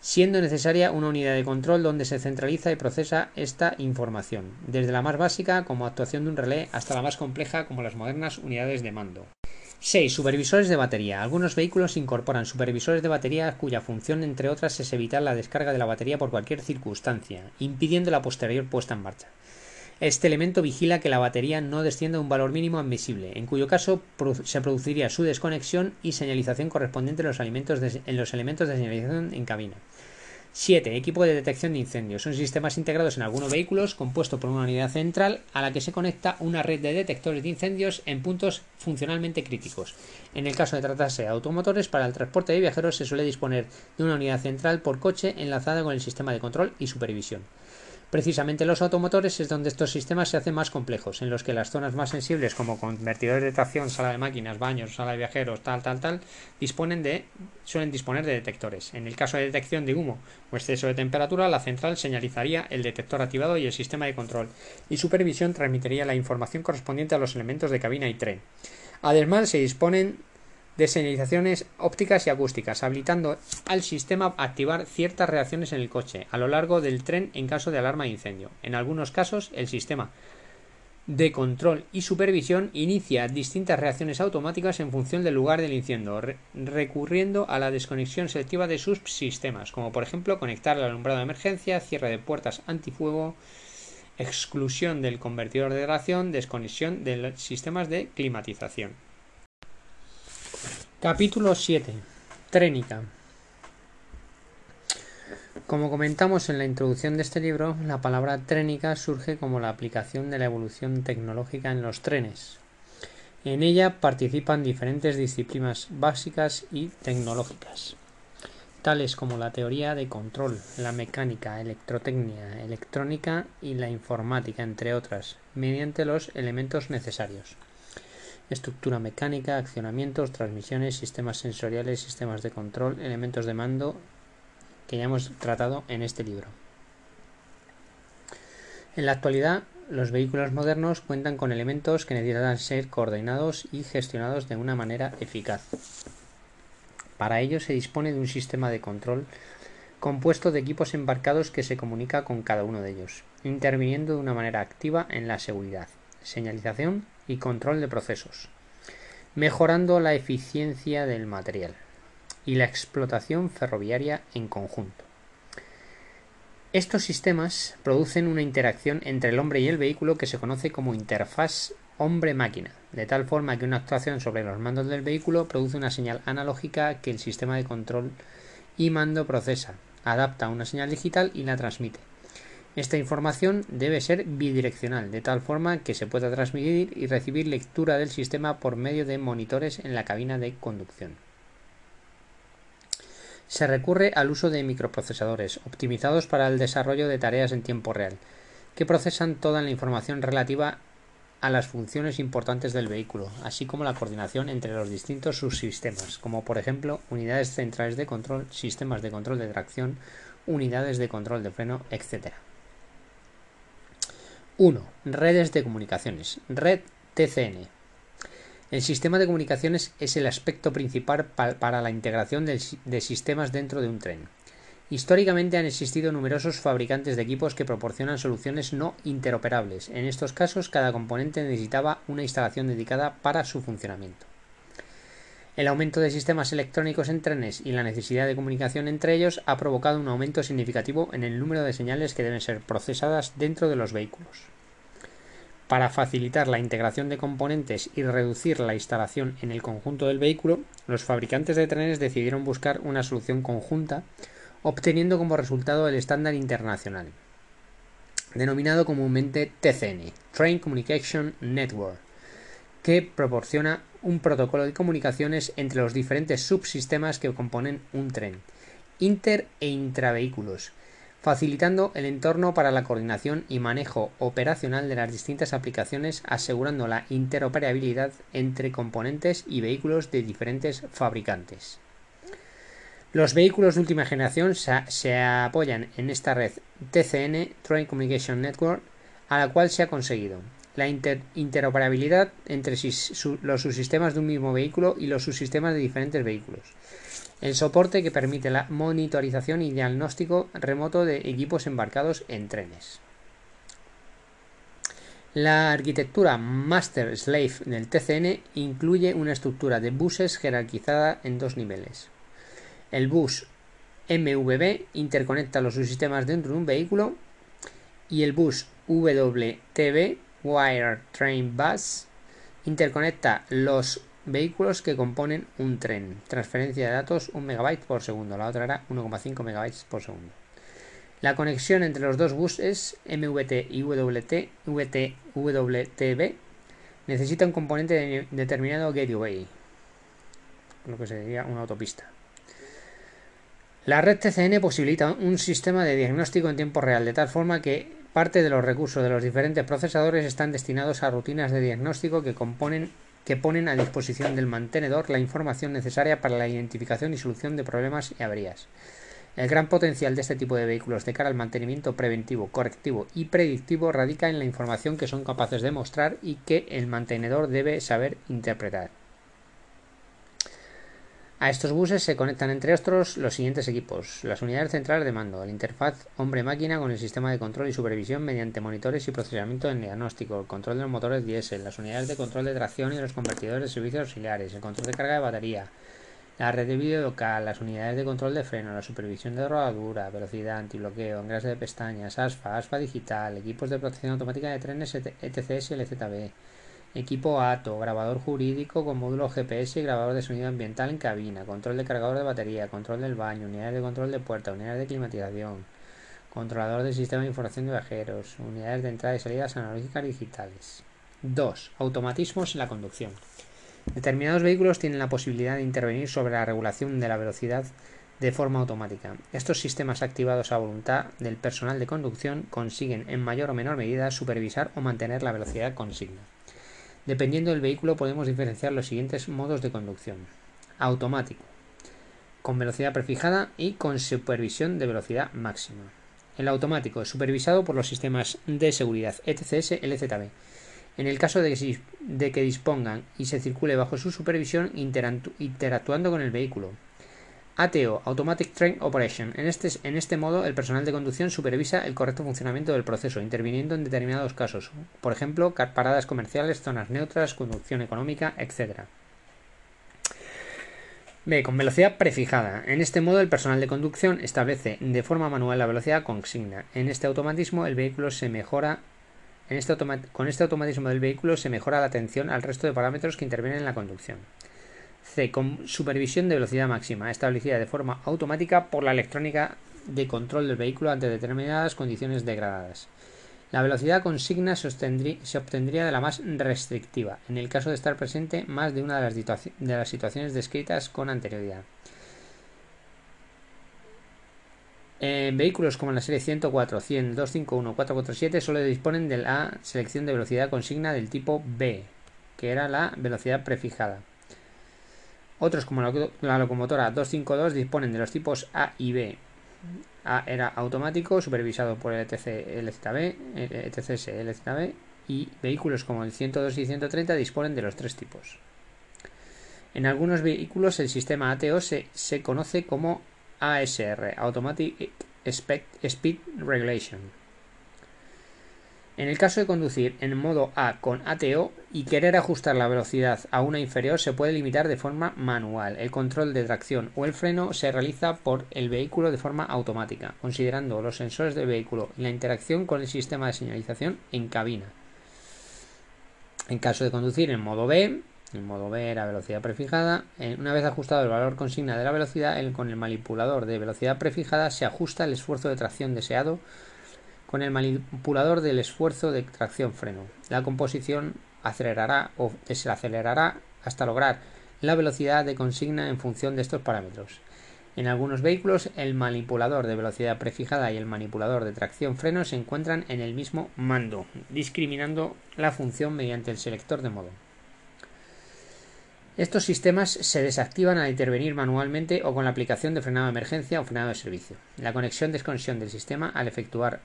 siendo necesaria una unidad de control donde se centraliza y procesa esta información, desde la más básica como actuación de un relé hasta la más compleja como las modernas unidades de mando. 6. Supervisores de batería. Algunos vehículos incorporan supervisores de batería cuya función, entre otras, es evitar la descarga de la batería por cualquier circunstancia, impidiendo la posterior puesta en marcha. Este elemento vigila que la batería no descienda a un valor mínimo admisible, en cuyo caso se produciría su desconexión y señalización correspondiente en los, elementos de, señalización en cabina. 7. Equipo de detección de incendios. Son sistemas integrados en algunos vehículos compuesto por una unidad central a la que se conecta una red de detectores de incendios en puntos funcionalmente críticos. En el caso de tratarse de automotores, para el transporte de viajeros se suele disponer de una unidad central por coche enlazada con el sistema de control y supervisión. Precisamente los automotores es donde estos sistemas se hacen más complejos, en los que las zonas más sensibles como convertidores de tracción, sala de máquinas, baños, sala de viajeros, tal, tal, tal, disponen de, suelen disponer de detectores. En el caso de detección de humo o exceso de temperatura, la central señalizaría el detector activado y el sistema de control, y supervisión transmitiría la información correspondiente a los elementos de cabina y tren. Además, se disponen de señalizaciones ópticas y acústicas, habilitando al sistema a activar ciertas reacciones en el coche a lo largo del tren en caso de alarma de incendio. En algunos casos, el sistema de control y supervisión inicia distintas reacciones automáticas en función del lugar del incendio, recurriendo a la desconexión selectiva de sus sistemas, como por ejemplo conectar el alumbrado de emergencia, cierre de puertas antifuego, exclusión del convertidor de reacción, desconexión de los sistemas de climatización. Capítulo 7. Trénica. Como comentamos en la introducción de este libro, la palabra trénica surge como la aplicación de la evolución tecnológica en los trenes. En ella participan diferentes disciplinas básicas y tecnológicas. tales como la teoría de control, la mecánica, electrotecnia, electrónica y la informática, entre otras, mediante los elementos necesarios. Estructura mecánica, accionamientos, transmisiones, sistemas sensoriales, sistemas de control, elementos de mando, que ya hemos tratado en este libro. En la actualidad, los vehículos modernos cuentan con elementos que necesitan ser coordinados y gestionados de una manera eficaz. Para ello se dispone de un sistema de control compuesto de equipos embarcados que se comunica con cada uno de ellos, interviniendo de una manera activa en la seguridad, señalización y control de procesos, mejorando la eficiencia del material y la explotación ferroviaria en conjunto. Estos sistemas producen una interacción entre el hombre y el vehículo que se conoce como interfaz hombre-máquina, de tal forma que una actuación sobre los mandos del vehículo produce una señal analógica que el sistema de control y mando procesa, adapta a una señal digital y la transmite. Esta información debe ser bidireccional, de tal forma que se pueda transmitir y recibir lectura del sistema por medio de monitores en la cabina de conducción se recurre al uso de microprocesadores optimizados para el desarrollo de tareas en tiempo real, que procesan toda la información relativa a las funciones importantes del vehículo, así como la coordinación entre los distintos subsistemas, como por ejemplo unidades centrales de control, sistemas de control de tracción, unidades de control de freno, etc. 1. Redes de comunicaciones. Red TCN. El sistema de comunicaciones es el aspecto principal para la integración de sistemas dentro de un tren. Históricamente han existido numerosos fabricantes de equipos que proporcionan soluciones no interoperables. En estos casos, cada componente necesitaba una instalación dedicada para su funcionamiento. El aumento de sistemas electrónicos en trenes y la necesidad de comunicación entre ellos ha provocado un aumento significativo en el número de señales que deben ser procesadas dentro de los vehículos. Para facilitar la integración de componentes y reducir la instalación en el conjunto del vehículo, los fabricantes de trenes decidieron buscar una solución conjunta, obteniendo como resultado el estándar internacional, denominado comúnmente TCN, Train Communication Network, que proporciona un protocolo de comunicaciones entre los diferentes subsistemas que componen un tren, inter e intravehículos, facilitando el entorno para la coordinación y manejo operacional de las distintas aplicaciones, asegurando la interoperabilidad entre componentes y vehículos de diferentes fabricantes. Los vehículos de última generación se apoyan en esta red TCN, Train Communication Network, a la cual se ha conseguido la interoperabilidad entre los subsistemas de un mismo vehículo y los subsistemas de diferentes vehículos, el soporte que permite la monitorización y diagnóstico remoto de equipos embarcados en trenes. La arquitectura Master Slave del TCN incluye una estructura de buses jerarquizada en dos niveles. El bus MVB interconecta los subsistemas dentro de un vehículo y el bus WTB Wire Train Bus interconecta los Vehículos que componen un tren. Transferencia de datos 1 MB por segundo. La otra era 1,5 MB por segundo. La conexión entre los dos buses MVT y WT, WTB necesita un componente determinado gateway, lo que sería una autopista. La red TCN posibilita un sistema de diagnóstico en tiempo real, de tal forma que parte de los recursos de los diferentes procesadores están destinados a rutinas de diagnóstico que componen que ponen a disposición del mantenedor la información necesaria para la identificación y solución de problemas y averías. El gran potencial de este tipo de vehículos de cara al mantenimiento preventivo, correctivo y predictivo radica en la información que son capaces de mostrar y que el mantenedor debe saber interpretar. A estos buses se conectan entre otros los siguientes equipos: las unidades centrales de mando, la interfaz hombre-máquina con el sistema de control y supervisión mediante monitores y procesamiento en diagnóstico, el control de los motores diésel, las unidades de control de tracción y los convertidores de servicios auxiliares, el control de carga de batería, la red de vídeo local, las unidades de control de freno, la supervisión de rodadura, velocidad, antibloqueo, engrase de pestañas, ASFA, ASFA digital, equipos de protección automática de trenes, ETCS y LZB Equipo ATO, grabador jurídico con módulo GPS y grabador de sonido ambiental en cabina, control de cargador de batería, control del baño, unidades de control de puerta, unidades de climatización, controlador del sistema de información de viajeros, unidades de entrada y salidas analógicas digitales. 2. Automatismos en la conducción. Determinados vehículos tienen la posibilidad de intervenir sobre la regulación de la velocidad de forma automática. Estos sistemas activados a voluntad del personal de conducción consiguen en mayor o menor medida supervisar o mantener la velocidad consigna. Dependiendo del vehículo podemos diferenciar los siguientes modos de conducción. Automático, con velocidad prefijada y con supervisión de velocidad máxima. El automático es supervisado por los sistemas de seguridad ETCS LZB. En el caso de que, dispongan y se circule bajo su supervisión interactuando con el vehículo. ATO, Automatic Train Operation. En este, en este modo, el personal de conducción supervisa el correcto funcionamiento del proceso, interviniendo en determinados casos, por ejemplo, paradas comerciales, zonas neutras, conducción económica, etc. B. Con velocidad prefijada. En este modo el personal de conducción establece de forma manual la velocidad consigna. En este automatismo el vehículo se mejora en este con este automatismo del vehículo se mejora la atención al resto de parámetros que intervienen en la conducción. C. Con supervisión de velocidad máxima, establecida de forma automática por la electrónica de control del vehículo ante determinadas condiciones degradadas. La velocidad consigna se, obtendría de la más restrictiva, en el caso de estar presente más de una de las, situaciones descritas con anterioridad. En vehículos como la serie 104, 100, 251, 447 solo disponen de la selección de velocidad consigna del tipo B, que era la velocidad prefijada. Otros como la locomotora 252 disponen de los tipos A y B, a era automático, supervisado por el ETC LZB, ETCS LZB y vehículos como el 102 y 130 disponen de los tres tipos. En algunos vehículos el sistema ATO se, se conoce como ASR, Automatic Speed Regulation. En el caso de conducir en modo A con ATO y querer ajustar la velocidad a una inferior se puede limitar de forma manual. El control de tracción o el freno se realiza por el vehículo de forma automática, considerando los sensores del vehículo y la interacción con el sistema de señalización en cabina. En caso de conducir en modo B, en modo B era velocidad prefijada, eh, una vez ajustado el valor consigna de la velocidad, con el manipulador de velocidad prefijada se ajusta el esfuerzo de tracción deseado con el manipulador del esfuerzo de tracción-freno. La composición acelerará o desacelerará hasta lograr la velocidad de consigna en función de estos parámetros. En algunos vehículos, el manipulador de velocidad prefijada y el manipulador de tracción-freno se encuentran en el mismo mando, discriminando la función mediante el selector de modo. Estos sistemas se desactivan al intervenir manualmente o con la aplicación de frenado de emergencia o frenado de servicio. La conexión-desconexión del sistema al efectuar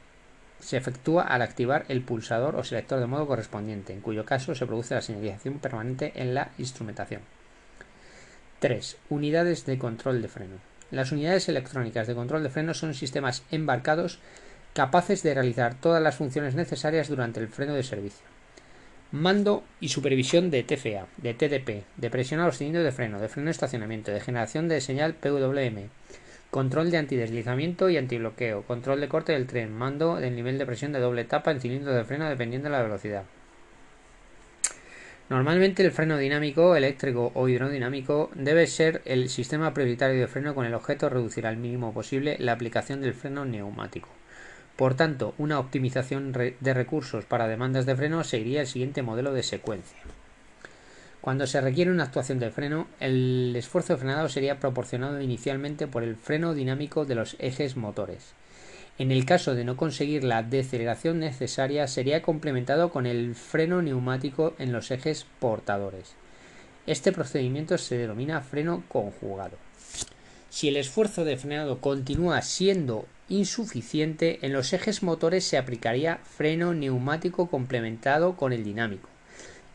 se efectúa al activar el pulsador o selector de modo correspondiente, en cuyo caso se produce la señalización permanente en la instrumentación. 3. Unidades de control de freno. Las unidades electrónicas de control de freno son sistemas embarcados capaces de realizar todas las funciones necesarias durante el freno de servicio. Mando y supervisión de TFA, de TDP, de presión a los cilindros de freno, de freno de estacionamiento, de generación de señal PWM, Control de antideslizamiento y antibloqueo. Control de corte del tren. Mando del nivel de presión de doble etapa en cilindro de freno dependiendo de la velocidad. Normalmente el freno dinámico, eléctrico o hidrodinámico debe ser el sistema prioritario de freno con el objeto de reducir al mínimo posible la aplicación del freno neumático. Por tanto, una optimización de recursos para demandas de freno seguiría el siguiente modelo de secuencia. Cuando se requiere una actuación de freno, el esfuerzo de frenado sería proporcionado inicialmente por el freno dinámico de los ejes motores. En el caso de no conseguir la deceleración necesaria, sería complementado con el freno neumático en los ejes portadores. Este procedimiento se denomina freno conjugado. Si el esfuerzo de frenado continúa siendo insuficiente, en los ejes motores se aplicaría freno neumático complementado con el dinámico.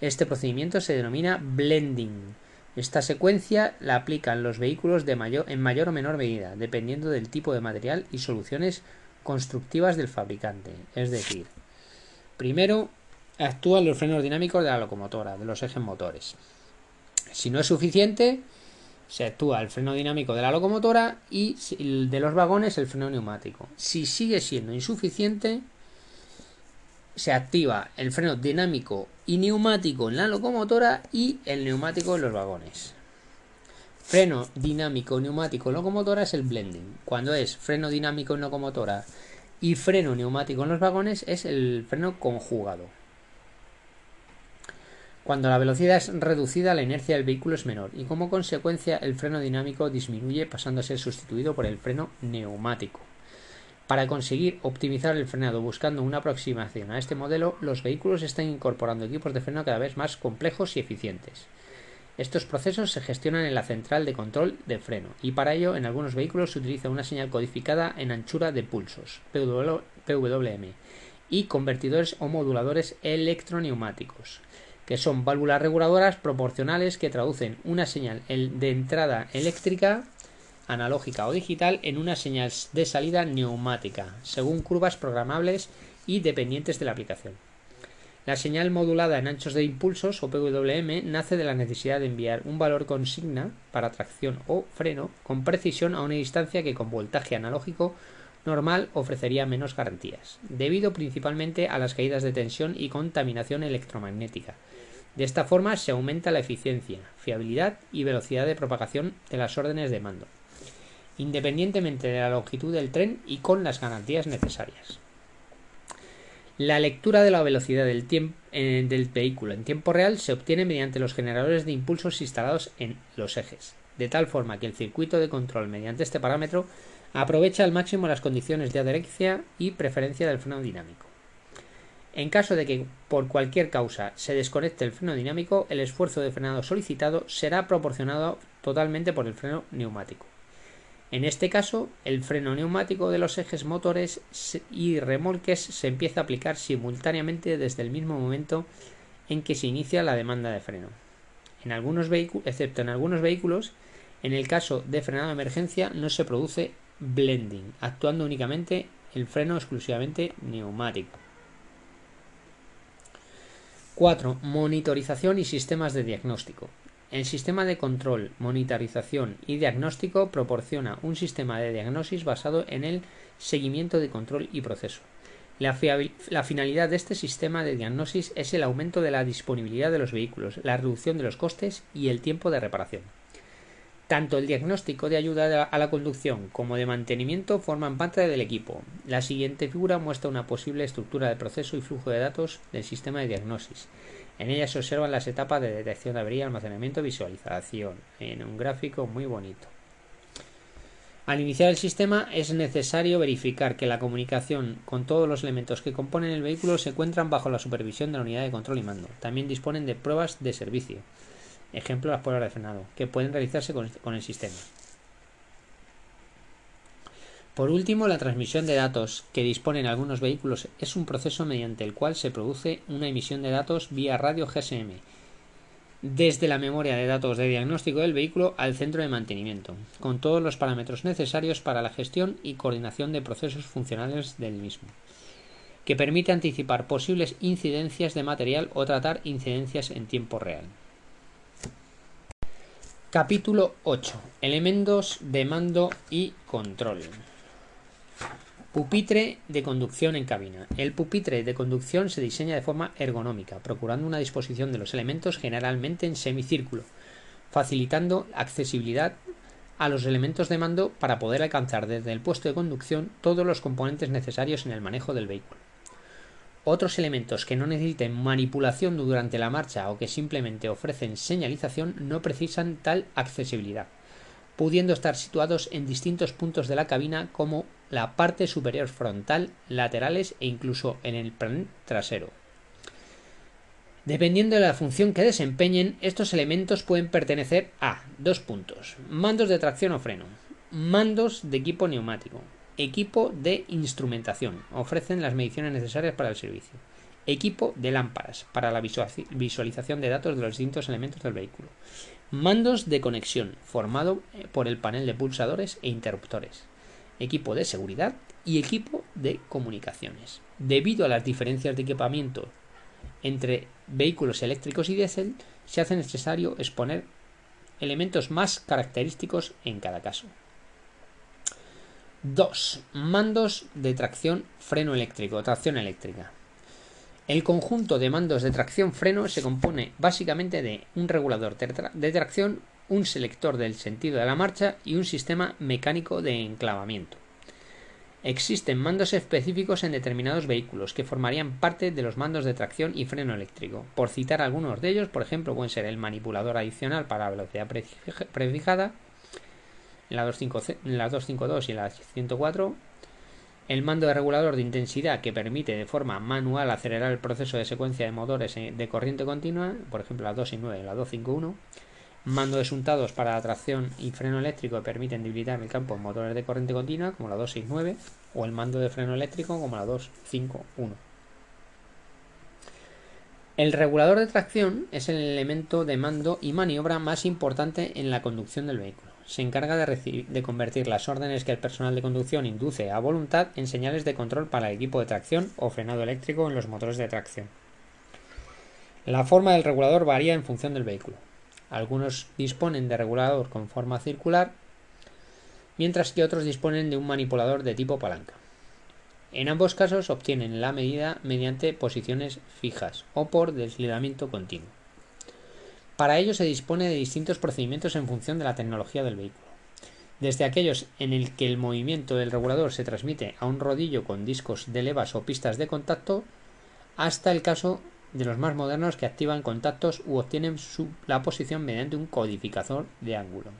Este procedimiento se denomina blending. Esta secuencia la aplican los vehículos en mayor o menor medida, dependiendo del tipo de material y soluciones constructivas del fabricante. Es decir, primero actúan los frenos dinámicos de la locomotora, de los ejes motores. Si no es suficiente, se actúa el freno dinámico de la locomotora y de los vagones el freno neumático. Si sigue siendo insuficiente, se activa el freno dinámico y neumático en la locomotora y el neumático en los vagones. Freno dinámico neumático locomotora es el blending. Cuando es freno dinámico en locomotora y freno neumático en los vagones es el freno conjugado. Cuando la velocidad es reducida, la inercia del vehículo es menor y como consecuencia el freno dinámico disminuye pasando a ser sustituido por el freno neumático. Para conseguir optimizar el frenado buscando una aproximación a este modelo, los vehículos están incorporando equipos de freno cada vez más complejos y eficientes. Estos procesos se gestionan en la central de control de freno y para ello en algunos vehículos se utiliza una señal codificada en anchura de pulsos, PWM, y convertidores o moduladores electroneumáticos que son válvulas reguladoras proporcionales que traducen una señal de entrada eléctrica analógica o digital en una señal de salida neumática, según curvas programables y dependientes de la aplicación. La señal modulada en anchos de impulsos o PWM nace de la necesidad de enviar un valor consigna para tracción o freno con precisión a una distancia que con voltaje analógico normal ofrecería menos garantías, debido principalmente a las caídas de tensión y contaminación electromagnética, de esta forma se aumenta la eficiencia, fiabilidad y velocidad de propagación de las órdenes de mando, independientemente de la longitud del tren y con las garantías necesarias. La lectura de la velocidad del, eh, del, vehículo en tiempo real se obtiene mediante los generadores de impulsos instalados en los ejes, de tal forma que el circuito de control mediante este parámetro aprovecha al máximo las condiciones de adherencia y preferencia del freno dinámico. En caso de que por cualquier causa se desconecte el freno dinámico, el esfuerzo de frenado solicitado será proporcionado totalmente por el freno neumático. En este caso, el freno neumático de los ejes motores y remolques se empieza a aplicar simultáneamente desde el mismo momento en que se inicia la demanda de freno. En algunos excepto en algunos vehículos, en el caso de frenado de emergencia no se produce blending, actuando únicamente el freno exclusivamente neumático. 4. Monitorización y sistemas de diagnóstico. El sistema de control, monitorización y diagnóstico proporciona un sistema de diagnosis basado en el seguimiento de control y proceso. La, la, finalidad de este sistema de diagnosis es el aumento de la disponibilidad de los vehículos, la reducción de los costes y el tiempo de reparación. Tanto el diagnóstico de ayuda a la conducción como de mantenimiento forman parte del equipo. La siguiente figura muestra una posible estructura de proceso y flujo de datos del sistema de diagnosis. En ella se observan las etapas de detección de avería, almacenamiento y visualización, en un gráfico muy bonito. Al iniciar el sistema es necesario verificar que la comunicación con todos los elementos que componen el vehículo se encuentran bajo la supervisión de la unidad de control y mando. También disponen de pruebas de servicio ejemplo las pruebas de frenado, que pueden realizarse con, el sistema. Por último, la transmisión de datos que disponen algunos vehículos es un proceso mediante el cual se produce una emisión de datos vía radio GSM desde la memoria de datos de diagnóstico del vehículo al centro de mantenimiento, con todos los parámetros necesarios para la gestión y coordinación de procesos funcionales del mismo, que permite anticipar posibles incidencias de material o tratar incidencias en tiempo real. Capítulo 8. Elementos de mando y control. Pupitre de conducción en cabina. El pupitre de conducción se diseña de forma ergonómica, procurando una disposición de los elementos generalmente en semicírculo, facilitando accesibilidad a los elementos de mando para poder alcanzar desde el puesto de conducción todos los componentes necesarios en el manejo del vehículo. Otros elementos que no necesiten manipulación durante la marcha o que simplemente ofrecen señalización no precisan tal accesibilidad, pudiendo estar situados en distintos puntos de la cabina como la parte superior frontal, laterales e incluso en el plan trasero. Dependiendo de la función que desempeñen, estos elementos pueden pertenecer a dos puntos, mandos de tracción o freno, mandos de equipo neumático, Equipo de instrumentación. Ofrecen las mediciones necesarias para el servicio. Equipo de lámparas para la visualización de datos de los distintos elementos del vehículo. Mandos de conexión, formado eh, por el panel de pulsadores e interruptores. Equipo de seguridad y equipo de comunicaciones. Debido a las diferencias de equipamiento entre vehículos eléctricos y diésel, se hace necesario exponer elementos más característicos en cada caso. 2. Mandos de tracción freno eléctrico, tracción eléctrica. El conjunto de mandos de tracción freno se compone básicamente de un regulador de tracción, un selector del sentido de la marcha y un sistema mecánico de enclavamiento. Existen mandos específicos en determinados vehículos que formarían parte de los mandos de tracción y freno eléctrico. Por citar algunos de ellos, por ejemplo, pueden ser el manipulador adicional para velocidad prefijada, la 252 y la 104, el mando de regulador de intensidad que permite de forma manual acelerar el proceso de secuencia de motores de corriente continua, por ejemplo la 2 y 9 y la 251, mando de suntados para tracción y freno eléctrico que permiten debilitar el campo en motores de corriente continua, como la 269, o el mando de freno eléctrico, como la 251. El regulador de tracción es el elemento de mando y maniobra más importante en la conducción del vehículo. Se encarga de, convertir las órdenes que el personal de conducción induce a voluntad en señales de control para el equipo de tracción o frenado eléctrico en los motores de tracción. La forma del regulador varía en función del vehículo. Algunos disponen de regulador con forma circular, mientras que otros disponen de un manipulador de tipo palanca. En ambos casos obtienen la medida mediante posiciones fijas o por deslizamiento continuo. Para ello se dispone de distintos procedimientos en función de la tecnología del vehículo. Desde aquellos en el que el movimiento del regulador se transmite a un rodillo con discos de levas o pistas de contacto, hasta el caso de los más modernos que activan contactos u obtienen la posición mediante un codificador de ángulo.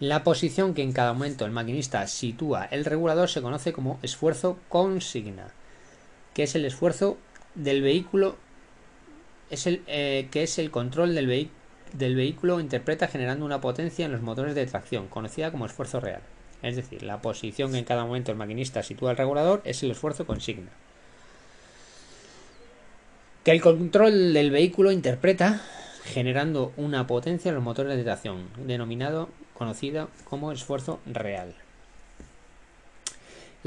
La posición que en cada momento el maquinista sitúa el regulador se conoce como esfuerzo consigna, que es el esfuerzo del vehículo, es el, eh, que es el control del, vehículo interpreta generando una potencia en los motores de tracción, conocida como esfuerzo real. Es decir, la posición que en cada momento el maquinista sitúa el regulador es el esfuerzo consigna que el control del vehículo interpreta generando una potencia en los motores de tracción, denominado conocido como esfuerzo real.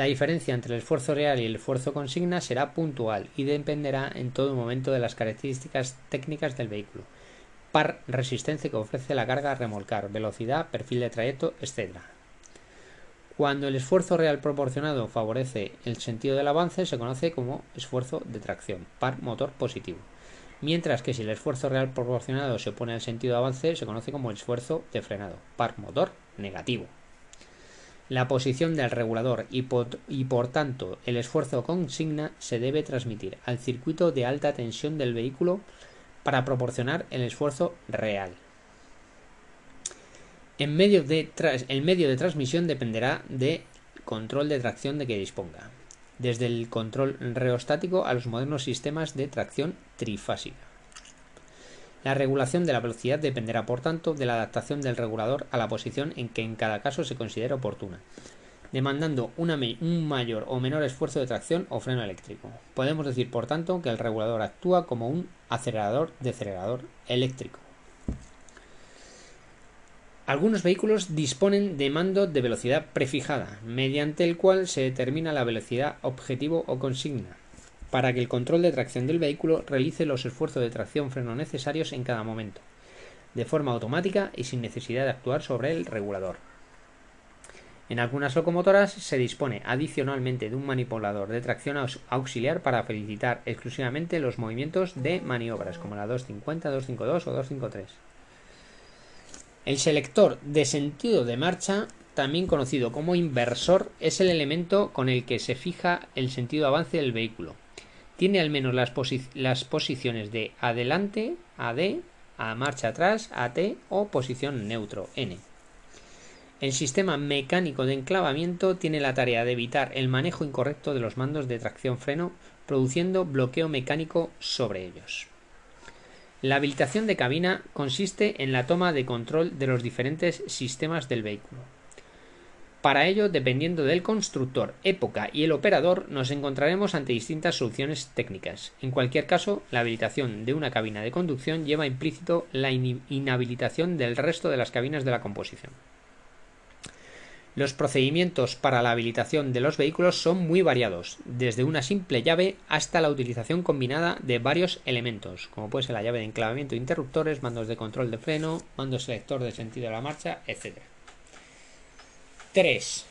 La diferencia entre el esfuerzo real y el esfuerzo consigna será puntual y dependerá en todo momento de las características técnicas del vehículo, par resistencia que ofrece la carga a remolcar, velocidad, perfil de trayecto, etc. Cuando el esfuerzo real proporcionado favorece el sentido del avance, se conoce como esfuerzo de tracción, par motor positivo. Mientras que si el esfuerzo real proporcionado se opone al sentido de avance, se conoce como esfuerzo de frenado, par motor negativo. La posición del regulador y por, tanto el esfuerzo consigna se debe transmitir al circuito de alta tensión del vehículo para proporcionar el esfuerzo real. En el medio de transmisión dependerá del control de tracción de que disponga, desde el control reostático a los modernos sistemas de tracción trifásica. La regulación de la velocidad dependerá, por tanto, de la adaptación del regulador a la posición en que en cada caso se considere oportuna, demandando un mayor o menor esfuerzo de tracción o freno eléctrico. Podemos decir, por tanto, que el regulador actúa como un acelerador de acelerador eléctrico. Algunos vehículos disponen de mando de velocidad prefijada, mediante el cual se determina la velocidad objetivo o consigna, para que el control de tracción del vehículo realice los esfuerzos de tracción-freno necesarios en cada momento, de forma automática y sin necesidad de actuar sobre el regulador. En algunas locomotoras se dispone adicionalmente de un manipulador de tracción auxiliar para felicitar exclusivamente los movimientos de maniobras, como la 250, 252 o 253. El selector de sentido de marcha, también conocido como inversor, es el elemento con el que se fija el sentido de avance del vehículo. Tiene al menos las, posiciones de adelante, AD, a marcha atrás, AT o posición neutro, N. El sistema mecánico de enclavamiento tiene la tarea de evitar el manejo incorrecto de los mandos de tracción-freno, produciendo bloqueo mecánico sobre ellos. La habilitación de cabina consiste en la toma de control de los diferentes sistemas del vehículo. Para ello, dependiendo del constructor, época y el operador, nos encontraremos ante distintas soluciones técnicas. En cualquier caso, la habilitación de una cabina de conducción lleva implícito la inhabilitación del resto de las cabinas de la composición. Los procedimientos para la habilitación de los vehículos son muy variados, desde una simple llave hasta la utilización combinada de varios elementos, como puede ser la llave de enclavamiento interruptores, mandos de control de freno, mando selector de sentido de la marcha, etc. 3.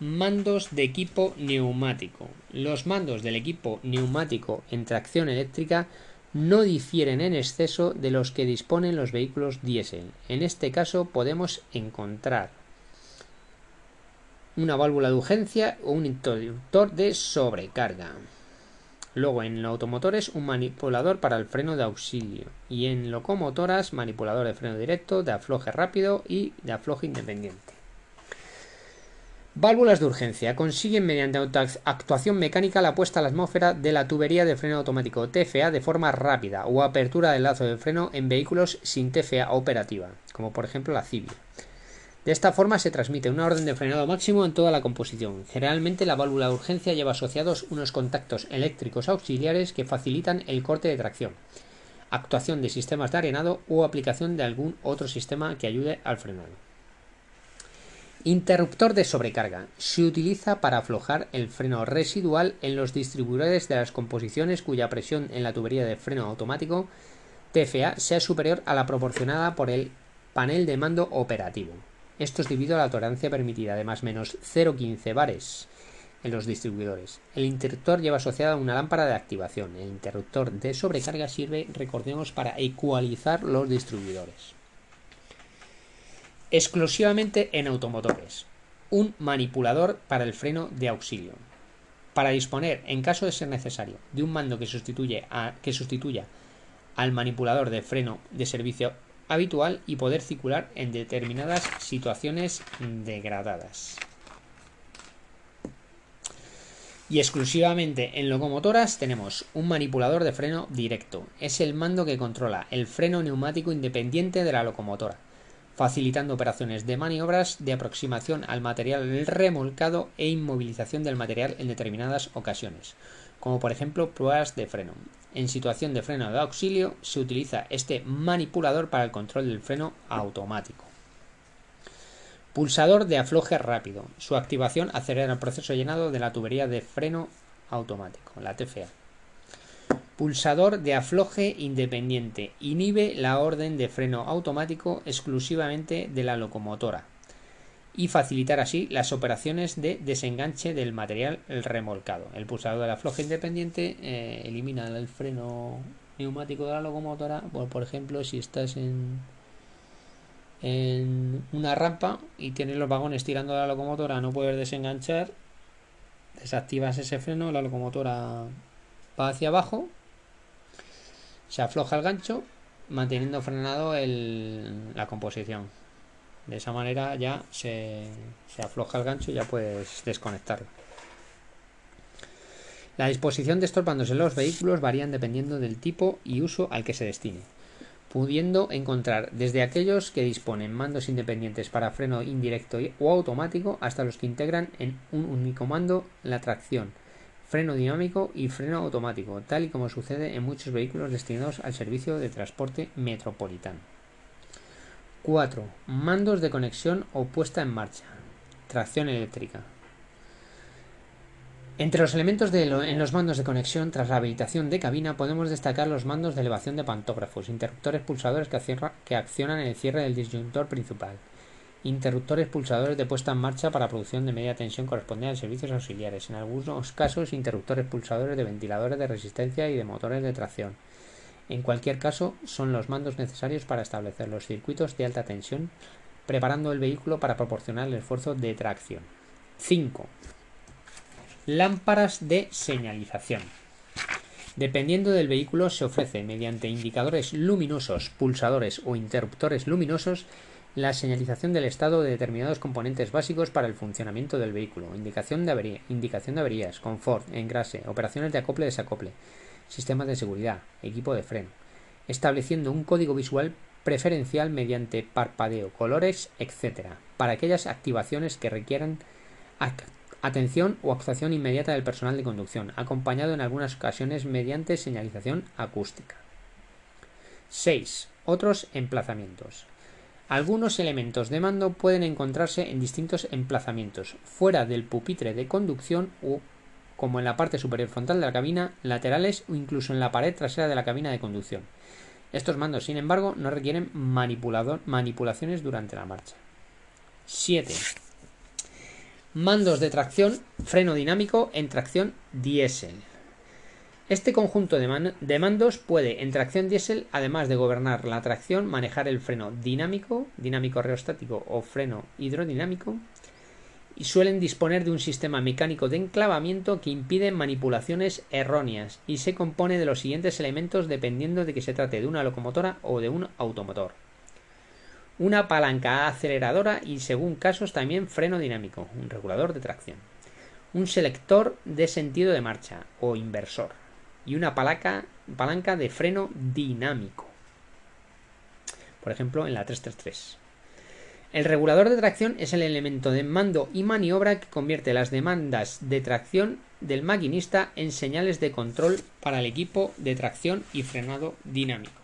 Mandos de equipo neumático. Los mandos del equipo neumático en tracción eléctrica no difieren en exceso de los que disponen los vehículos diésel. En este caso podemos encontrar una válvula de urgencia o un interruptor de sobrecarga. Luego en automotores un manipulador para el freno de auxilio y en locomotoras manipulador de freno directo, de afloje rápido y de afloje independiente. Válvulas de urgencia. Consiguen mediante actuación mecánica la puesta a la atmósfera de la tubería de freno automático TFA de forma rápida o apertura del lazo de freno en vehículos sin TFA operativa, como por ejemplo la Cibia. De esta forma se transmite una orden de frenado máximo en toda la composición. Generalmente la válvula de urgencia lleva asociados unos contactos eléctricos auxiliares que facilitan el corte de tracción, actuación de sistemas de arenado o aplicación de algún otro sistema que ayude al frenado. Interruptor de sobrecarga. Se utiliza para aflojar el freno residual en los distribuidores de las composiciones cuya presión en la tubería de freno automático TFA sea superior a la proporcionada por el panel de mando operativo. Esto es debido a la tolerancia permitida de más o menos 0,15 bares en los distribuidores. El interruptor lleva asociada una lámpara de activación. El interruptor de sobrecarga sirve, recordemos, para ecualizar los distribuidores. Exclusivamente en automotores. Un manipulador para el freno de auxilio. Para disponer, en caso de ser necesario, de un mando que, sustituya al manipulador de freno de servicio habitual y poder circular en determinadas situaciones degradadas. Y exclusivamente en locomotoras tenemos un manipulador de freno directo. Es el mando que controla el freno neumático independiente de la locomotora, facilitando operaciones de maniobras de aproximación al material remolcado e inmovilización del material en determinadas ocasiones, como por ejemplo pruebas de freno. En situación de freno de auxilio se utiliza este manipulador para el control del freno automático. Pulsador de afloje rápido. Su activación acelera el proceso llenado de la tubería de freno automático, la TFA. Pulsador de afloje independiente. Inhibe la orden de freno automático exclusivamente de la locomotora y facilitar así las operaciones de desenganche del material remolcado. El pulsador de la floja independiente eh, elimina el freno neumático de la locomotora, por, ejemplo, si estás en, en una rampa y tienes los vagones tirando de la locomotora, no puedes desenganchar, desactivas ese freno, la locomotora va hacia abajo, se afloja el gancho, manteniendo frenado la composición. De esa manera ya se, afloja el gancho y ya puedes desconectarlo. La disposición de estos en los vehículos varían dependiendo del tipo y uso al que se destine, pudiendo encontrar desde aquellos que disponen mandos independientes para freno indirecto o automático hasta los que integran en un único mando la tracción, freno dinámico y freno automático, tal y como sucede en muchos vehículos destinados al servicio de transporte metropolitano. 4. Mandos de conexión o puesta en marcha. Tracción eléctrica. Entre los elementos en los mandos de conexión tras la habilitación de cabina podemos destacar los mandos de elevación de pantógrafos, interruptores pulsadores que, que accionan el cierre del disyuntor principal, interruptores pulsadores de puesta en marcha para producción de media tensión correspondiente a servicios auxiliares, en algunos casos interruptores pulsadores de ventiladores de resistencia y de motores de tracción, en cualquier caso, son los mandos necesarios para establecer los circuitos de alta tensión, preparando el vehículo para proporcionar el esfuerzo de tracción. 5. Lámparas de señalización. Dependiendo del vehículo, se ofrece mediante indicadores luminosos, pulsadores o interruptores luminosos la señalización del estado de determinados componentes básicos para el funcionamiento del vehículo, indicación de, avería, indicación de averías, confort, engrase, operaciones de acople-desacople, sistemas de seguridad, equipo de freno, estableciendo un código visual preferencial mediante parpadeo, colores, etc., para aquellas activaciones que requieran atención o actuación inmediata del personal de conducción, acompañado en algunas ocasiones mediante señalización acústica. 6. Otros emplazamientos. Algunos elementos de mando pueden encontrarse en distintos emplazamientos, fuera del pupitre de conducción u como en la parte superior frontal de la cabina, laterales o incluso en la pared trasera de la cabina de conducción. Estos mandos, sin embargo, no requieren manipulaciones durante la marcha. 7. Mandos de tracción, freno dinámico en tracción diésel. Este conjunto de, mandos puede, en tracción diésel, además de gobernar la tracción, manejar el freno dinámico, dinámico reostático o freno hidrodinámico, y suelen disponer de un sistema mecánico de enclavamiento que impide manipulaciones erróneas y se compone de los siguientes elementos dependiendo de que se trate de una locomotora o de un automotor. Una palanca aceleradora y según casos también freno dinámico, un regulador de tracción. Un selector de sentido de marcha o inversor y una palanca, palanca de freno dinámico. Por ejemplo, en la 333. El regulador de tracción es el elemento de mando y maniobra que convierte las demandas de tracción del maquinista en señales de control para el equipo de tracción y frenado dinámico.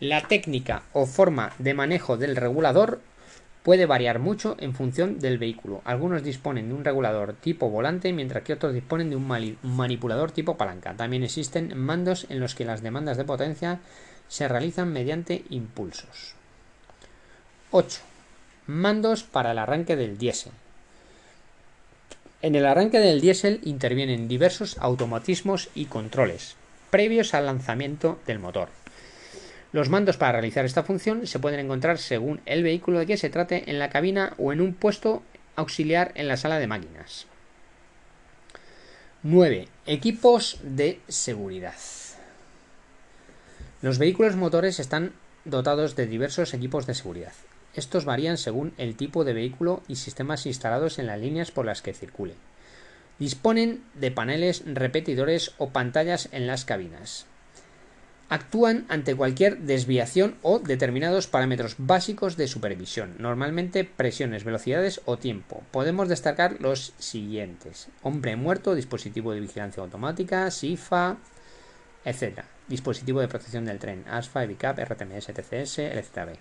La técnica o forma de manejo del regulador puede variar mucho en función del vehículo. Algunos disponen de un regulador tipo volante, mientras que otros disponen de un manipulador tipo palanca. También existen mandos en los que las demandas de potencia se realizan mediante impulsos. 8. Mandos para el arranque del diésel. En el arranque del diésel intervienen diversos automatismos y controles previos al lanzamiento del motor. Los mandos para realizar esta función se pueden encontrar según el vehículo de que se trate en la cabina o en un puesto auxiliar en la sala de máquinas. 9. Equipos de seguridad. Los vehículos motores están dotados de diversos equipos de seguridad. Estos varían según el tipo de vehículo y sistemas instalados en las líneas por las que circule. Disponen de paneles repetidores o pantallas en las cabinas. Actúan ante cualquier desviación o determinados parámetros básicos de supervisión, normalmente presiones, velocidades o tiempo. Podemos destacar los siguientes: hombre muerto, dispositivo de vigilancia automática, SIFA, etc. Dispositivo de protección del tren, ASFA, EVICAP, RTMS, TCS, LZB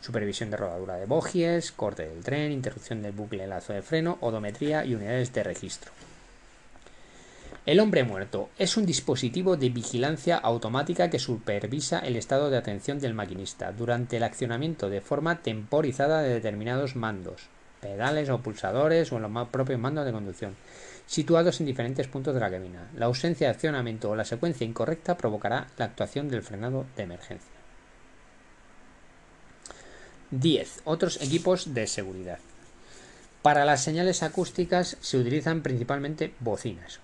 supervisión de rodadura de bogies, corte del tren, interrupción del bucle lazo de freno, odometría y unidades de registro. El hombre muerto es un dispositivo de vigilancia automática que supervisa el estado de atención del maquinista durante el accionamiento de forma temporizada de determinados mandos, pedales o pulsadores o en los propios mandos de conducción, situados en diferentes puntos de la cabina. La ausencia de accionamiento o la secuencia incorrecta provocará la actuación del frenado de emergencia. 10. Otros equipos de seguridad. Para las señales acústicas se utilizan principalmente bocinas,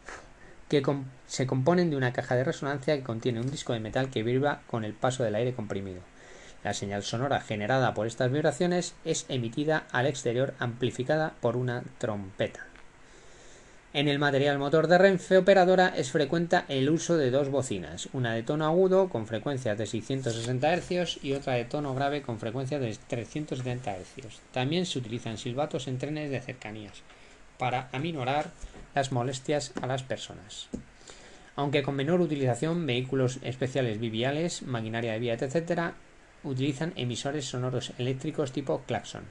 que se componen de una caja de resonancia que contiene un disco de metal que vibra con el paso del aire comprimido. La señal sonora generada por estas vibraciones es emitida al exterior amplificada por una trompeta. En el material motor de Renfe operadora es frecuente el uso de dos bocinas, una de tono agudo con frecuencias de 660 Hz y otra de tono grave con frecuencias de 370 Hz. También se utilizan silbatos en trenes de cercanías para aminorar las molestias a las personas. Aunque con menor utilización, vehículos especiales viviales, maquinaria de vía, etc., utilizan emisores sonoros eléctricos tipo claxon.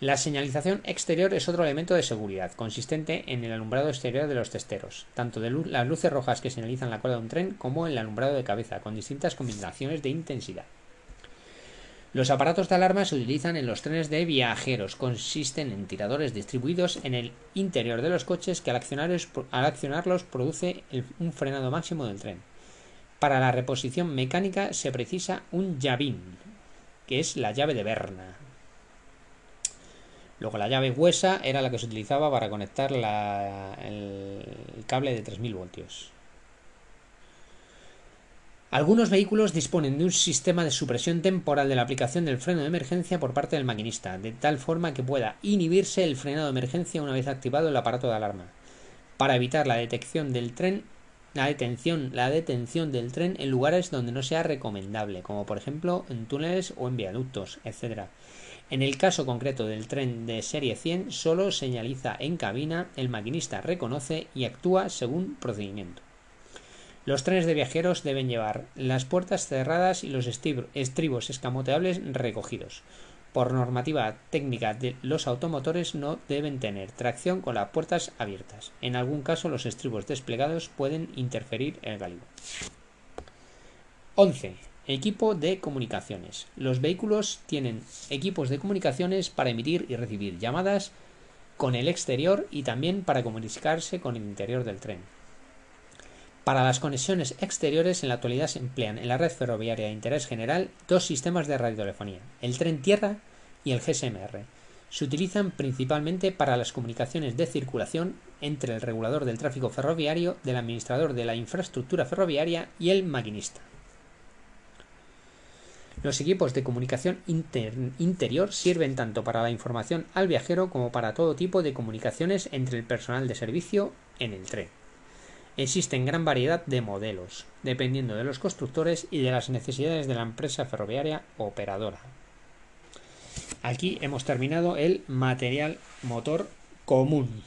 La señalización exterior es otro elemento de seguridad, consistente en el alumbrado exterior de los testeros, tanto de las luces rojas que señalizan la cola de un tren como el alumbrado de cabeza, con distintas combinaciones de intensidad. Los aparatos de alarma se utilizan en los trenes de viajeros. Consisten en tiradores distribuidos en el interior de los coches que al, accionarlos produce un frenado máximo del tren. Para la reposición mecánica se precisa un llavín, que es la llave de Berna, Luego la llave huesa era la que se utilizaba para conectar el, cable de 3000 voltios. Algunos vehículos disponen de un sistema de supresión temporal de la aplicación del freno de emergencia por parte del maquinista, de tal forma que pueda inhibirse el frenado de emergencia una vez activado el aparato de alarma, para evitar la detección del tren, la detención, la detención del tren en lugares donde no sea recomendable, como por ejemplo en túneles o en viaductos, etc. En el caso concreto del tren de serie 100, solo señaliza en cabina, el maquinista reconoce y actúa según procedimiento. Los trenes de viajeros deben llevar las puertas cerradas y los estribos escamoteables recogidos. Por normativa técnica los automotores no deben tener tracción con las puertas abiertas. En algún caso los estribos desplegados pueden interferir en el gálibo. 11. Equipo de comunicaciones. Los vehículos tienen equipos de comunicaciones para emitir y recibir llamadas con el exterior y también para comunicarse con el interior del tren. Para las conexiones exteriores en la actualidad se emplean en la red ferroviaria de interés general dos sistemas de radiotelefonía, el tren tierra y el GSMR. Se utilizan principalmente para las comunicaciones de circulación entre el regulador del tráfico ferroviario, del administrador de la infraestructura ferroviaria y el maquinista. Los equipos de comunicación interior sirven tanto para la información al viajero como para todo tipo de comunicaciones entre el personal de servicio en el tren. Existen gran variedad de modelos, dependiendo de los constructores y de las necesidades de la empresa ferroviaria operadora. Aquí hemos terminado el material motor común.